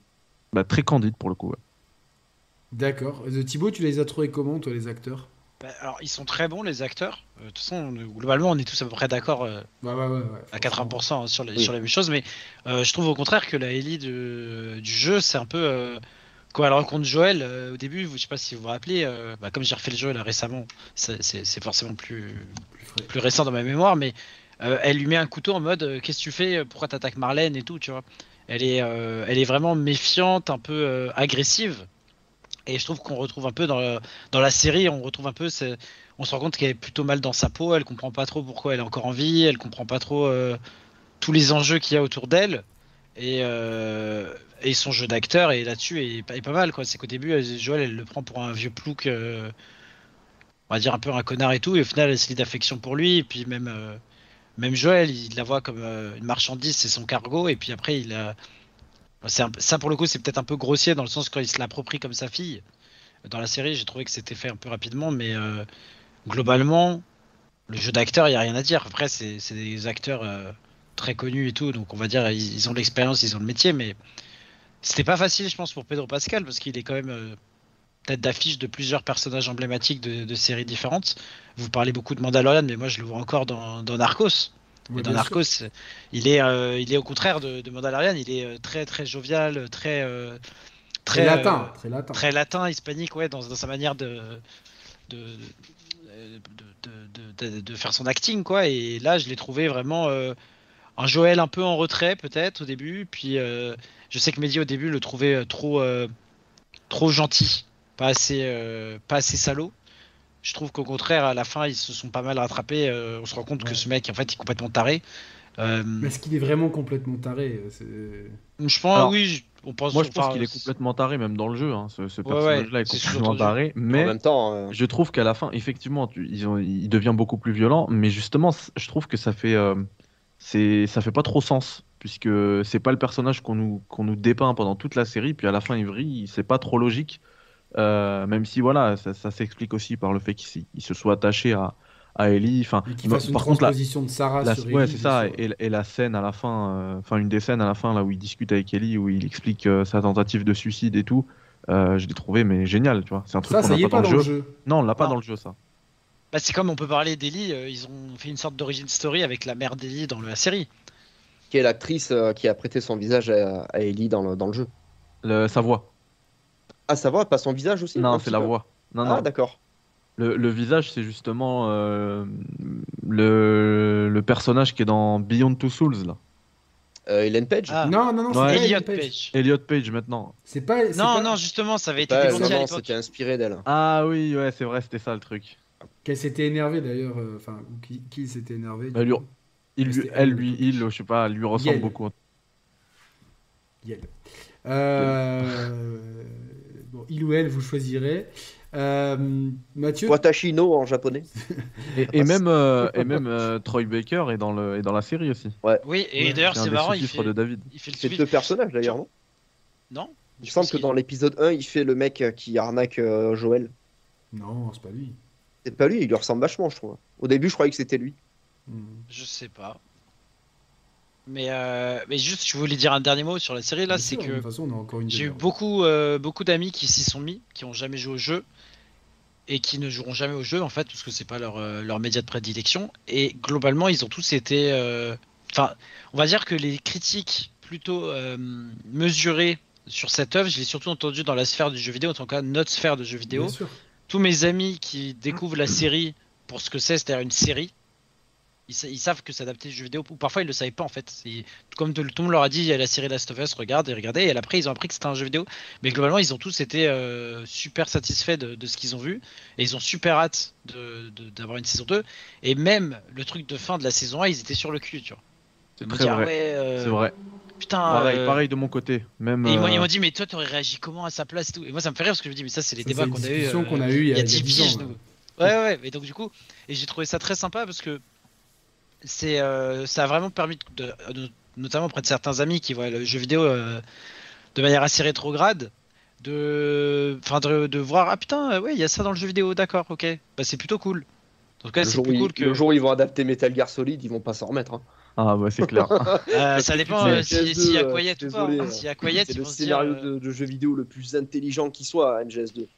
bah, très candide pour le coup. ouais. D'accord. Thibaut, tu les as trouvés comment, toi, les acteurs? Bah, alors, ils sont très bons, les acteurs. De toute façon, on- globalement, on est tous à peu près d'accord euh, Ouais, ouais, ouais. ouais, à franchement. 80% sur les, Oui. sur les mêmes choses, mais euh, je trouve au contraire que la Ellie de- du jeu, c'est un peu. Quand elle rencontre Joël, euh, au début, je sais pas si vous vous rappelez, euh, bah, comme j'ai refait le jeu là récemment, c'est forcément plus, Plus récent dans ma mémoire, mais euh, elle lui met un couteau en mode Qu'est-ce que tu fais Pourquoi t'attaques Marlène et tout, tu vois elle est, elle est vraiment méfiante, un peu agressive. Et je trouve qu'on retrouve un peu dans, le- dans la série, on retrouve un peu, on se rend compte qu'elle est plutôt mal dans sa peau, elle comprend pas trop pourquoi elle est encore en vie, elle comprend pas trop tous les enjeux qu'il y a autour d'elle. Et, euh, et son jeu d'acteur est là-dessus est, est pas mal quoi. C'est qu'au début, Joël elle le prend pour un vieux plouc, euh, on va dire un peu un connard et tout, et au final elle se lie d'affection pour lui. Et puis même, euh, même Joël, il la voit comme une marchandise, c'est son cargo. Et puis après, il a. ça pour le coup, c'est peut-être un peu grossier dans le sens quand il se l'approprie comme sa fille. Dans la série, j'ai trouvé que c'était fait un peu rapidement, mais globalement, le jeu d'acteur, il n'y a rien à dire. Après, c'est des acteurs très connus et tout, donc on va dire, ils, ils ont l'expérience, ils ont le métier, mais c'était pas facile, je pense, pour Pedro Pascal, parce qu'il est quand même euh, tête d'affiche de plusieurs personnages emblématiques de, de séries différentes. Vous parlez beaucoup de Mandalorian, mais moi je le vois encore dans, dans Narcos. Dans Narcos, il est, euh, il est au contraire de, de Mandalorian, il est euh, très très jovial, très euh, Très latin, très latin. très latin, hispanique, ouais, dans, dans sa manière de de, de, de, de- de faire son acting, quoi. Et là, je l'ai trouvé vraiment euh, un Joël un peu en retrait, peut-être au début. Puis euh, je sais que Mehdi au début le trouvait euh, trop euh, trop gentil, pas assez euh, pas assez salaud. Je trouve qu'au contraire, à la fin, ils se sont pas mal rattrapés. euh, on se rend compte que ce mec, en fait, il est complètement taré. Euh, Mais est-ce qu'il est vraiment complètement taré je pense, Alors, oui, je- on pense. Moi, je pense qu'il est complètement taré, même dans le jeu. hein. Ce, ce Ouais, personnage-là ouais, est complètement taré. En Mais même temps, euh, je trouve qu'à la fin, effectivement, tu- ils ont, il devient beaucoup plus violent. Mais justement, je trouve que ça fait, euh, c'est, ça fait pas trop sens. Puisque c'est pas le personnage qu'on nous, qu'on nous dépeint pendant toute la série. Puis à la fin, il vrille. C'est pas trop logique. Euh, même si, voilà, ça, ça s'explique aussi par le fait qu'il il se soit attaché à, à Ellie. Enfin, et qu'il moi, fasse une par contre, la, transposition de Sarah la- sur ouais, Ellie, c'est ça. Et, et la scène à la fin, euh, enfin une des scènes à la fin là où il discute avec Ellie, où il explique euh, sa tentative de suicide et tout, euh, je l'ai trouvé mais génial, tu vois. C'est un truc qu'on n'a pas pas dans le jeu. Non, on l'a pas dans le jeu ça. Bah, c'est comme on peut parler d'Ellie, euh, ils ont fait une sorte d'origin story avec la mère d'Ellie dans la série. qui est l'actrice euh, qui a prêté son visage à, à Ellie dans le, dans le jeu. Le- sa voix. Ah, ça va, pas son visage aussi Non, c'est la voix. Non, Ah, non. d'accord. Le, le visage, c'est justement euh, le, le personnage qui est dans Beyond Two Souls là. Euh, Ellen Page Ah, Non, non, non, c'est Ouais. Elliot Page. Page. Elliot Page maintenant. C'est pas. Non, pas- non, justement, ça avait été Bah, démenti à l'époque. c'était inspiré d'elle. Ah oui, ouais, c'est vrai, c'était ça le truc. Qu'elle s'était énervée d'ailleurs. euh, Enfin, ou qui, qui s'était énervé Bah, lui- Il, lui- C'était elle, lui, il, je sais pas, lui ressemble Yel. beaucoup. Yel. Euh, bon, il ou elle, vous choisirez. Euh, Mathieu, Watashi no en japonais. Et, et même, euh, et même euh, Troy Baker est dans, le, est dans la série aussi. Oui, et Ouais, d'ailleurs, C'est marrant, il fait, de David. il fait le C'est deux personnages d'ailleurs, non? Non Il me semble que dans l'épisode 1, il fait le mec qui arnaque euh, Joël. non, c'est pas lui. C'est pas lui, il lui ressemble vachement, je trouve. Au début, je croyais que c'était lui. Hmm. Je sais pas. Mais, euh, mais juste, je voulais dire un dernier mot sur la série là, c'est que j'ai eu beaucoup, euh, beaucoup d'amis qui s'y sont mis, qui ont jamais joué au jeu et qui ne joueront jamais au jeu en fait, parce que c'est pas leur, euh, leur média de prédilection. Et globalement, ils ont tous été. euh, Enfin, on va dire que les critiques plutôt euh, mesurées sur cette œuvre, je l'ai surtout entendu dans la sphère du jeu vidéo, en tout cas notre sphère de jeu vidéo. Tous mes amis qui découvrent la série pour ce que c'est, c'est-à-dire une série, ils, sa- ils savent que c'est adapté du jeu vidéo, ou parfois ils le savaient pas en fait. Comme tout le monde leur a dit, il y a la série Last of Us, regarde et regardez, et après ils ont appris que c'était un jeu vidéo. Mais globalement, ils ont tous été euh, super satisfaits de, de ce qu'ils ont vu, et ils ont super hâte d'avoir une saison 2. Et même le truc de fin de la saison 1, ils étaient sur le cul, tu vois. C'est ah vrai. ouais, euh, C'est vrai. Putain, Pareil, euh, pareil de mon côté. Même, Et ils m'ont- euh, ils m'ont dit, mais toi, t'aurais réagi comment à sa place et tout. Et moi, ça me fait rire parce que je me dis, mais ça, c'est les Ça, débats qu'on a eu. euh, qu'on a eu il y a, il y a 10 10 ans. piges, ouais. Ouais, mais donc du coup, et j'ai trouvé ça très sympa parce que c'est, euh, ça a vraiment permis, de, de- notamment auprès de certains amis qui voient le jeu vidéo euh, de manière assez rétrograde, de, enfin, de, de voir ah putain, ouais, il y a ça dans le jeu vidéo, d'accord, ok, bah c'est plutôt cool. En tout cas, le, c'est jour plus cool que. le jour où ils vont adapter Metal Gear Solid, ils vont pas s'en remettre. hein. Ah, bah, c'est clair. Euh, ça dépend euh, si- PS2, s'il y a euh, Quiet je ou suis pas. désolé, hein. euh, S'il y a Quiet, C'est le dire. scénario euh, de, de jeu vidéo le plus intelligent qui soit, à NGS2.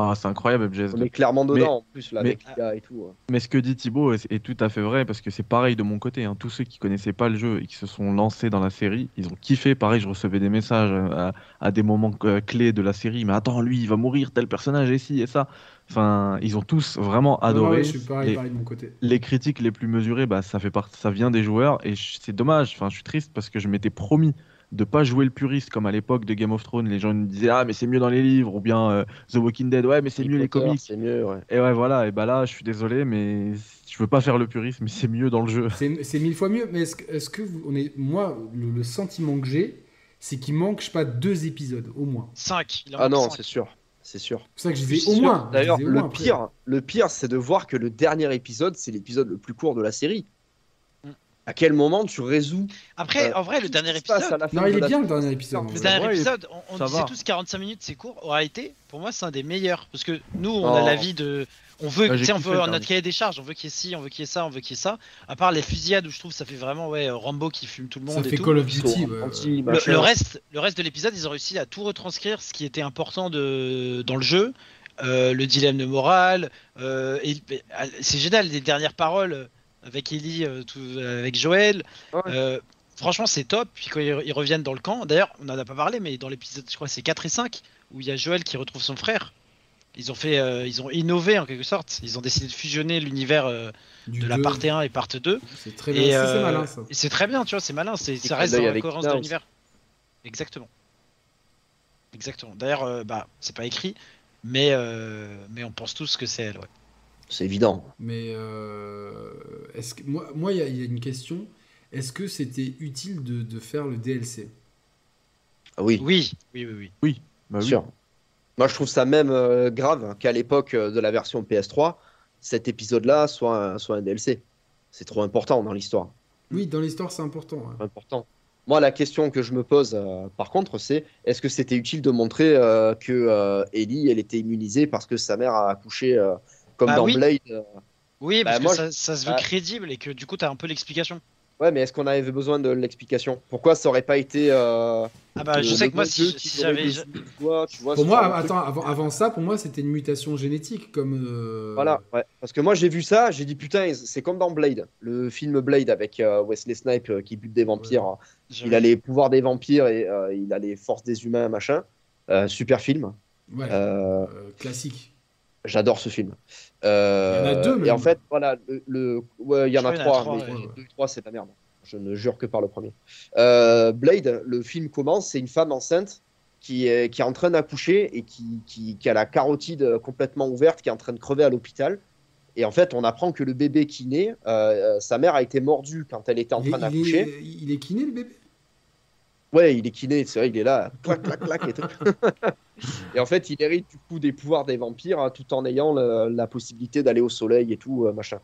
Ah, c'est incroyable, FGS2. On est clairement dedans Mais- en plus, là, mais- avec l'IA et tout. hein. Mais ce que dit Thibaut est, est tout à fait vrai parce que c'est pareil de mon côté. hein. Tous ceux qui connaissaient pas le jeu et qui se sont lancés dans la série, ils ont kiffé. Pareil, je recevais des messages euh, à, à des moments euh, clés de la série. Mais attends, lui, il va mourir, tel personnage, et ci et ça. Enfin, ils ont tous vraiment adoré. ouais, je suis pareil, Et pareil de mon côté. les critiques les plus mesurées, bah, ça fait part... ça vient des joueurs et c'est dommage. Enfin, je suis triste parce que je m'étais promis de pas jouer le puriste comme à l'époque de Game of Thrones. Les gens me disaient ah mais c'est mieux dans les livres ou bien euh, The Walking Dead ouais mais c'est mieux les comics. C'est mieux, ouais. Et ouais, voilà, et bah là, je suis désolé, mais je veux pas faire le puriste, mais c'est mieux dans le jeu. C'est c'est mille fois mieux, mais est-ce que, est-ce que vous, on est, moi, le, le sentiment que j'ai, c'est qu'il manque, je sais pas, deux épisodes au moins. 5. Il en Ah non, cinq. c'est sûr. C'est sûr. C'est pour ça que je disais au moins. D'ailleurs, le pire, le pire, c'est de voir que le dernier épisode, c'est l'épisode le plus court de la série. À quel moment tu résous Après, Euh, en vrai, le dernier épisode. Non, il est bien le dernier épisode. Le dernier épisode, on, on ça disait tous 45 minutes, c'est court. En réalité, pour moi, c'est un des meilleurs. Parce que nous, on Oh. a l'avis de. On veut, sais, on veut notre dernier. cahier des charges, on veut qu'il y ait ci, on veut qu'il y ait ça, on veut qu'il y ait ça. À part les fusillades où je trouve ça fait vraiment, ouais, Rambo qui fume tout le Ça monde et fait tout. Call of Duty. ouais. Le, reste, le reste de l'épisode, ils ont réussi à tout retranscrire ce qui était important de, dans le jeu. Euh, le dilemme de morale. euh, c'est génial, les dernières paroles avec Ellie, euh, tout- avec Joël. Ouais. Euh, franchement, c'est top. Puis quand ils, ils reviennent dans le camp, d'ailleurs, on n'en a pas parlé, mais dans l'épisode, je crois, c'est 4 et 5, où il y a Joël qui retrouve son frère. Ils ont fait, euh, ils ont innové en quelque sorte. Ils ont décidé de fusionner l'univers euh, de la part 1 et part 2. C'est très bien. C'est euh, malin ça. et c'est très bien, tu vois, c'est malin. C'est, ça reste dans la cohérence de l'univers. Exactement. Exactement. D'ailleurs, euh, bah, c'est pas écrit, mais, euh, mais on pense tous que c'est elle. Ouais. C'est évident. Mais euh, est-ce que moi, moi, il y, a- il y a une question. est-ce que c'était utile de, de faire le DLC Ah Oui, Oui, oui, oui, oui. Bah bien oui. sûr. Moi, je trouve ça même euh, grave qu'à l'époque euh, de la version PS3, cet épisode-là soit un, soit un DLC. C'est trop important dans l'histoire. Oui, dans l'histoire, c'est important. important. Moi, la question que je me pose, euh, par contre, c'est est-ce que c'était utile de montrer euh, que euh, Ellie, elle était immunisée parce que sa mère a accouché euh, comme Bah dans oui. Blade euh, Oui, parce Bah, moi, que ça, ça se veut bah- crédible et que du coup, t'as un peu l'explication. Ouais, mais est-ce qu'on avait besoin de l'explication? Pourquoi ça aurait pas été euh, Ah bah, je sais que moi, si, si j'avais. Pour ce moi, attends, avant, avant ça, pour moi, c'était une mutation génétique, comme. euh, Voilà, ouais. Parce que moi j'ai vu ça, j'ai dit putain, c'est comme dans Blade, le film Blade avec euh, Wesley Snipes euh, qui bute des vampires. Il a les pouvoirs des vampires et euh, il a les forces des humains, machin. Euh, super film. Ouais, Euh, euh, classique. J'adore ce film. Euh, Il y en a deux, Et même. en fait, voilà, le, le- ouais, il y en a trois, trois, mais ouais. deux et trois, c'est de la merde. Je ne jure que par le premier. Euh, Blade, le film commence, c'est une femme enceinte qui est, qui est en train d'accoucher et qui, qui, qui a la carotide complètement ouverte, qui est en train de crever à l'hôpital. Et en fait, on apprend que le bébé qui naît, euh, sa mère a été mordue quand elle était en Il train il, d'accoucher. est, il est kiné, le bébé? Ouais, il est kiné, c'est vrai, il est là, clac, clac, clac. Et, tout. et en fait, il hérite du coup des pouvoirs des vampires hein, tout en ayant le- la possibilité d'aller au soleil et tout, euh, machin.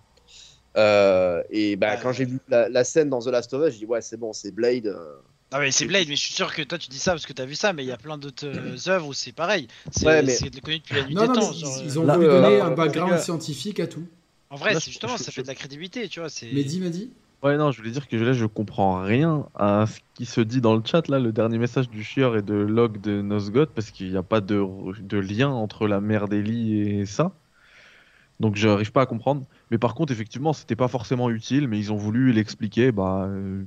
Euh, et ben, Ouais. quand j'ai vu la, la scène dans The Last of Us, j'ai dit, ouais, c'est bon, c'est Blade. euh. Ah mais c'est Blade, mais je suis sûr que toi tu dis ça parce que t'as vu ça, mais il y a plein d'autres euh, œuvres où c'est pareil. C'est Ouais, mais- c'est connu depuis la nuit Non, des non, mais temps. ils, genre, ils ont Là, voulu euh, donner là, un background scientifique à tout. En vrai, Là, je- justement, je- ça fait de la crédibilité, tu vois. Mehdi m'a dit Ouais, non, je voulais dire que là, je comprends rien à ce qui se dit dans le chat, là, le dernier message du chieur et de log de Nosgoth, parce qu'il n'y a pas de, de lien entre la mère d'Eli et ça. Donc, je n'arrive pas à comprendre. Mais par contre, effectivement, c'était pas forcément utile, mais ils ont voulu l'expliquer, bah. euh,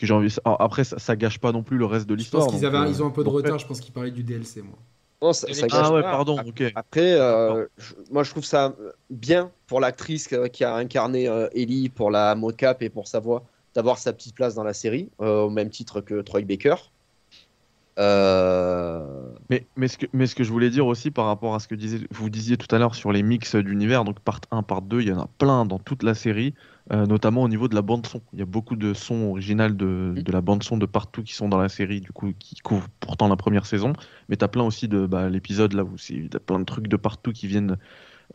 j'ai envie. ah, Après, ça, ça gâche pas non plus le reste de Je l'histoire. pense qu'ils donc, avaient, euh, ils ont un peu de retard, je pense qu'ils parlaient du DLC, moi. Non, ça, Et ça les- gâche Ah ouais, pas. pardon, ok. Après, euh, je- moi, je trouve ça bien pour l'actrice euh, qui a incarné euh, Ellie, pour la mocap et pour sa voix, d'avoir sa petite place dans la série, euh, au même titre que Troy Baker. Euh, Mais, mais, ce que, mais ce que je voulais dire aussi par rapport à ce que disait, vous disiez tout à l'heure sur les mix d'univers, donc part 1, part 2, il y en a plein dans toute la série, euh, notamment au niveau de la bande-son. Il y a beaucoup de sons originaux de, de la bande-son de partout qui sont dans la série, du coup, qui couvrent pourtant la première saison. Mais tu as plein aussi de bah, l'épisode là où il y a plein de trucs de partout qui viennent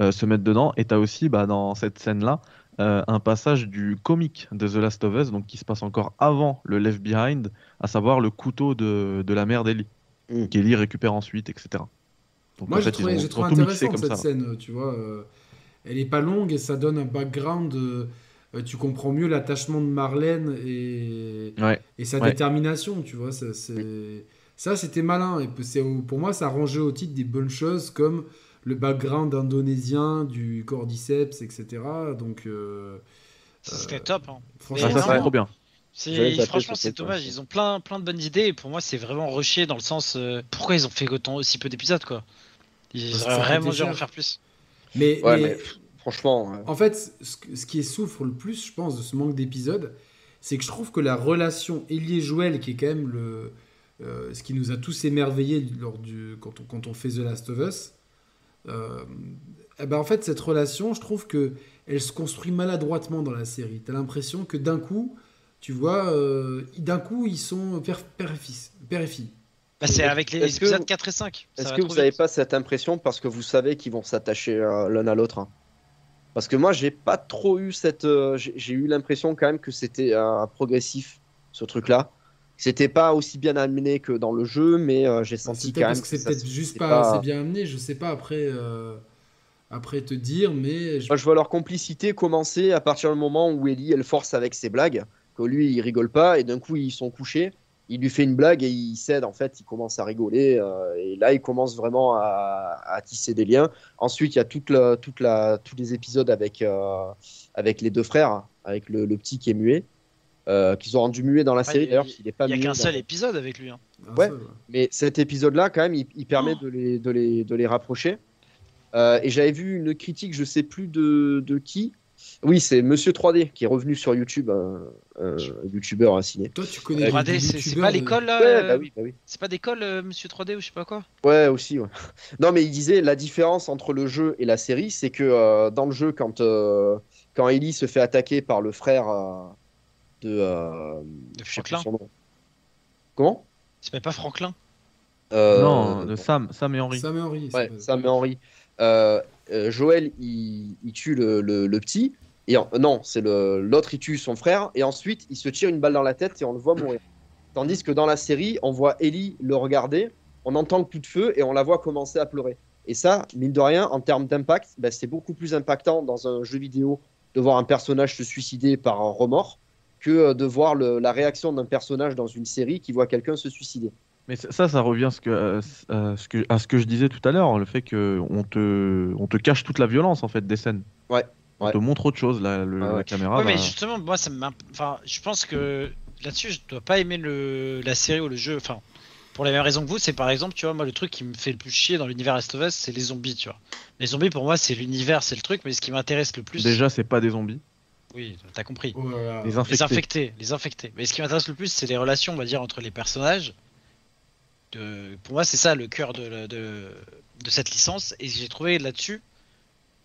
euh, se mettre dedans. Et tu as aussi bah, dans cette scène-là euh, un passage du comic de The Last of Us, donc qui se passe encore avant le Left Behind, à savoir le couteau de, de la mère d'Ellie Mm. qu'Ellie récupère ensuite, etc. Donc, Moi, en j'ai fait, trouvé, tout mixé intéressant comme cette ça. là. scène, tu vois. euh, elle est pas longue et ça donne un background. Euh, euh, tu comprends mieux l'attachement de Marlène et, Ouais. et sa Ouais. détermination, tu vois. Ça, c'est- ça, c'était malin. Et pour moi, ça rangeait au titre des bonnes choses comme le background indonésien du cordyceps, etc. Donc, euh, C'était top. Hein. franchement, Ah, ça, c'est non. trop bien. C'est- franchement, c'est dommage. Ils ont plein, plein de bonnes idées. Et pour moi, c'est vraiment rushé dans le sens. euh, pourquoi ils ont fait autant aussi peu d'épisodes, quoi Ils auraient ça vraiment dû en faire plus. mais, Ouais, mais- mais franchement, euh, En fait, ce, qui souffre le plus, je pense, de ce manque d'épisodes, c'est que je trouve que la relation Ellie-Joël, qui est quand même le, euh, ce qui nous a tous émerveillés lors du, quand, on, quand on fait The Last of Us, euh, eh ben en fait, cette relation, je trouve que elle se construit maladroitement dans la série. Tu as l'impression que d'un coup, tu vois, euh, d'un coup, ils sont père, père et fils. Père et fille. Bah, c'est avec les Est-ce que- épisodes 4 et 5. Ça est-ce que vous n'avez pas cette impression parce que vous savez qu'ils vont s'attacher l'un à l'autre hein? Parce que moi, j'ai pas trop eu cette. euh, j'ai eu l'impression quand même que c'était euh, progressif, ce truc-là. C'était pas aussi bien amené que dans le jeu, mais euh, j'ai C'est senti quand même. que c'est peut-être juste c'est pas, assez bien amené. Je sais pas après, euh, après te dire, mais je- Moi, je vois leur complicité commencer à partir du moment où Ellie, elle force avec ses blagues, que lui, il rigole pas, et d'un coup, ils sont couchés. Il lui fait une blague et il cède, en fait, il commence à rigoler. euh, et là, il commence vraiment à, à tisser des liens. Ensuite, il y a toute la, toute la, tous les épisodes avec, euh, avec les deux frères, avec le, le petit qui est muet, euh, qu'ils ont rendu muet dans la série. il- D'ailleurs, il n'est pas Il n'y a qu'un seul épisode avec lui. hein. ouais. seul, ouais. mais cet épisode-là, quand même, il, il permet Oh. de, les, de, les, de les rapprocher. Euh, et j'avais vu une critique, je sais plus de, de qui. Oui, c'est Monsieur 3D qui est revenu sur YouTube, un, un youtubeur ciné. Toi, tu connais Euh, des 3D, c'est c'est pas de- l'école là Ouais, euh, bah oui, bah oui. C'est pas d'école, euh, monsieur 3D ou je sais pas quoi? Ouais, aussi. Ouais. Non, mais il disait la différence entre le jeu et la série, c'est que euh, dans le jeu, quand, euh, quand Ellie se fait attaquer par le frère, euh, de. euh, De Franklin. son nom. Comment? C'est même pas Franklin. Euh, non, de Sam, Sam et Henry. Sam et Henry. Ouais, Sam et Henry. Euh, euh, Joël, il, il tue le, le- le petit. Et en- non, c'est l'autre, il tue son frère. Et ensuite, il se tire une balle dans la tête et on le voit mourir. Tandis que dans la série, on voit Ellie le regarder, on entend le coup de feu et on la voit commencer à pleurer. Et ça, mine de rien, en termes d'impact, ben, c'est beaucoup plus impactant dans un jeu vidéo de voir un personnage se suicider par un remords que euh, de voir le- la réaction d'un personnage dans une série qui voit quelqu'un se suicider. Mais ça, ça revient à ce que, euh, à ce que, à ce que je disais tout à l'heure, le fait qu'on te, on te cache toute la violence en fait des scènes. Ouais, On ouais. te montre autre chose, la, le- ouais. la caméra. ouais, mais va- justement, moi, ça Enfin, je pense que là-dessus, je dois pas aimer le... la série ou le jeu. Enfin, pour les mêmes raisons que vous, c'est par exemple, tu vois, moi, le truc qui me fait le plus chier dans l'univers Last of Us, c'est les zombies, tu vois. Les zombies, pour moi, c'est l'univers, c'est le truc, mais ce qui m'intéresse le plus. Déjà, c'est pas des zombies. Oui, t'as compris. Oh là là. Les Les infectés. infectés, les infectés. Mais ce qui m'intéresse le plus, c'est les relations, on va dire, entre les personnages. De... Pour moi, c'est ça le cœur de... de cette licence. Et j'ai trouvé là-dessus,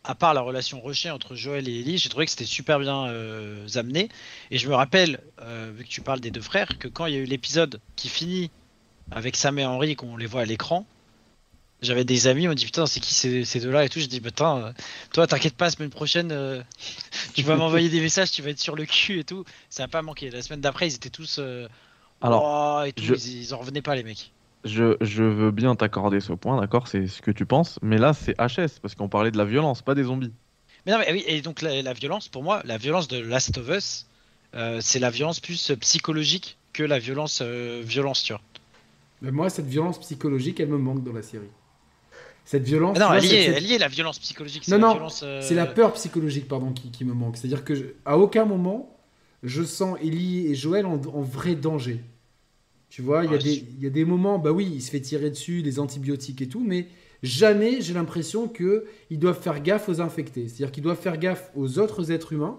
à part la relation rushée entre Joël et Ellie, j'ai trouvé que c'était super bien euh, amené. Et je me rappelle, euh, vu que tu parles des deux frères, que quand il y a eu l'épisode qui finit avec Sam et Henry, qu'on les voit à l'écran, j'avais des amis, on dit putain, c'est qui ces, ces deux-là et tout. Je dis putain, euh, toi, t'inquiète pas, semaine prochaine, euh, tu vas m'envoyer des messages, tu vas être sur le cul et tout. Ça n'a pas manqué. La semaine d'après, ils étaient tous. Alors, Oh, et tout, je- ils, ils en revenaient pas, les mecs. Je, je veux bien t'accorder ce point, d'accord, c'est ce que tu penses, mais là c'est HS parce qu'on parlait de la violence, pas des zombies. Mais non, mais oui, et donc la, la violence, pour moi, la violence de Last of Us, euh, c'est la violence plus psychologique que la violence, euh, violence, tu vois. Mais moi, cette violence psychologique, elle me manque dans la série. Cette violence. Ah non, elle y, est, c'est- elle y est, la violence psychologique. C'est Non, la non, violence. euh, C'est la peur psychologique, pardon, qui, qui me manque. C'est-à-dire que je- à aucun moment, je sens Ellie et Joël en, en vrai danger. Tu vois, il y, a Ouais, des- je- il y a des moments, bah oui, il se fait tirer dessus, des antibiotiques et tout, mais jamais j'ai l'impression qu'ils doivent faire gaffe aux infectés. C'est-à-dire qu'ils doivent faire gaffe aux autres êtres humains,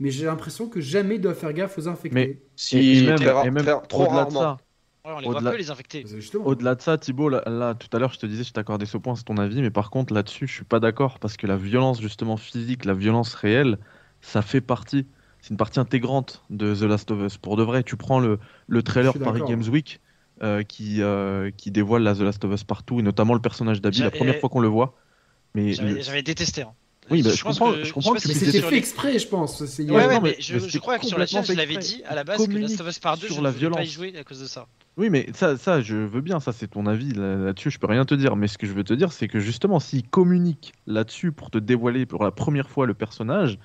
mais j'ai l'impression que jamais ils doivent faire gaffe aux infectés. Mais- Si, et même, très et même très- trop au-delà de rarement. ça, Ouais, on les au-delà- voit peu, les infectés. Justement. Au-delà de ça, Thibaut, là, là, tout à l'heure, je te disais, je t'accordais ce point, c'est ton avis, mais par contre, là-dessus, je suis pas d'accord parce que la violence, justement, physique, la violence réelle, ça fait partie, c'est une partie intégrante de The Last of Us. Pour de vrai, tu prends le, le trailer Paris. Games Week euh, qui, euh, qui dévoile la The Last of Us partout, et notamment le personnage d'Abby, la première fois qu'on le voit. Mais J'avais le- détesté. hein. Oui, bah, je comprends- que- je comprends que c'était fait les- exprès, je pense. Ouais, Ouais, non, mais, mais- je, mais je c'était crois que sur la chaîne, je l'avais dit à la base que Communique Last of Us Part 2, sur je la ne voulais pas y violence. jouer à cause de ça. Oui, mais ça, ça, je veux bien, ça, c'est ton avis là- là-dessus, je peux rien te dire. Mais ce que je veux te dire, c'est que justement, s'ils communiquent là-dessus pour te dévoiler pour la première fois le personnage,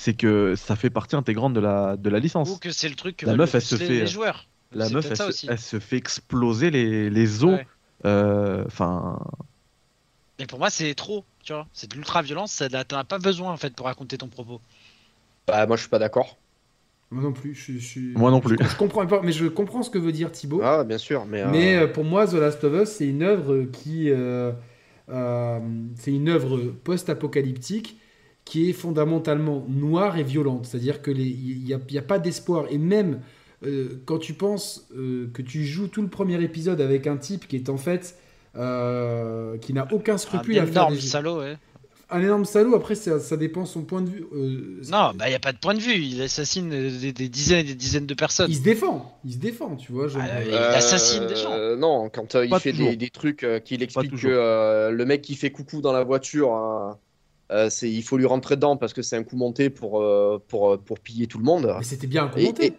c'est que ça fait partie intégrante de la, de la licence. Ou que c'est le truc que La meuf, le elle se les, fait- les joueurs. La meuf, elle ça se, aussi. elle se fait exploser les, les os. Ouais. euh, Enfin, Mais pour moi, c'est trop, tu vois. C'est de l'ultra-violence, t'en as pas besoin en fait pour raconter ton propos. Bah, moi, je suis pas d'accord. Moi non plus. Je, je suis- Moi non plus. Je, je comprends pas, mais je comprends ce que veut dire Thibaut. Ah, bien sûr, mais. euh, Mais euh, pour moi, The Last of Us, c'est une œuvre qui, euh, euh, c'est une œuvre post-apocalyptique qui est fondamentalement noire et violente. C'est-à-dire que les- il n'y a, il y a pas d'espoir. Et même euh, quand tu penses euh, que tu joues tout le premier épisode avec un type qui est en fait euh, qui n'a aucun scrupule un à faire énorme des... salaud, ouais. un énorme salaud. Après, ça, ça dépend son point de vue. Euh, Non, bah y a pas de point de vue. Il assassine des, des dizaines et des dizaines de personnes. il se défend. Il se défend, tu vois. genre, Ah, euh, il assassine des gens. Non, quand euh, il Pas fait des, des trucs euh, qu'il explique que euh, le mec qui fait coucou dans la voiture, hein, euh, c'est il faut lui rentrer dedans parce que c'est un coup monté pour, euh, pour, pour piller tout le monde. Mais c'était bien Et- commenté. et-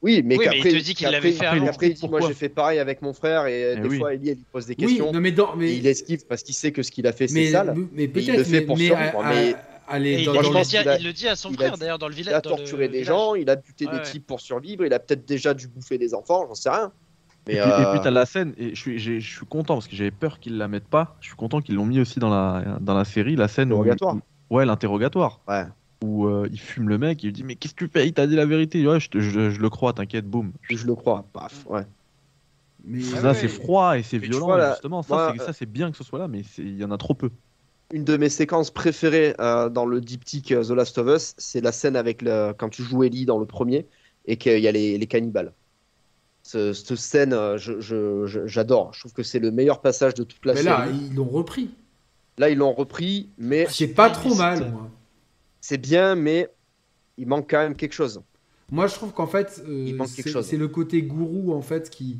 Oui, mais Oui, mais il te dit qu'il l'avait fait après, avant. après, il dit moi Pourquoi j'ai fait pareil avec mon frère et euh, Eh des oui. fois Ellie elle lui pose des oui, questions non mais dans, mais et il esquive parce qu'il sait que ce qu'il a fait c'est mais, sale. mais il peut-être, le fait mais, pour mais, survivre, à- mais- dans, il, dans le dit à, qu'il a- il le dit à son il frère d'ailleurs dans le village. Il a torturé des gens, il a buté Ouais, des types pour survivre, il a peut-être déjà dû bouffer des enfants, j'en sais rien. Mais Et puis, et euh, puis t'as la scène, et je suis, je suis content parce que j'avais peur qu'ils la mettent pas. Je suis content qu'ils l'ont mis aussi dans la, dans la série, la scène où- Interrogatoire. où- ouais, l'interrogatoire. Ouais. Où euh, il fume le mec, il lui dit Mais qu'est-ce que tu fais? Il t'a dit la vérité. Ouais, je, te- je- je le crois, t'inquiète, boum. je le crois, paf, ouais. mais- Ah ça, ouais. c'est froid et c'est violent, vois, là, justement. Ça, moi, c'est, ça, c'est bien que ce soit là, mais il y en a trop peu. Une de mes séquences préférées euh, dans le diptyque euh, The Last of Us, c'est la scène avec le... quand tu joues Ellie dans le premier et qu'il y a les, les cannibales. Ce- cette scène, euh, je- je- je- j'adore. Je trouve que c'est le meilleur passage de toute la mais série. là, ils l'ont repris. Là, ils l'ont repris, mais C'est pas pas trop mal, moi. c'est bien, mais il manque quand même quelque chose. Moi, je trouve qu'en fait, euh, Il manque quelque c'est chose. c'est le côté gourou en fait qui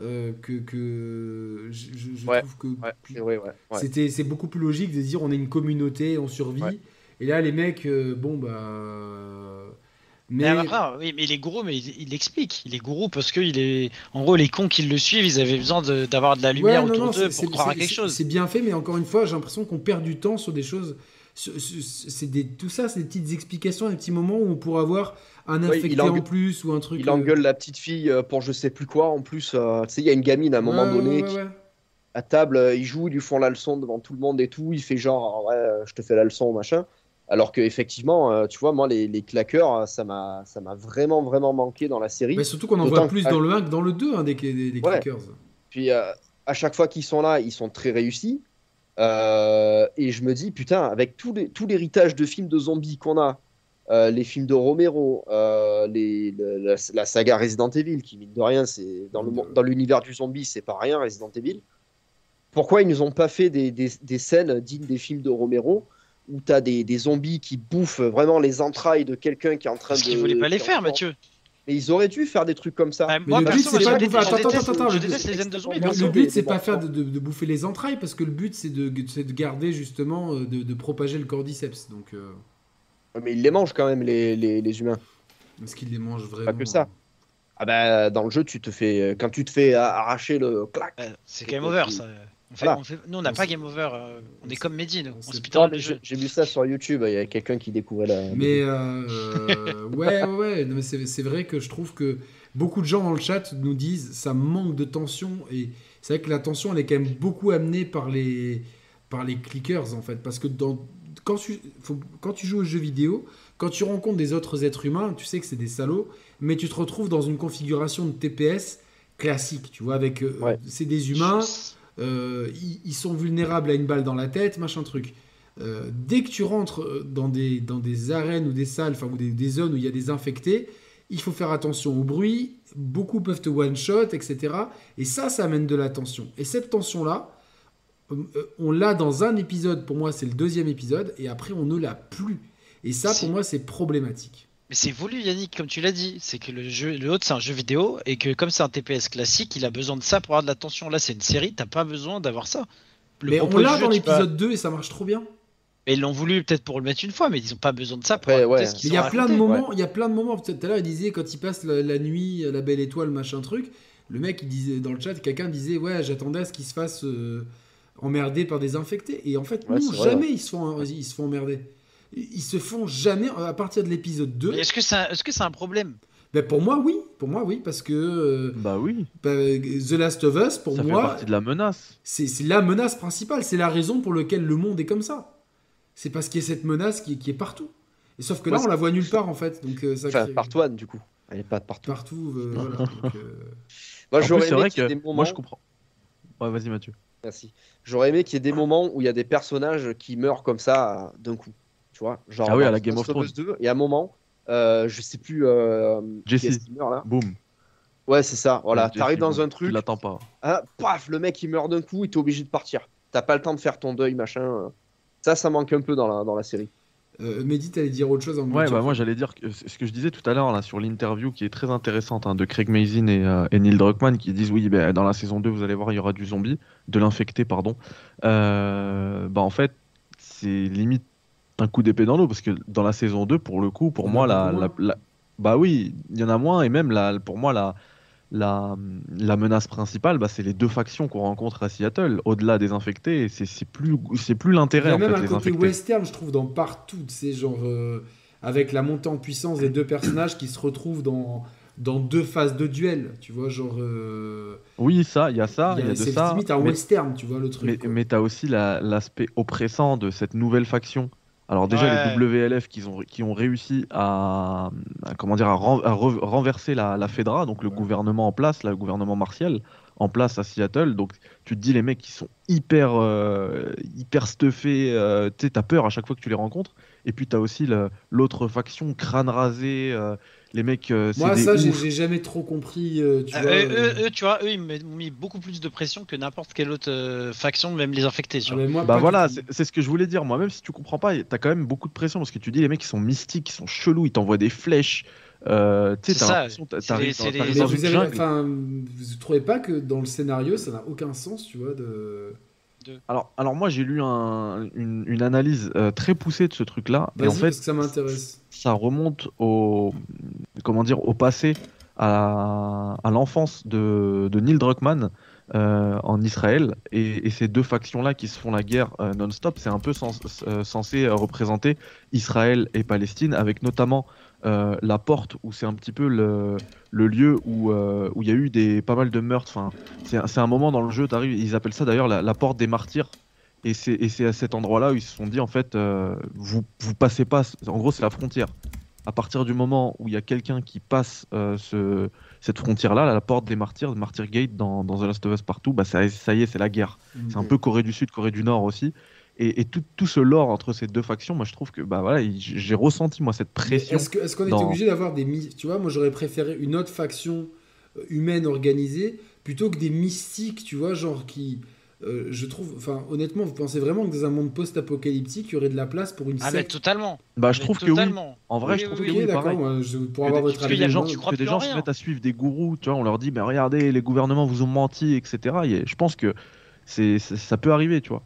euh, que, que je, je- je Ouais, trouve que Ouais, c'est vrai, ouais. ouais. c'était c'est beaucoup plus logique de dire on est une communauté, on survit. Ouais. Et là, les mecs, euh, bon bah. Mais Mais après, oui, mais il est gourou, mais il, il explique. Il est gourou parce que il est. En gros, les cons qui le suivent, ils avaient besoin d'avoir de, la lumière Ouais, non, autour d'eux pour croire à quelque chose. C'est bien fait, mais encore une fois, j'ai l'impression qu'on perd du temps sur des choses. C'est des, tout ça, c'est des petites explications, des petits moments où on pourrait avoir un Ouais, infecté en plus ou un truc. Il euh, engueule la petite fille euh, pour je sais plus quoi. En plus, euh, tu sais, il y a une gamine à un moment ouais, donné ouais, qui, à table, euh, ils jouent, ils lui font la leçon devant tout le monde et tout. Il fait genre, ah ouais, je te fais la leçon, machin. Alors que effectivement, euh, tu vois, moi, les, les claqueurs, euh, ça m'a, ça m'a vraiment, vraiment manqué dans la série. Mais surtout qu'on en voit que- plus dans le 1 que dans le 2 hein, des, des, des Ouais. clickers. Puis euh, à chaque fois qu'ils sont là, ils sont très réussis. Euh, et je me dis, putain, avec tout, les- tout l'héritage de films de zombies qu'on a, euh, les films de Romero, euh, les, le- la, la saga Resident Evil, qui mine de rien, c'est dans, le, dans l'univers du zombie, c'est pas rien, Resident Evil. Pourquoi ils nous ont pas fait des, des scènes dignes des films de Romero? Où tu as des, des zombies qui bouffent vraiment les entrailles de quelqu'un qui est en train Parce de. qu'ils voulaient pas les faire, Mathieu. Mais ils auraient dû faire des trucs comme ça. Bah, moi, le but, c'est pas de attends, attends, attends, je déteste les de zombies. Bien Le sûr, but, des- c'est des pas faire de, morceaux. de- de bouffer les entrailles, parce que le but, c'est de, c'est de garder justement, euh, de, de propager le cordyceps. Donc, euh, Mais ils les mangent quand même, les, les, les humains. est-ce qu'ils les mangent vraiment que ça. Ah bah, dans le jeu, tu te fais, quand tu te fais arracher le clac. Euh, C'est game over, ça. On fait, Voilà. on fait- nous, on n'a pas game over. euh, on est comme Mehdi, nous. on Non, le mais jeu. j'ai vu ça sur YouTube, il y a quelqu'un qui découvrait la. Mais euh, ouais, ouais, ouais, non, mais c'est c'est vrai que je trouve que beaucoup de gens dans le chat nous disent ça manque de tension et c'est vrai que la tension elle est quand même beaucoup amenée par les par les clickers en fait parce que dans quand tu faut- quand tu joues aux jeux vidéo, quand tu rencontres des autres êtres humains, tu sais que c'est des salauds, mais tu te retrouves dans une configuration de TPS classique, tu vois, avec euh, Ouais. c'est des humains, euh, ils, ils sont vulnérables à une balle dans la tête, machin truc. Euh, dès que tu rentres euh, dans des, dans des arènes ou des salles, enfin, ou des, des zones où il y a des infectés, il faut faire attention au bruit. Beaucoup peuvent te one-shot, etc. Et ça, ça amène de la tension. Et cette tension-là, on l'a dans un épisode, pour moi, c'est le deuxième épisode, et après, on ne l'a plus. Et ça, pour moi, c'est problématique. Mais c'est voulu, Yannick, comme tu l'as dit. C'est que le jeu, le autre, c'est un jeu vidéo et que comme c'est un TPS classique, il a besoin de ça pour avoir de la tension. Là, c'est une série, t'as pas besoin d'avoir ça. Le mais on l'a dans l'épisode 2 et ça marche trop bien. Et ils l'ont voulu peut-être pour le mettre une fois, mais ils ont pas besoin de ça pour Après, ouais. Mais il y a plein de moments, il y a plein de moments. Tout à l'heure, il disait quand il passe la, la nuit, la belle étoile, machin truc. Le mec, il disait dans le chat, quelqu'un disait ouais, j'attendais à ce qu'il se fasse euh, emmerder par des infectés. Et en fait, Ouais, non, vrai, jamais ils se font, ils se font emmerder. Ils se font jamais à partir de l'épisode 2. Mais Est-ce que c'est un, est-ce que c'est un problème? Ben, pour moi, oui, pour moi, oui, parce que euh, Bah oui, ben, The Last of Us, pour ça fait moi, partie de la menace. c'est c'est la menace principale. C'est la raison pour laquelle le monde est comme ça. C'est parce qu'il y a cette menace qui, qui est partout. Et sauf que là, on la voit nulle part en fait. Donc euh, ça Enfin, crée- part one, du coup. Elle est pas partout. partout. euh, voilà. Donc, euh, Moi, j'aurais c'est aimé vrai qu'il y ait des moments. moi je comprends. Ouais, vas-y Mathieu. Merci. J'aurais aimé qu'il y ait des moments où il y a des personnages qui meurent comme ça euh, d'un coup. Tu vois Genre Ah oui, à la Game of Us 2, et à un moment, euh, je sais plus. Euh, Jesse. meurt là Boum. Ouais, c'est ça. Voilà, t'arrives dans un Tu truc, l'attends pas. ah, paf, le mec il meurt d'un coup, et t'es obligé de partir. T'as pas le temps de faire ton deuil, machin. euh. Ça, ça manque un peu dans la, dans la série. euh, Mehdi, t'allais dire autre chose en Ouais, bah moi j'allais dire que ce que je disais tout à l'heure là sur l'interview qui est très intéressante hein, de Craig Mazin et, euh, et Neil Druckmann qui disent oui, ben, dans la saison 2 vous allez voir il y aura du zombie, de l'infecté pardon. Euh, bah en fait c'est limite un coup d'épée dans l'eau parce que dans la saison 2 pour le coup pour y moi a la, beaucoup la- la- bah oui il y en a moins et même la, pour moi la la, la menace principale, bah, c'est les deux factions qu'on rencontre à Seattle. Au-delà des infectés, c'est c'est plus, c'est plus Il y l'intérêt a en même fait, un côté infectés. western, je trouve, dans partout. C'est genre euh, avec la montée en puissance des deux personnages qui se retrouvent dans dans deux phases de duel. Tu vois, genre. euh, Oui, ça, il y a ça, il y a de c'est ça. limite un mais- western, tu vois le truc. Mais, mais t'as aussi la- l'aspect oppressant de cette nouvelle faction. Alors déjà Ouais. les WLF qui ont, qui ont réussi à, à, comment dire à, ren- à re- renverser la, la Fedra, donc le Ouais. gouvernement en place, le gouvernement martial en place à Seattle. Donc tu te dis les mecs qui sont hyper euh, hyper stuffés, euh, tu peur à chaque fois que tu les rencontres. Et puis t'as aussi le- l'autre faction crâne rasé, euh, les mecs. euh, Moi, ça, j'ai jamais trop compris. euh, tu Euh, vois, eux, euh, tu vois, eux, ils m'ont mis beaucoup plus de pression que n'importe quelle autre euh, faction, même les infectés. Tu ah, vois. mais moi, Bah voilà, du c'est ce que je voulais dire. Moi, même si tu comprends pas, t'as quand même beaucoup de pression parce que tu dis les mecs ils sont mystiques, ils sont chelous, ils t'envoient des flèches. Euh, tu sais, vous trouvez pas que dans le scénario, ça n'a aucun sens, tu vois de... Alors, alors moi, j'ai lu un- une, une analyse euh, très poussée de ce truc-là. Et en fait, parce que ça m'intéresse. ça remonte au, comment dire, au passé, à, à l'enfance de, de Neil Druckmann euh, en Israël. Et, et ces deux factions-là qui se font la guerre euh, non-stop, c'est un peu sens- euh, censé représenter Israël et Palestine, avec notamment euh, la porte où c'est un petit peu le, le lieu où euh, où il y a eu des, pas mal de meurtres. Enfin, c'est un- moment dans le jeu, t'arrives- ils appellent ça d'ailleurs la, la porte des martyrs. Et c'est et c'est à cet endroit-là où ils se sont dit, en fait, euh, vous, vous passez pas, en gros, c'est la frontière. À partir du moment où il y a quelqu'un qui passe ce, cette frontière-là, la porte des martyrs, Martyr Gate dans, dans The Last of Us partout, bah ça, ça y est, c'est la guerre. C'est un peu Corée du Sud, Corée du Nord aussi. Et, et tout, tout ce lore entre ces deux factions, moi je trouve que bah voilà, il- j'ai ressenti moi cette pression. Est-ce qu'on dans- obligé d'avoir des... Tu vois, moi j'aurais préféré une autre faction euh, humaine organisée plutôt que des mystiques, tu vois, genre qui... euh, je trouve, enfin honnêtement, vous pensez vraiment que dans un monde post-apocalyptique, il y aurait de la place pour une Ah, mais secte totalement. Bah je Mais trouve que oui. totalement. En vrai, Oui, je trouve oui, que oui, d'accord, pareil. moi, je- pour Que avoir des- votre avis. des gens, tu crois que des en gens se rien. mettent à suivre des gourous, tu vois, on leur dit, mais regardez, les gouvernements vous ont menti, etc. Et je pense que c'est- ça peut arriver, tu vois.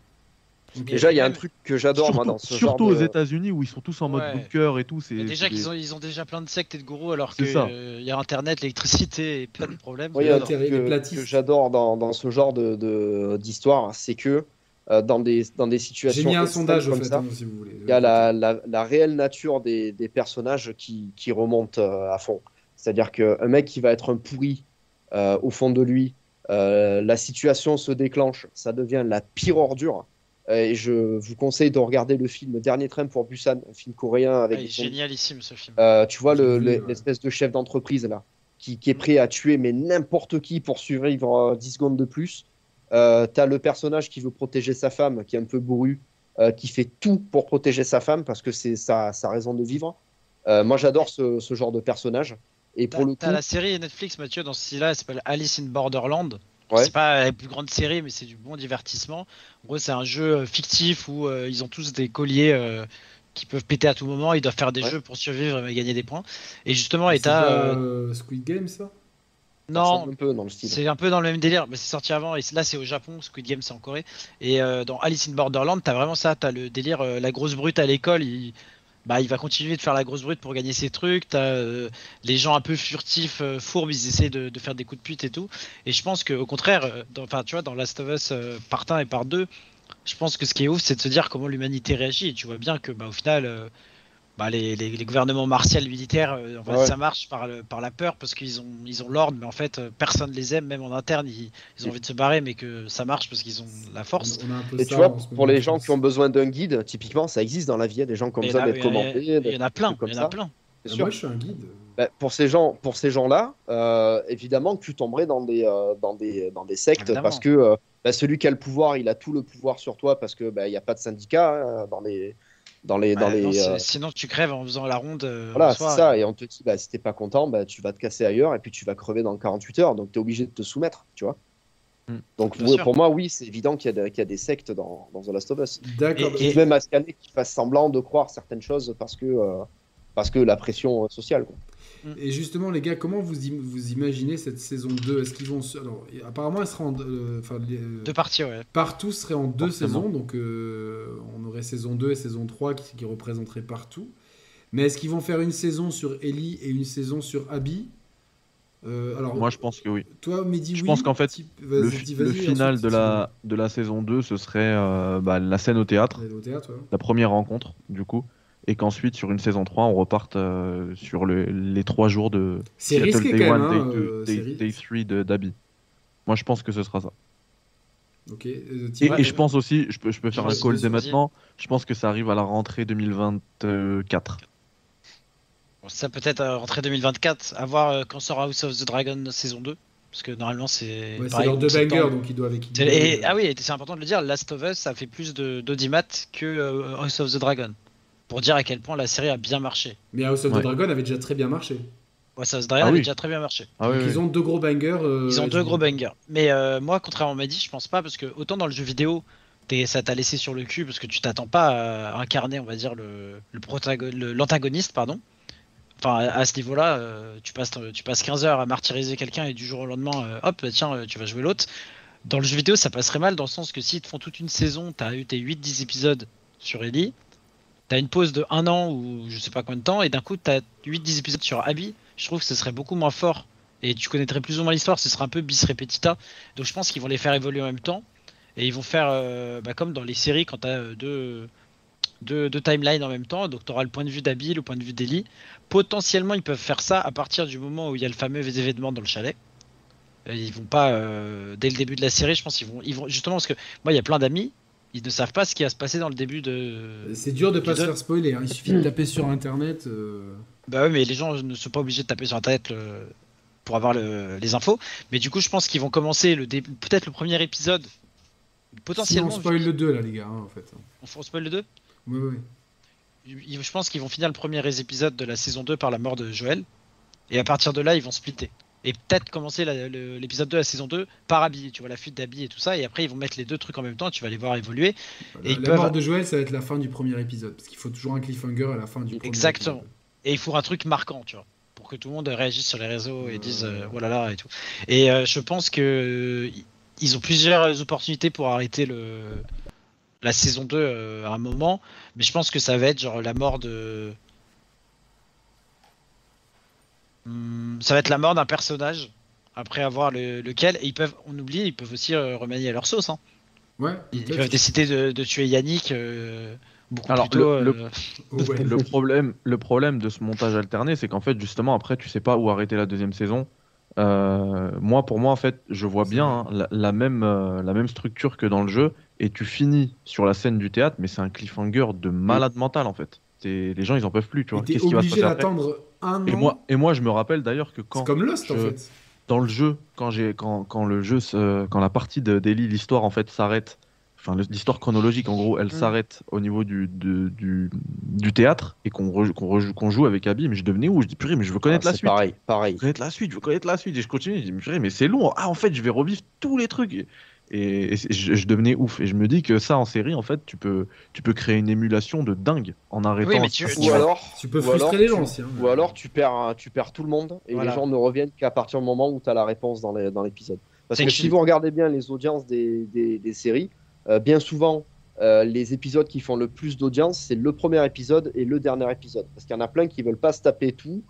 Déjà, il y a un truc que j'adore moi Surtout, dans ce surtout genre aux de... États-Unis où ils sont tous en mode Ouais. bunker et tout. C'est, déjà qu'ils ont, ils ont déjà plein de sectes et de gourous alors C'est qu'il ça. y a internet, l'électricité et plein de problèmes. Oui, il y a un truc que, que j'adore dans, dans ce genre de, de- d'histoire, c'est que euh, dans, des, dans des J'ai situations mis un sondage au comme fait, ça, hein, si vous voulez. il y a la, la, la réelle nature des, des personnages qui, qui remonte euh, à fond. C'est-à-dire qu'un mec qui va être un pourri euh, au fond de lui, euh, la situation se déclenche, ça devient la pire ordure. Euh, Et je vous conseille de regarder le film Dernier train pour Busan, un film coréen avec Ouais, il est génialissime ce film. euh, tu vois le- ouais. l'espèce de chef d'entreprise là, qui, qui est prêt à tuer mais n'importe qui pour survivre euh, 10 secondes de plus. Euh, T'as le personnage qui veut protéger sa femme, qui est un peu bourru, euh, qui fait tout pour protéger sa femme parce que c'est sa, sa raison de vivre. Euh, moi j'adore ce, ce genre de personnage. Et pour T'as le coup, t'as la série Netflix, Mathieu, dans ce style-là, elle s'appelle Alice in Borderland. Ouais. C'est pas la plus grande série, mais c'est du bon divertissement. En gros, c'est un jeu euh, fictif où euh, ils ont tous des colliers euh, qui peuvent péter à tout moment. Ils doivent faire des Ouais. jeux pour survivre et gagner des points. Et justement, et t'as. Squid Game, ça? Non, c'est un peu dans le même délire, mais c'est sorti avant et là c'est au Japon, Squid Game c'est en Corée. Et euh, dans Alice in Borderland, t'as vraiment ça, t'as le délire, euh, la grosse brute à l'école, il, bah, il va continuer de faire la grosse brute pour gagner ses trucs. T'as euh, les gens un peu furtifs, euh, fourbes, ils essaient de, faire des coups de pute et tout. Et je pense qu'au contraire, euh, enfin tu vois, dans Last of Us part 1 et part 2, je pense que ce qui est ouf, c'est de se dire comment l'humanité réagit. Et tu vois bien que bah, au final. Bah, les, les- les gouvernements martiaux militaires, euh, en fait, Ouais. ça marche par, le- par la peur parce qu'ils ont, ils ont l'ordre, mais en fait, euh, personne les aime, même en interne, ils, ils ont envie de se barrer, mais que ça marche parce qu'ils ont la force. On Et ça tu vois, pour les gens qui ont besoin d'un guide, typiquement, ça existe dans la vie, il y a des gens qui ont besoin d'être il y en a- commentés. Il y en a plein, il y en a plein. Moi, je suis un guide. Ben, pour ces gens, pour ces gens-là, euh, évidemment que tu tomberais dans des, euh, dans des, dans des sectes Évidemment. parce que euh, ben, celui qui a le pouvoir, il a tout le pouvoir sur toi parce que ben, il n'y a pas de syndicat hein, dans les, dans les, dans Ouais, les. non, c'est- euh, Sinon, tu crèves en faisant la ronde. euh, voilà, c'est ça. Et on te dit, ben, si t'es pas content, ben, tu vas te casser ailleurs et puis tu vas crever dans 48 heures. Donc tu es obligé de te soumettre, tu vois. Mm. Donc pour moi, oui, c'est évident qu'il y, a des- qu'il y a des sectes dans, dans The Last of Us. D'accord. Et- Et même à scanner qui fassent semblant de croire certaines choses parce que, euh, parce que la pression sociale. Quoi. Et justement, les gars, comment vous, im- vous imaginez cette saison 2 Est-ce qu'ils vont. se- Alors, apparemment, elle sera en. euh, Enfin, les- Deux parties, ouais. partout serait en deux Forcément. saisons. Donc, euh, on aurait saison 2 et saison 3 qui, qui représenteraient partout. Mais est-ce qu'ils vont faire une saison sur Ellie et une saison sur Abby Euh, alors, Moi, je pense que oui. toi, Mehdi, je oui, pense qu'en fait, type- Le, fi- final ensuite, de la, de la saison 2, ce serait euh, bah, la scène au théâtre, au théâtre, ouais. la première rencontre, du coup. Et qu'ensuite, sur une saison 3, on reparte euh, sur le- les trois jours de Seattle risqué Day quand même. 1, hein, Day euh, 2, c'est Day, ri- Day 3 de d'Abby. Moi, je pense que ce sera ça. Ok. euh, Et, je pense aussi, je peux, je peux faire un call dès maintenant, je pense que ça arrive à la rentrée 2024. Bon, ça peut-être euh, rentrée 2024, à voir euh, quand sort House of the Dragon saison 2. Parce que normalement, c'est. ouais, c'est pareil, deux bangers, donc ils doivent équilibrer. Et, ah oui, c'est important de le dire, Last of Us, ça fait plus de- d'audimat que euh, House of the Dragon. Pour dire à quel point la série a bien marché. Mais House of the Ouais. Dragon avait déjà très bien marché. House of the Dragon Ah avait oui. déjà très bien marché. Ah Donc, oui, ils oui. ont deux gros bangers. euh, Ils ont deux gros bangers. Mais euh, moi, contrairement à Mehdi, je pense pas, parce que autant dans le jeu vidéo, ça t'a laissé sur le cul, parce que tu t'attends pas à incarner, on va dire, le, le protago- le- l'antagoniste, pardon. Enfin, à ce niveau-là, euh, tu, passes, tu passes 15 heures à martyriser quelqu'un et du jour au lendemain, euh, hop, tiens, euh, tu vas jouer l'autre. Dans le jeu vidéo, ça passerait mal dans le sens que s'ils te font toute une saison, t'as eu tes 8-10 épisodes sur Ellie, t'as une pause de un an ou je sais pas combien de temps, et d'un coup, t'as 8-10 épisodes sur Abby. Je trouve que ce serait beaucoup moins fort et tu connaîtrais plus ou moins l'histoire, ce serait un peu bis repetita. Donc je pense qu'ils vont les faire évoluer en même temps et ils vont faire euh, bah, comme dans les séries quand t'as euh, deux, timelines en même temps. Donc tu auras le point de vue d'Abby, le point de vue d'Ellie. Potentiellement, ils peuvent faire ça à partir du moment où il y a le fameux événement dans le chalet. Euh, Ils vont pas dès le début de la série, je pense vont, ils vont justement parce que moi il y a plein d'amis, ils ne savent pas ce qui va se passer dans le début de. C'est dur de pas se faire spoiler. hein. Il suffit de taper sur internet. euh, Bah ouais, mais les gens ne sont pas obligés de taper sur internet le- pour avoir le- les infos. Mais du coup, je pense qu'ils vont commencer le début, peut-être le premier épisode, Si potentiellement. on spoil le 2 là, les gars, hein, en fait. On, on spoil le 2 Ouais, ouais. Ils- Je pense qu'ils vont finir le premier épisode de la saison 2 par la mort de Joël. Et à partir de là, ils vont splitter. Et peut-être commencer l'épisode 2 de la saison 2 par Abby, tu vois, la fuite d'Abby et tout ça. Et après, ils vont mettre les deux trucs en même temps, tu vas les voir évoluer. Et ils la peuvent- mort de Joël, ça va être la fin du premier épisode. Parce qu'il faut toujours un cliffhanger à la fin du premier Exactement. épisode. Et il faut un truc marquant, tu vois, pour que tout le monde réagisse sur les réseaux et dise euh, oh là là et tout. Et euh, je pense que euh, ils ont plusieurs opportunités pour arrêter le la saison 2 euh, à un moment, mais je pense que ça va être genre la mort de Hmm, ça va être la mort d'un personnage après avoir le, lequel et ils peuvent on oublie ils peuvent aussi euh, remanier leur sauce hein. Ouais, Ils peuvent décider de, de tuer Yannick euh, beaucoup Alors, plus tôt. le- le- euh, ouais. Le problème, le problème de ce montage alterné, c'est qu'en fait, justement, après, tu sais pas où arrêter la deuxième saison. Euh, moi, pour moi, en fait, je vois bien hein, la, la même, euh, la même structure que dans le jeu, et tu finis sur la scène du théâtre, mais c'est un cliffhanger de malade mental, en fait. Les gens, ils en peuvent plus, tu vois. Qu'est-ce qui va se passer après d'attendre un an. et moi, et moi, je me rappelle d'ailleurs que quand C'est comme Lost en je- fait. dans le jeu, quand j'ai quand, quand le jeu se- quand la partie de d'Ellie, l'histoire en fait s'arrête, enfin l'histoire chronologique en gros, elle Mm. s'arrête au niveau du, de- du, du théâtre et qu'on re- qu'on rejoue- qu'on joue avec Abby, mais je devenais où? Je dis purée, mais je veux connaître Ah, la c'est suite. pareil, pareil. Je veux connaître la suite, je veux connaître la suite et je continue, je dis mais purée, mais c'est long. Ah en fait, je vais revivre tous les trucs. Et, et- je, je devenais ouf et je me dis que ça en série en fait, tu peux tu peux créer une émulation de dingue en arrêtant. Oui, mais tu- Ou alors, Tu peux frustrer alors les tu- gens aussi. hein. Ou alors tu perds, tu perds tout le monde et Voilà. les gens ne reviennent qu'à partir du moment où tu as la réponse dans les- dans l'épisode. Parce que que si vous regardez bien les audiences des, des- des séries, euh, bien souvent, euh, les épisodes qui font le plus d'audience, c'est le premier épisode et le dernier épisode. Parce qu'il y en a plein qui veulent pas se taper tout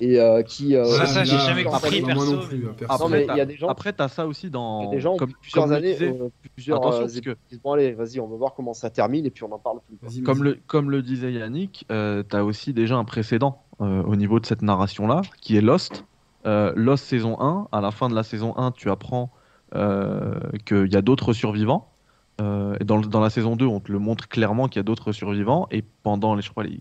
et euh, qui. euh, Ça, ça, là, j'ai là, jamais après, compris, moi perso, non plus. hein, perso. Non, mais il y a t'as- des gens- Après, t'as ça aussi il y dans. a des gens comme, plusieurs comme années, disait- euh, plusieurs Attention, euh, parce que- épisodes. Bon, allez, vas-y, on va voir comment ça termine et puis on n'en parle plus. Comme le, comme le disait Yannick, euh, tu as aussi déjà un précédent euh, au niveau de cette narration-là, qui est Lost. Euh, Lost saison 1, à la fin de la saison 1, tu apprends euh, qu'il y a d'autres survivants. Euh, et dans, dans la saison 2, on te le montre clairement qu'il y a d'autres survivants. Et pendant les, je crois, les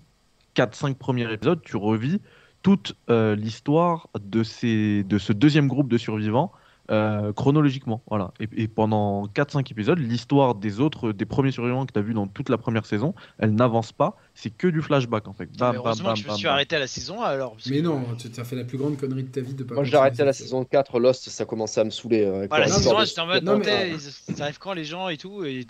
4-5 premiers épisodes, tu revis toute euh, l'histoire de, ces, de ce deuxième groupe de survivants euh, chronologiquement. Voilà. Et, et pendant 4-5 épisodes, l'histoire des autres, des premiers survivants que tu as vu dans toute la première saison, elle n'avance pas. C'est que du flashback en fait. Bam, heureusement bam, que je me suis bam. arrêté à la saison 1 alors. parce Mais que- non, tu as fait la plus grande connerie de ta vie de pas. Moi, j'ai arrêté à la saison 4, Lost, ça commençait à me saouler. euh, Voilà, la non, saison histoire 1, de- j'étais en mode, Non, mais- ça arrive quand les gens et tout, et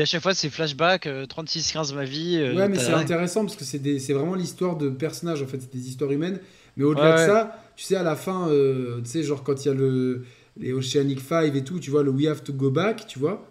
à chaque fois c'est flashback, euh, 36-15 ma vie. euh, Ouais, mais c'est intéressant parce que c'est des- c'est vraiment l'histoire de personnages, en fait, c'est des histoires humaines. Mais au-delà Ouais, de ouais. ça, tu sais, à la fin, euh, tu sais, genre quand il y a le, les Oceanic 5 et tout, tu vois, le We Have to Go Back, tu vois.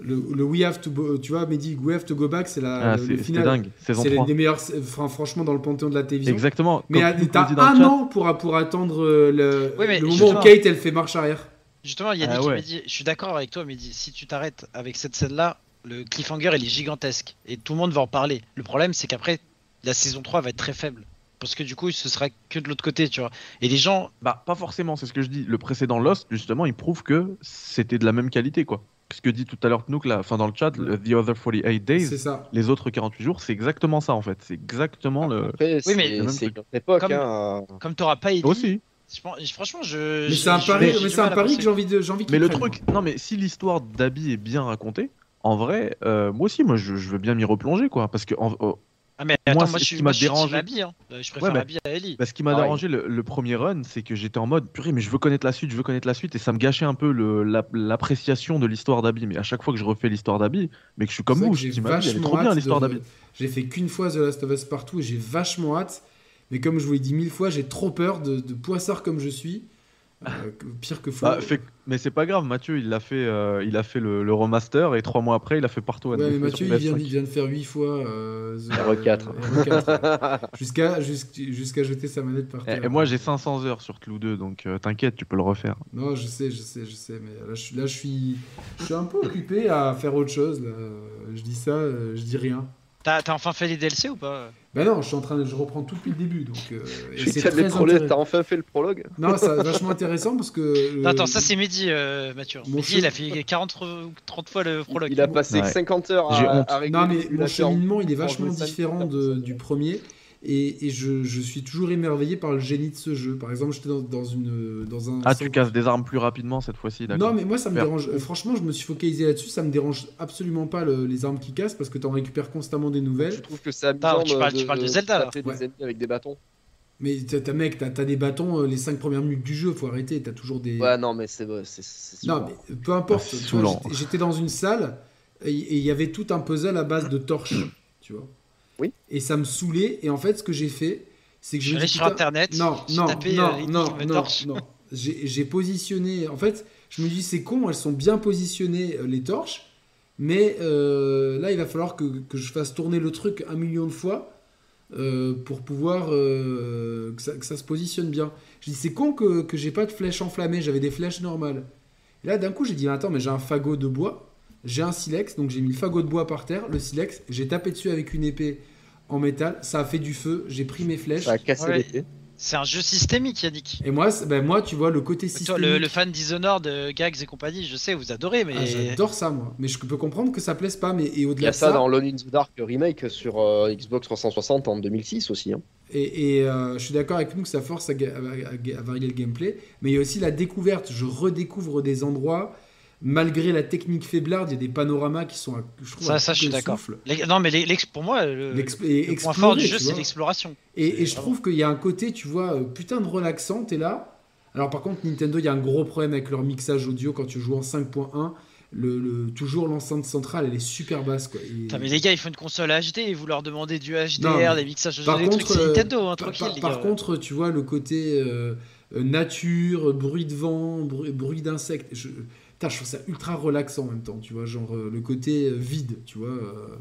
Le, le We Have to Go, tu vois, Mehdi, We Have to Go Back, c'est la, Ah, le, final. dingue. Saison C'est l'une 3. des meilleures, enfin, franchement, dans le panthéon de la télévision. Exactement. Mais t'as un chat, an pour, pour attendre euh, le, Oui, mais le moment où Kate, elle fait marche arrière. Justement, Yannick, Ah il ouais. m'a dit, je suis d'accord avec toi, mais dit, si tu t'arrêtes avec cette scène-là, le cliffhanger il est gigantesque et tout le monde va en parler. Le problème, c'est qu'après, la saison 3 va être très faible. Parce que du coup, ce sera que de l'autre côté, tu vois. Et les gens, Bah, pas forcément, c'est ce que je dis. Le précédent Lost, justement, il prouve que c'était de la même qualité, quoi. Ce que dit tout à l'heure Knook, là, enfin dans le chat, le The Other 48 Days, ça. les autres 48 jours, c'est exactement ça, en fait. C'est exactement le. C'est mais- c'est une autre époque. Comme- hein, comme t'auras pas Ellie, Aussi. je pense- franchement, je. Mais c'est un pari, j'ai mais un pari que j'ai envie de, j'ai envie Mais le truc, non, mais si l'histoire d'Abby est bien racontée, en vrai, euh, moi aussi, moi, je, je veux bien m'y replonger, quoi. Parce que en- Ah, mais Moi, attends, c'est moi, ce je qui m'a team dérangé. Abby, hein. Je préfère mais- Abby à Ellie. bah, ce qui m'a dérangé le, le premier run, c'est que j'étais en mode purée, mais je veux connaître la suite, je veux connaître la suite, et ça me gâchait un peu la- l'appréciation de l'histoire d'Abby. Mais à chaque fois que je refais l'histoire d'Abby, mais que je suis comme vous, je j'ai dis, elle est trop bien hâte l'histoire d'Abby. J'ai fait qu'une fois The Last of Us partout et j'ai vachement hâte. Mais comme je vous l'ai dit mille fois, j'ai trop peur de, de poissard comme je suis. Euh, que- pire que faux. Bah, fait- Mais c'est pas grave, Mathieu, il a fait, euh, il a fait le, le remaster et trois mois après, il a fait partout. Ouais, mais Mathieu, il vient, il vient de faire 8 fois euh, The- RE4. euh, RE4. jusqu'à jusqu'- jusqu'à jeter sa manette par terre. Et, et moi, j'ai 500 heures sur Clou 2, donc euh, t'inquiète, tu peux le refaire. Non, je sais, je sais, je sais, mais là, je, suis- là, je suis, je suis un peu occupé à faire autre chose. Là. Je dis ça, je dis rien. T'as enfin fait les DLC ou pas? Ben non, je suis en train de, je reprends tout depuis le début, donc. euh, et Tu c'est as, très prologues, intéressant. t'as enfin fait le prologue? Non, c'est vachement intéressant parce que. euh, Non, Attends, ça c'est Mehdi, euh, Mathieu. Mon Mehdi, il a fait 40 ou 30 fois le prologue. Il a passé Ouais. 50 heures à, à régler Non, mais mon cheminement, il est vachement différent de- du premier. Et, et je, je suis toujours émerveillé par le génie de ce jeu. Par exemple, j'étais dans, dans, une, dans un. Ah, tu casses des armes plus rapidement cette fois-ci, d'accord Non, mais moi, ça me dérange. euh, Franchement, je me suis focalisé là-dessus. Ça me dérange absolument pas le- les armes qui cassent parce que t'en récupères constamment des Je nouvelles. trouve que c'est amusant tu parles- de, tu parles de Zelda, là. taper Ouais. des ennemis avec des bâtons. Mais t'as t'as- mec, t'as t'as des bâtons euh, les 5 premières minutes du jeu, faut arrêter. T'as toujours des. Ouais, non, mais c'est c'est c'est non, mais peu importe. Ah, j'étais- J'étais dans une salle et il y avait tout un puzzle à base de torches. tu vois. Oui. Et ça me saoulait. Et en fait, ce que j'ai fait, c'est que Je je sur putain, internet, Non, j'ai non, tapé, non, euh, non, non, non. J'ai positionné. En fait, je me dis, c'est con, elles sont bien positionnées, euh, les torches. Mais euh, là, il va falloir que, que je fasse tourner le truc un million de fois euh, pour pouvoir euh, que, ça, que ça se positionne bien. Je dis, c'est con que, que j'ai pas de flèches enflammées, j'avais des flèches normales. Et là, d'un coup, j'ai dit, attends, mais j'ai un fagot de bois, j'ai un silex, donc j'ai mis le fagot de bois par terre, le silex, j'ai tapé dessus avec une épée en métal, ça a fait du feu, j'ai pris mes flèches. Ça a cassé Ouais. l'épée. C'est un jeu systémique, Yannick. Et moi, ben moi, tu vois, le côté Toi, systémique. le, le fan Dishonored, de Gags et compagnie, je sais, vous adorez, mais. Ah, J'adore ça, moi. Mais je peux comprendre que ça plaise pas. Mais et Il y au-delà a de ça ça, dans Lone in the Dark remake sur euh, Xbox 360 en 2006 aussi. hein. et, et, euh, je suis d'accord avec nous que ça force à, ga- à- à- à varier le gameplay. Mais il y a aussi la découverte. Je redécouvre des endroits. Malgré la technique faiblarde, il y a des panoramas qui sont, à- je trouve, Ça, ça, je suis d'accord. Non, mais les- pour moi, le, point fort du jeu, c'est l'exploration. Et, et je trouve qu'il y a un côté, tu vois, euh, putain de relaxant, t'es là. Alors par contre, Nintendo, il y a un gros problème avec leur mixage audio quand tu joues en 5.1. Le, le- toujours l'enceinte centrale, elle est super basse. Quoi. Et- mais les gars, ils font une console HD et vous leur demandez du HDR, Non, des mixages par des trucs, contre, euh, Nintendo, hein, Par, contre, tu vois le côté euh, euh, nature, bruit de vent, bruit, bruit d'insectes. Je, putain, je trouve ça ultra relaxant en même temps, tu vois, genre euh, le côté euh, vide, tu vois. euh,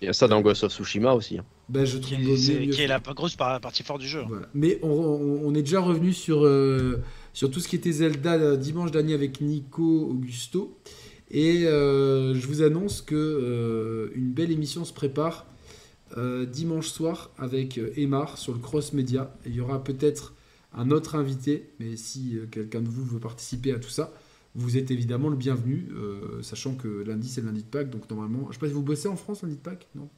Il y a ça dans Ghost of Tsushima aussi. hein. ben, je qui trouve est, qui est la grosse par- partie forte du jeu. hein. Voilà. Mais on, on- on est déjà revenu sur, euh, sur tout ce qui était Zelda dimanche dernier avec Nico Augusto. Et euh, je vous annonce que euh, une belle émission se prépare euh, dimanche soir avec Emar sur le Cross Media. Et il y aura peut-être un autre invité, mais si euh, quelqu'un de vous veut participer à tout ça, vous êtes évidemment le bienvenu, euh, sachant que lundi c'est le lundi de Pâques, donc normalement, je sais pas si vous bossez en France lundi de Pâques, non?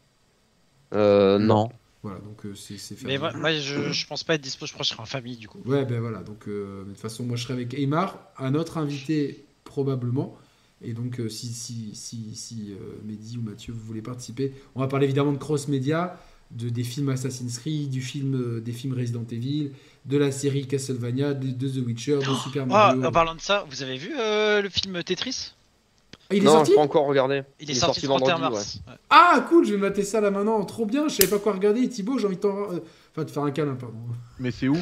Euh, non. Voilà, donc euh, c'est c'est Mais moi, moi, je, je pense pas être dispo, je crois que je serai en famille du coup. Ouais, ben voilà. Donc, euh, de toute façon, moi, je serai avec Aymar, un autre invité probablement. Et donc, euh, si, si, si, si euh, Mehdi ou Mathieu, vous voulez participer, on va parler évidemment de Cross Media, de, des films Assassin's Creed, du film, euh, des films Resident Evil, de la série Castlevania, de, de The Witcher, de Super Oh, Mario. en parlant de ça, vous avez vu euh, le film Tetris? Ah, il est non, sorti? pas encore regardé. il est, sorti, le 31 mars. Ouais. Ah, cool, je vais mater ça là maintenant. Trop bien, je savais pas quoi regarder. Thibaut, j'ai envie de t'en. euh, Enfin, de faire un câlin, pardon. Mais c'est où?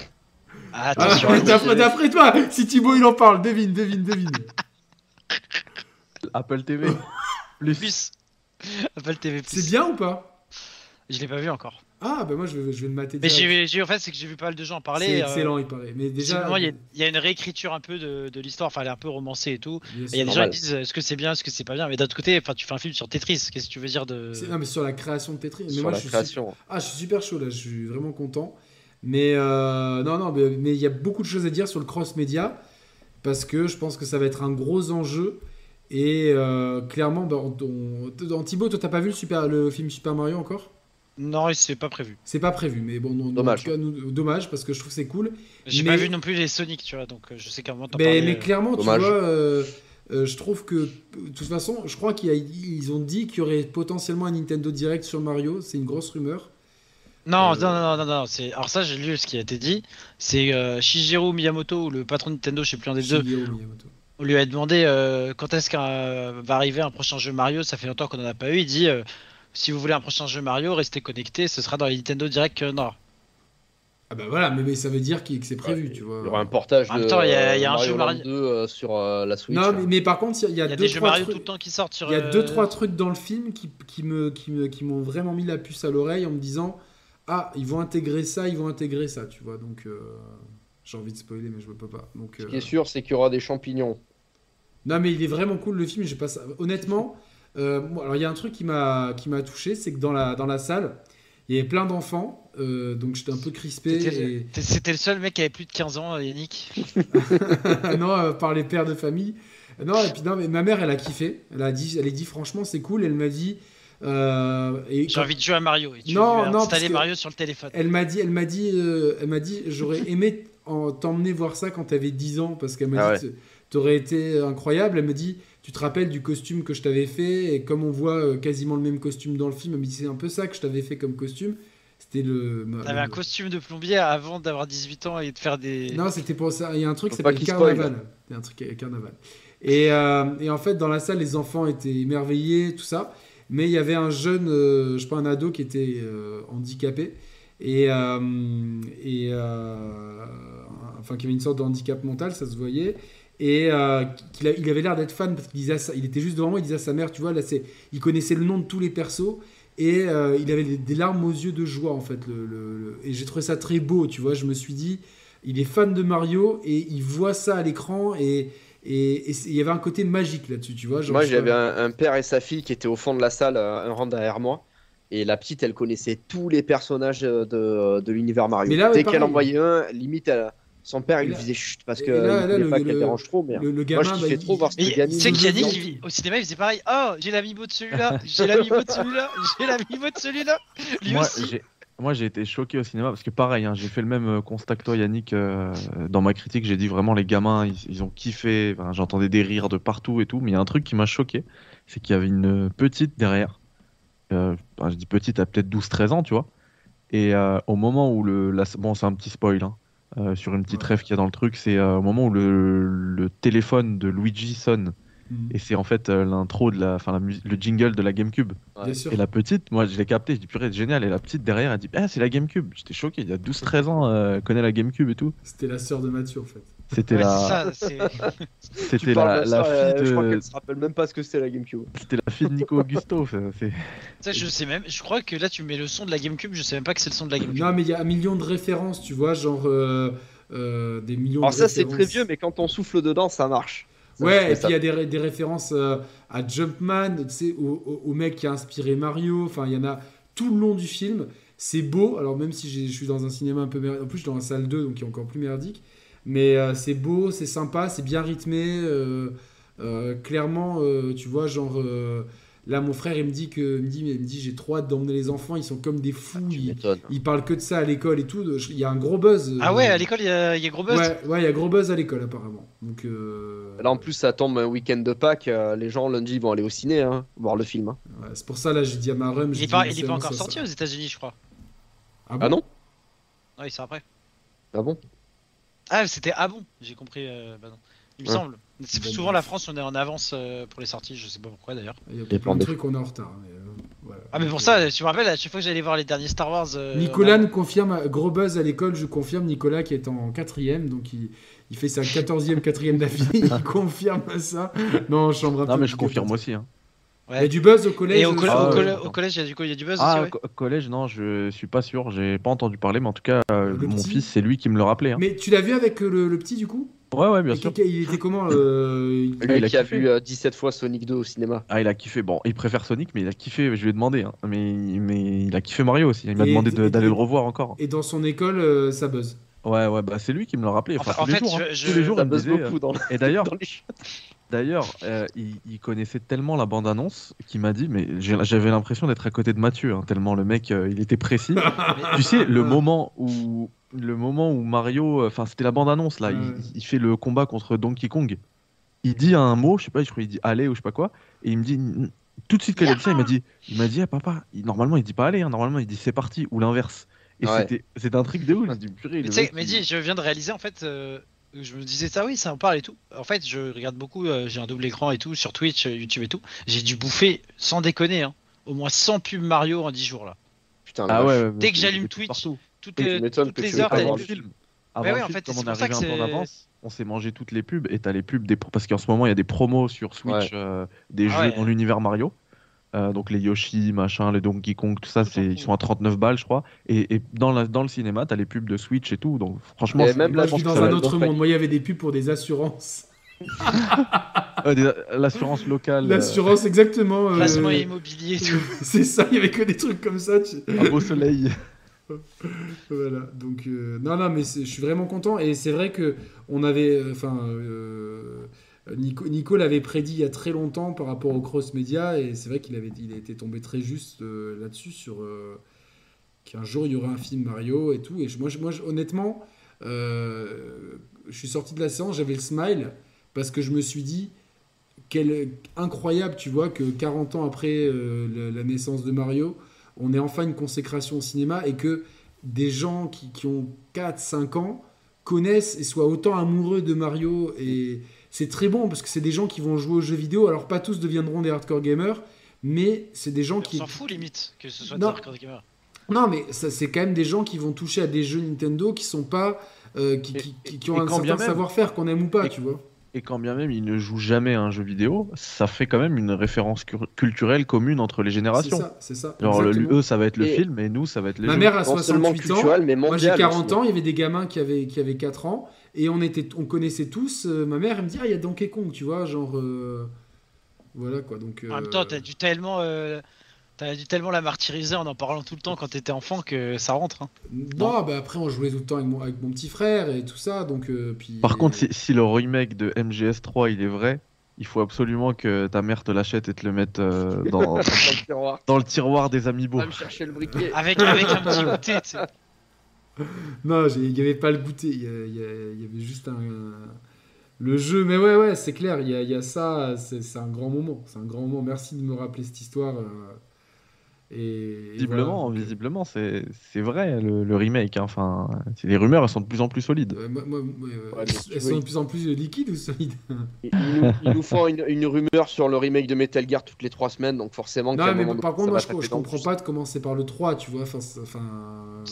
Ah, Ah, attention, d'après d'après toi, si Thibaut il en parle, devine, devine, devine. Apple TV. Plus. plus. Apple TV+. C'est bien ou pas? Je l'ai pas vu encore. Ah, bah moi je vais, je vais le mater. Mais j'ai, j'ai- en fait, c'est que j'ai vu pas mal de gens en parler. C'est euh, excellent, il paraît. Mais déjà, visiblement, il y, a- il y a une réécriture un peu de, de l'histoire, enfin, elle est un peu romancée et tout. il y a des gens qui disent est-ce que c'est bien, est-ce que c'est pas bien? Mais d'un autre côté, enfin, tu fais un film sur Tetris, qu'est-ce que tu veux dire de. C'est- Non, mais sur la création de Tetris. Mais Sur moi, la je suis, création. ah, je suis super chaud là, je suis vraiment content. Mais euh, non, non, mais il y a beaucoup de choses à dire sur le cross-média parce que je pense que ça va être un gros enjeu. Et euh, clairement, on, on- dans Thibaut, toi, t'as pas vu le, super, le film Super Mario encore? Non, c'est pas prévu. C'est pas prévu, mais bon, non, Dommage. en tout cas, nous- dommage parce que je trouve que c'est cool. J'ai Mais- pas vu non plus les Sonic, tu vois, donc euh, je sais qu'à un moment t'en Mais, parlais, mais euh, clairement, dommage. tu vois, euh, euh, je trouve que, de toute façon, je crois qu'ils ont dit qu'il y aurait potentiellement un Nintendo Direct sur Mario. C'est une grosse rumeur. Non, Euh, non, non, non, non, c'est... Alors ça, j'ai lu ce qui a été dit. C'est euh, Shigeru Miyamoto, ou le patron de Nintendo, je sais plus un des deux, Miyamoto. on lui a demandé euh, quand est-ce qu'un va arriver un prochain jeu Mario, ça fait longtemps qu'on en a pas eu, il dit euh, si vous voulez un prochain jeu Mario, restez connectés, ce sera dans les Nintendo Direct euh, Nord. Ah bah voilà, mais, mais ça veut dire qu'il- que c'est prévu, Ouais, tu vois. Il y aura un portage En même de temps, il y a- il y a un jeu Land Mario- 2 euh, sur euh, la Switch. Non, mais, mais par contre, il y a, il y a Il y a deux, des jeux trois Mario trucs. tout le temps qui sortent sur. Il y a deux trois trucs dans le film qui, qui me qui me qui m'ont vraiment mis la puce à l'oreille en me disant ah ils vont intégrer ça ils vont intégrer ça tu vois donc euh, j'ai envie de spoiler mais je peux pas donc Ce euh, qui est sûr, c'est qu'il y aura des champignons. non mais il est vraiment cool le film pas ça honnêtement euh, alors il y a un truc qui m'a qui m'a touché c'est que dans la dans la salle il y avait plein d'enfants euh, donc j'étais un peu crispé C'était et... le- seul mec qui avait plus de 15 ans, Yannick. non, euh, par les pères de famille. Non, et puis non, mais ma mère, elle a kiffé. Elle a dit, elle a dit franchement, c'est cool. Elle m'a dit. euh, J'ai quand- envie de jouer à Mario. Et tu Non, non, que- Mario sur le téléphone. elle m'a dit, elle m'a dit, euh, elle m'a dit, j'aurais aimé en- t'emmener voir ça quand t'avais 10 ans parce qu'elle m'a Ah dit, t'aurais été incroyable. Elle me dit, tu te rappelles du costume que je t'avais fait et comme on voit euh, quasiment le même costume dans le film, dit, c'est un peu ça que je t'avais fait comme costume. C'était le. T'avais un costume de plombier avant d'avoir 18 ans et de faire des. Non, c'était pour ça. Il y a un truc qui s'appelle. Carnaval. Il y a un truc avec Carnaval. Et, euh, et en fait, dans la salle, les enfants étaient émerveillés, tout ça. Mais il y avait un jeune, euh, je sais pas, un ado qui était euh, handicapé. Et, euh, et euh, enfin, qui avait une sorte de handicap mental, ça se voyait. Et euh, a- il avait l'air d'être fan parce qu'il disait il était juste devant moi, il disait à sa mère, tu vois, là, c'est, il connaissait le nom de tous les persos. Et euh, il avait des, des larmes aux yeux de joie, en fait. Le, le- le- Et j'ai trouvé ça très beau, tu vois. Je me suis dit, il est fan de Mario et il voit ça à l'écran et, il y avait un côté magique là-dessus, tu vois. genre, Moi, j'avais un, un père et sa fille qui étaient au fond de la salle, euh, un rang derrière moi. Et la petite, elle connaissait tous les personnages euh, de, de l'univers Mario. Mais là, Dès qu'elle pareil. en voyait un, limite, elle- son père, il lui disait chut parce que là- il là, le- pas le- qu'elle dérange trop. Mais le, le moi, gamin, je bah, kiffais il- trop voir cette gamine. tu sais de que deux Yannick, ans. il- au cinéma, il faisait pareil. Oh, j'ai l'amiibo de celui-là, j'ai l'amiibo de celui-là, j'ai l'amiibo de celui-là. Lui Moi, aussi. Moi, j'ai été choqué au cinéma parce que pareil, hein, j'ai fait le même euh, constat que toi, Yannick, euh, dans ma critique. J'ai dit vraiment les gamins, ils, ils ont kiffé. Enfin, J'entendais des rires de partout et tout. Mais il y a un truc qui m'a choqué, c'est qu'il y avait une petite derrière. Euh, je dis petite, à peut-être 12-13 ans, tu vois. Et euh, au moment où le. la- bon, c'est un petit spoil, hein, euh, sur une petite Ouais. rêve qu'il y a dans le truc, c'est euh, au moment où le, le téléphone de Luigi sonne. Mhm. Et c'est en fait euh, l'intro de la. Enfin, la mus- le jingle de la GameCube. Et la petite, moi je l'ai capté, je dis purée, c'est génial. Et la petite derrière, elle dit Ah, c'est la GameCube. J'étais choqué, il y a 12-13 ans, euh, elle connaît la GameCube et tout. C'était la sœur de Mathieu en fait. C'était Ouais, la, c'est c'est- c'était la, de la ça, euh, fille Je crois de, qu'elle se rappelle même pas ce que c'était la GameCube. c'était la fille de Nico Augusto. c'est- ça, je sais même. Je crois que là, tu mets le son de la GameCube. Je sais même pas que c'est le son de la GameCube. Non, mais il y a un million de références, tu vois, genre euh, euh, des millions Alors de ça, c'est très vieux, mais quand on souffle dedans, ça marche. Ça, Ouais, et puis il y a des, ré- des références euh, à Jumpman, tu sais, au, au- au mec qui a inspiré Mario. Enfin, il y en a tout le long du film. C'est beau. Alors, même si je suis dans un cinéma un peu merdique, en plus, je suis dans la salle 2, donc qui est encore plus merdique. Mais euh, c'est beau, c'est sympa, c'est bien rythmé. euh, euh, clairement, euh, tu vois, genre. euh, là, mon frère, il me dit que. Il me dit, il me dit j'ai trop hâte d'emmener les enfants, ils sont comme des fous. Tu ils, ils parlent que de ça à l'école et tout. Il y a un gros buzz. Ah ouais, à l'école, il y, a il y a gros buzz? Ouais, ouais, il y a gros buzz à l'école, apparemment. Donc. euh, Là, en plus, ça tombe un week-end de Pâques. les gens, lundi, vont aller au ciné, hein, voir le film. hein. Ouais, c'est pour ça, là, j'ai dit à ma rhum. Il j'ai est dit, pas, bon, encore ça, sorti ça. aux États-Unis, je crois. Ah, Ah non? Non, il sort après. Ah bon? Ah, c'était ah bon, j'ai compris. euh, bah non. Il me Ouais. semble. C'est souvent la France, on est en avance euh, pour les sorties, je sais pas pourquoi d'ailleurs. Il y a plein de trucs, on est en retard. mais, euh, voilà. Ah, mais pour ça, tu me rappelles, à chaque fois que j'allais voir les derniers Star Wars. euh, Nicolas nous confirme, gros buzz à l'école, je confirme, Nicolas qui est en quatrième, donc il, il fait sa quatorzième, quatrième d'affilée, il confirme ça. Non, chambre un Non, mais je confirme aussi. hein. Il y a du buzz au collège. Et au, coll- Ah, au ouais, coll- d'accord. au collège, il y a du, coup, il y a du buzz Ah, aussi, au ouais. co- au collège, non, je suis pas sûr, j'ai pas entendu parler, mais en tout cas, euh, mon petit fils, c'est lui qui me le rappelait. hein. Mais tu l'as vu avec euh, le, le petit du coup? Ouais, ouais, bien Et sûr. Il était comment euh, il- Lui il a qui a kiffé. vu euh, 17 fois Sonic 2 au cinéma. Ah, il a kiffé. Bon, il préfère Sonic, mais il a kiffé. Je lui ai demandé, hein. mais, mais il a kiffé Mario aussi. Il m'a demandé d'aller le revoir encore. Et dans son école, euh, ça buzz. Ouais, ouais, bah c'est lui qui me l'a rappelé. Enfin, Enfin, en tous les fait, jours, hein. je- Tous les jours, il me disait, beaucoup dans, le- euh, Et d'ailleurs, dans les D'ailleurs, euh, il, il connaissait tellement la bande-annonce qu'il m'a dit, mais j'avais l'impression d'être à côté de Mathieu, hein, tellement le mec, euh, il était précis. tu sais, le moment où, le moment où Mario, euh, enfin c'était la bande-annonce là, il- il, fait le combat contre Donkey Kong. Il dit un mot, je sais pas, je crois qu'il dit allez ou je sais pas quoi, et il me dit tout de suite quand il a dit ça, il m'a dit, il m'a dit, ah, papa, il- normalement il dit pas allez, hein, normalement il dit c'est parti ou l'inverse. Et Ouais. c'était, c'était un truc de ouf. Je dis, purée, Mais mec, il- dis, je viens de réaliser en fait, euh, je me disais ça, oui, ça en parle et tout. En fait, je regarde beaucoup, euh, j'ai un double écran et tout, sur Twitch, euh, YouTube et tout. J'ai dû bouffer, sans déconner, hein, au moins 100 pubs Mario en 10 jours là. Putain, Ah ouais, Dès que c'est- j'allume c'est Twitch, partout. toutes les, toutes que les heures, Avant le pubs. film, avant ouais, en fait, comme c'est on pour est ça que arrivé un peu en c'est- avance, on s'est mangé toutes les pubs et t'as les pubs des parce qu'en ce moment il y a des promos sur Switch euh, des Ah jeux ouais. dans l'univers Mario. Euh, donc les Yoshi, machin, les Donkey Kong, tout ça, c'est ils sont à 39 balles, je crois. Et, et dans, la, dans le cinéma, t'as les pubs de Switch et tout. Donc franchement, Et même là, je que dans un autre monde. Moi, il y avait des pubs pour des assurances. Euh, des- l'assurance locale, euh, L'assurance, exactement. euh, Placement immobilier et tout. C'est ça, il y avait que des trucs comme ça. tu- un beau soleil. Voilà, donc euh, non, non, mais c'est- je suis vraiment content et c'est vrai que on avait, euh, enfin, euh, Nico, l'avait prédit il y a très longtemps par rapport au cross média et c'est vrai qu'il avait, il été tombé très juste euh, là-dessus sur euh, qu'un jour il y aurait un film Mario et tout et moi, je- honnêtement, euh, je suis sorti de la séance, j'avais le smile parce que je me suis dit quel incroyable, tu vois, que 40 ans après la, la naissance de Mario, on ait enfin une consécration au cinéma et que des gens qui, qui ont 4-5 ans connaissent et soient autant amoureux de Mario. Et c'est très bon parce que c'est des gens qui vont jouer aux jeux vidéo. Alors, pas tous deviendront des hardcore gamers, mais c'est des gens On qui. s'en fout limite que ce soit Non. des hardcore gamers. Non, mais ça, c'est quand même des gens qui vont toucher à des jeux Nintendo qui sont pas. euh, qui, qui- qui- qui ont un quand bien certain savoir-faire, qu'on aime ou pas, et- tu vois. Et quand bien même il ne joue jamais à un jeu vidéo, ça fait quand même une référence culturelle commune entre les C'est générations. ça, c'est ça. Genre, eux, ça va être le Et- film, et nous, ça va être les Ma jeux. mère a Non seulement 68 ans. culturel, mais Moi j'ai mondial. 40 aussi. ans, il y avait des gamins qui avaient, qui avaient 4 ans, et on, était, on connaissait tous. euh, ma mère, elle me dit Ah, il y a Donkey Kong, tu vois, genre. euh, voilà quoi. Donc, En même euh, temps, t'as dû tellement, euh, t'as dû tellement la martyriser en en parlant tout le temps quand t'étais enfant que ça rentre. hein. Non, bah après, on jouait tout le temps avec mon, avec mon petit frère et tout ça, donc. euh, puis, Par contre, si, si le remake de MGS3 il est vrai, il faut absolument que ta mère te l'achète et te le mette euh, dans, Dans le tiroir. dans le tiroir des amiibo. Va me chercher le briquet. Avec, avec un petit goûter, tu sais. Non, il n'y avait pas le goûter, il y, y avait juste un. Le jeu, mais ouais, ouais, c'est clair, il y a, ça, c'est c'est un grand moment. C'est un grand moment. Merci de me rappeler cette histoire. euh, et, Visiblement, voilà. visiblement, c'est c'est vrai le, le remake. hein. Enfin, les rumeurs elles sont de plus en plus solides. Euh, moi- moi- moi, euh, Ouais, elles sont de plus en plus liquides ou solides? Ils nous, ils nous font une, une rumeur sur le remake de Metal Gear toutes les trois semaines, donc forcément. Non, un mais moment par contre, moi, je, je comprends pas de commencer par le 3, tu vois. Enfin, enfin,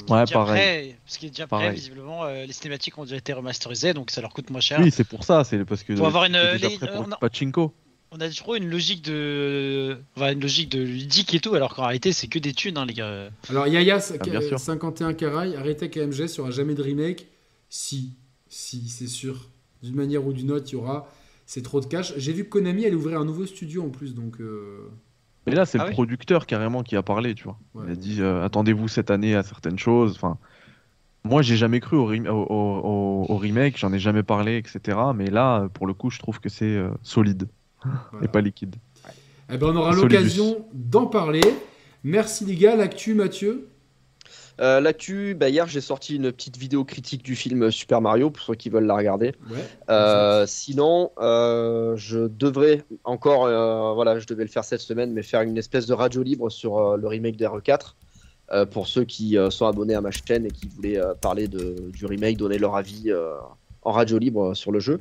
Ouais, Déjà pareil. prêt, parce qu'il est déjà prêt, Pareil. visiblement, euh, les cinématiques ont déjà été remasterisées, donc ça leur coûte moins cher. Oui, c'est pour ça. C'est parce que Faut avoir une- les- prêt pour on pachinko. On a trop une logique de, enfin, une logique de ludique et tout, alors qu'en réalité c'est que des thunes, hein, les gars. Alors, Yaya Ah, bien sûr. 51 Caraï, arrêtez il n'y aura jamais de remake. Si, si, c'est sûr. D'une manière ou d'une autre, il y aura. C'est trop de cash. J'ai vu que Konami allait ouvrir un nouveau studio en plus, donc. euh, Mais là, c'est Ah le oui. producteur carrément qui a parlé, tu vois. ouais. Il a dit euh, attendez-vous cette année à certaines choses. Enfin, moi, j'ai jamais cru au, rem- au- au- au remake, j'en ai jamais parlé, etc. Mais là, pour le coup, je trouve que c'est euh, solide Voilà. et pas liquide. Eh ben, on aura l'occasion d'en parler. Merci les gars, l'actu Mathieu. Euh, L'actu, bah, hier j'ai sorti une petite vidéo critique du film Super Mario pour ceux qui veulent la regarder. Ouais. Euh, sinon, euh, je devrais encore, euh, voilà, je devais le faire cette semaine, mais faire une espèce de radio libre sur euh, le remake de RE4 euh, pour ceux qui euh, sont abonnés à ma chaîne et qui voulaient euh, parler de, du remake, donner leur avis euh, en radio libre euh, sur le jeu.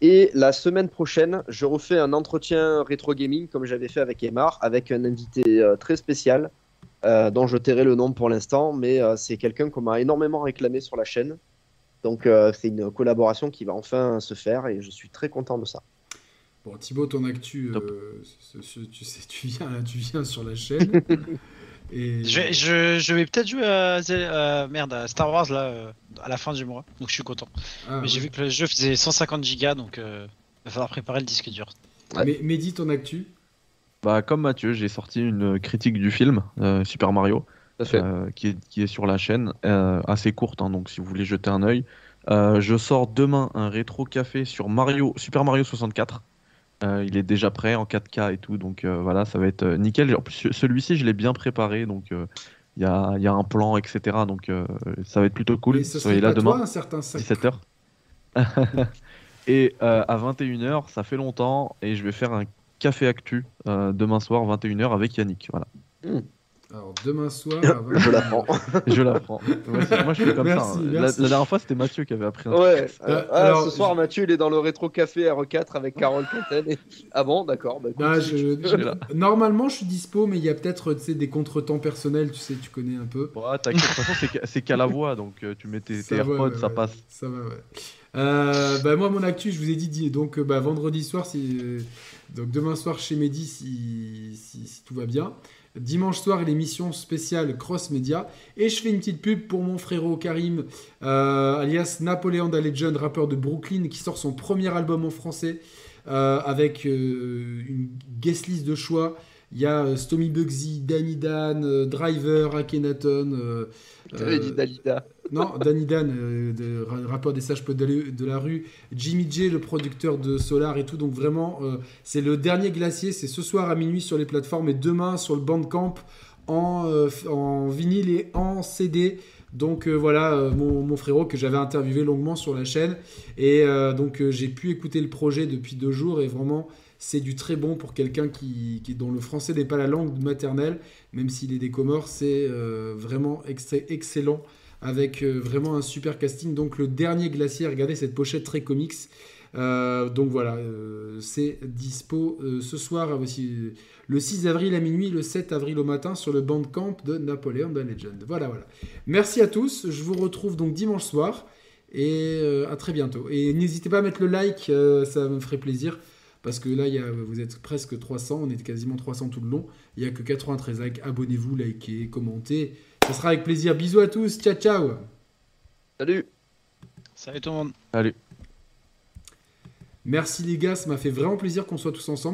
Et la semaine prochaine, je refais un entretien rétro gaming comme j'avais fait avec Emar, avec un invité euh, très spécial. euh, dont je tairai le nom pour l'instant, mais euh, c'est quelqu'un qu'on m'a énormément réclamé sur la chaîne. Donc euh, c'est une collaboration qui va enfin se faire et je suis très content de ça. Bon, Thibaut, ton actu, euh, tu sais, tu viens, tu viens sur la chaîne. et... Je vais, je, je vais peut-être jouer à, euh, merde, à Star Wars là, euh, à la fin du mois, donc je suis content. Ah, Mais j'ai vu que le jeu faisait 150 gigas, donc euh, va falloir préparer le disque dur. Ouais. Mais Mehdi, ton actu? Bah, comme Mathieu, j'ai sorti une critique du film euh, Super Mario. Euh, qui, est, qui est sur la chaîne, euh, assez courte, hein, donc si vous voulez jeter un œil. Euh, je sors demain un rétro café sur Mario, Super Mario 64. Euh, il est déjà prêt en 4K et tout, donc euh, voilà, ça va être euh, nickel. En plus, celui-ci, je l'ai bien préparé, donc euh, il y, a, il y a un plan, etc. Donc euh, ça va être plutôt cool. Ce Soyez là demain, toi, un certain sac 17h. et euh, à 21h, ça fait longtemps, et je vais faire un café actu euh, demain soir, 21h, avec Yannick. Voilà. Alors demain soir. à 20. Je la prends. Je la prends. Moi, c'est- moi, je fais comme Merci, ça. hein. La- merci. La, dernière fois, c'était Mathieu qui avait appris un. Ouais. Euh, euh, ah, alors, ce soir, Mathieu, il est dans le rétro café R4 avec Carole Fontaine. et- Ah bon, d'accord. Bah, Bah, je- je- normalement, je suis dispo, mais il y a peut-être tu sais, des contretemps personnels, tu sais, tu connais un peu. Ouais, t'inquiète, de toute façon, c'est qu'à- c'est la voix, donc euh, tu mets tes, tes va, AirPods, ouais, ça ouais, passe. Ça va, ouais. Euh, bah, moi, mon actu, je vous ai dit, donc bah, vendredi soir, euh, donc demain soir chez Mehdi, si, si, si tout va bien. Dimanche soir, l'émission spéciale Cross Media. Et je fais une petite pub pour mon frérot Karim, euh, alias Napoléon da Legend, rappeur de Brooklyn, qui sort son premier album en français euh, avec euh, une guest list de choix. Il y a Stomy Bugsy, Danny Dan, Driver, Akhenaton. euh, Dalida. Non, Danny Dan, euh, rappeur des sages potes de la- rue. Jimmy J, le producteur de Solar et tout. Donc vraiment, euh, c'est le dernier glacier. C'est ce soir à minuit sur les plateformes et demain sur le Bandcamp en, euh, vinyle et en CD. Donc euh, voilà, mon, frérot que j'avais interviewé longuement sur la chaîne. Et donc j'ai pu écouter le projet depuis deux jours et vraiment c'est du très bon pour quelqu'un qui, dont le français n'est pas la langue maternelle, même s'il est des Comores, c'est vraiment ex- excellent avec euh, vraiment un super casting. Donc le dernier glacier, regardez cette pochette très comics. Euh, donc voilà, euh, c'est dispo ce soir aussi euh, le 6 avril à minuit, le 7 avril au matin sur le Bandcamp de Napoléon the Legend. Voilà, voilà. Merci à tous. Je vous retrouve donc dimanche soir et à très bientôt. Et n'hésitez pas à mettre le like, ça me ferait plaisir. Parce que là, y vous êtes presque 300, on est quasiment 300 tout le long. Il n'y a que 93 likes. Abonnez-vous, likez, commentez. Ce sera avec plaisir. Bisous à tous. Ciao, ciao. Salut. Salut tout le monde. Allez. Merci les gars, ça m'a fait vraiment plaisir qu'on soit tous ensemble.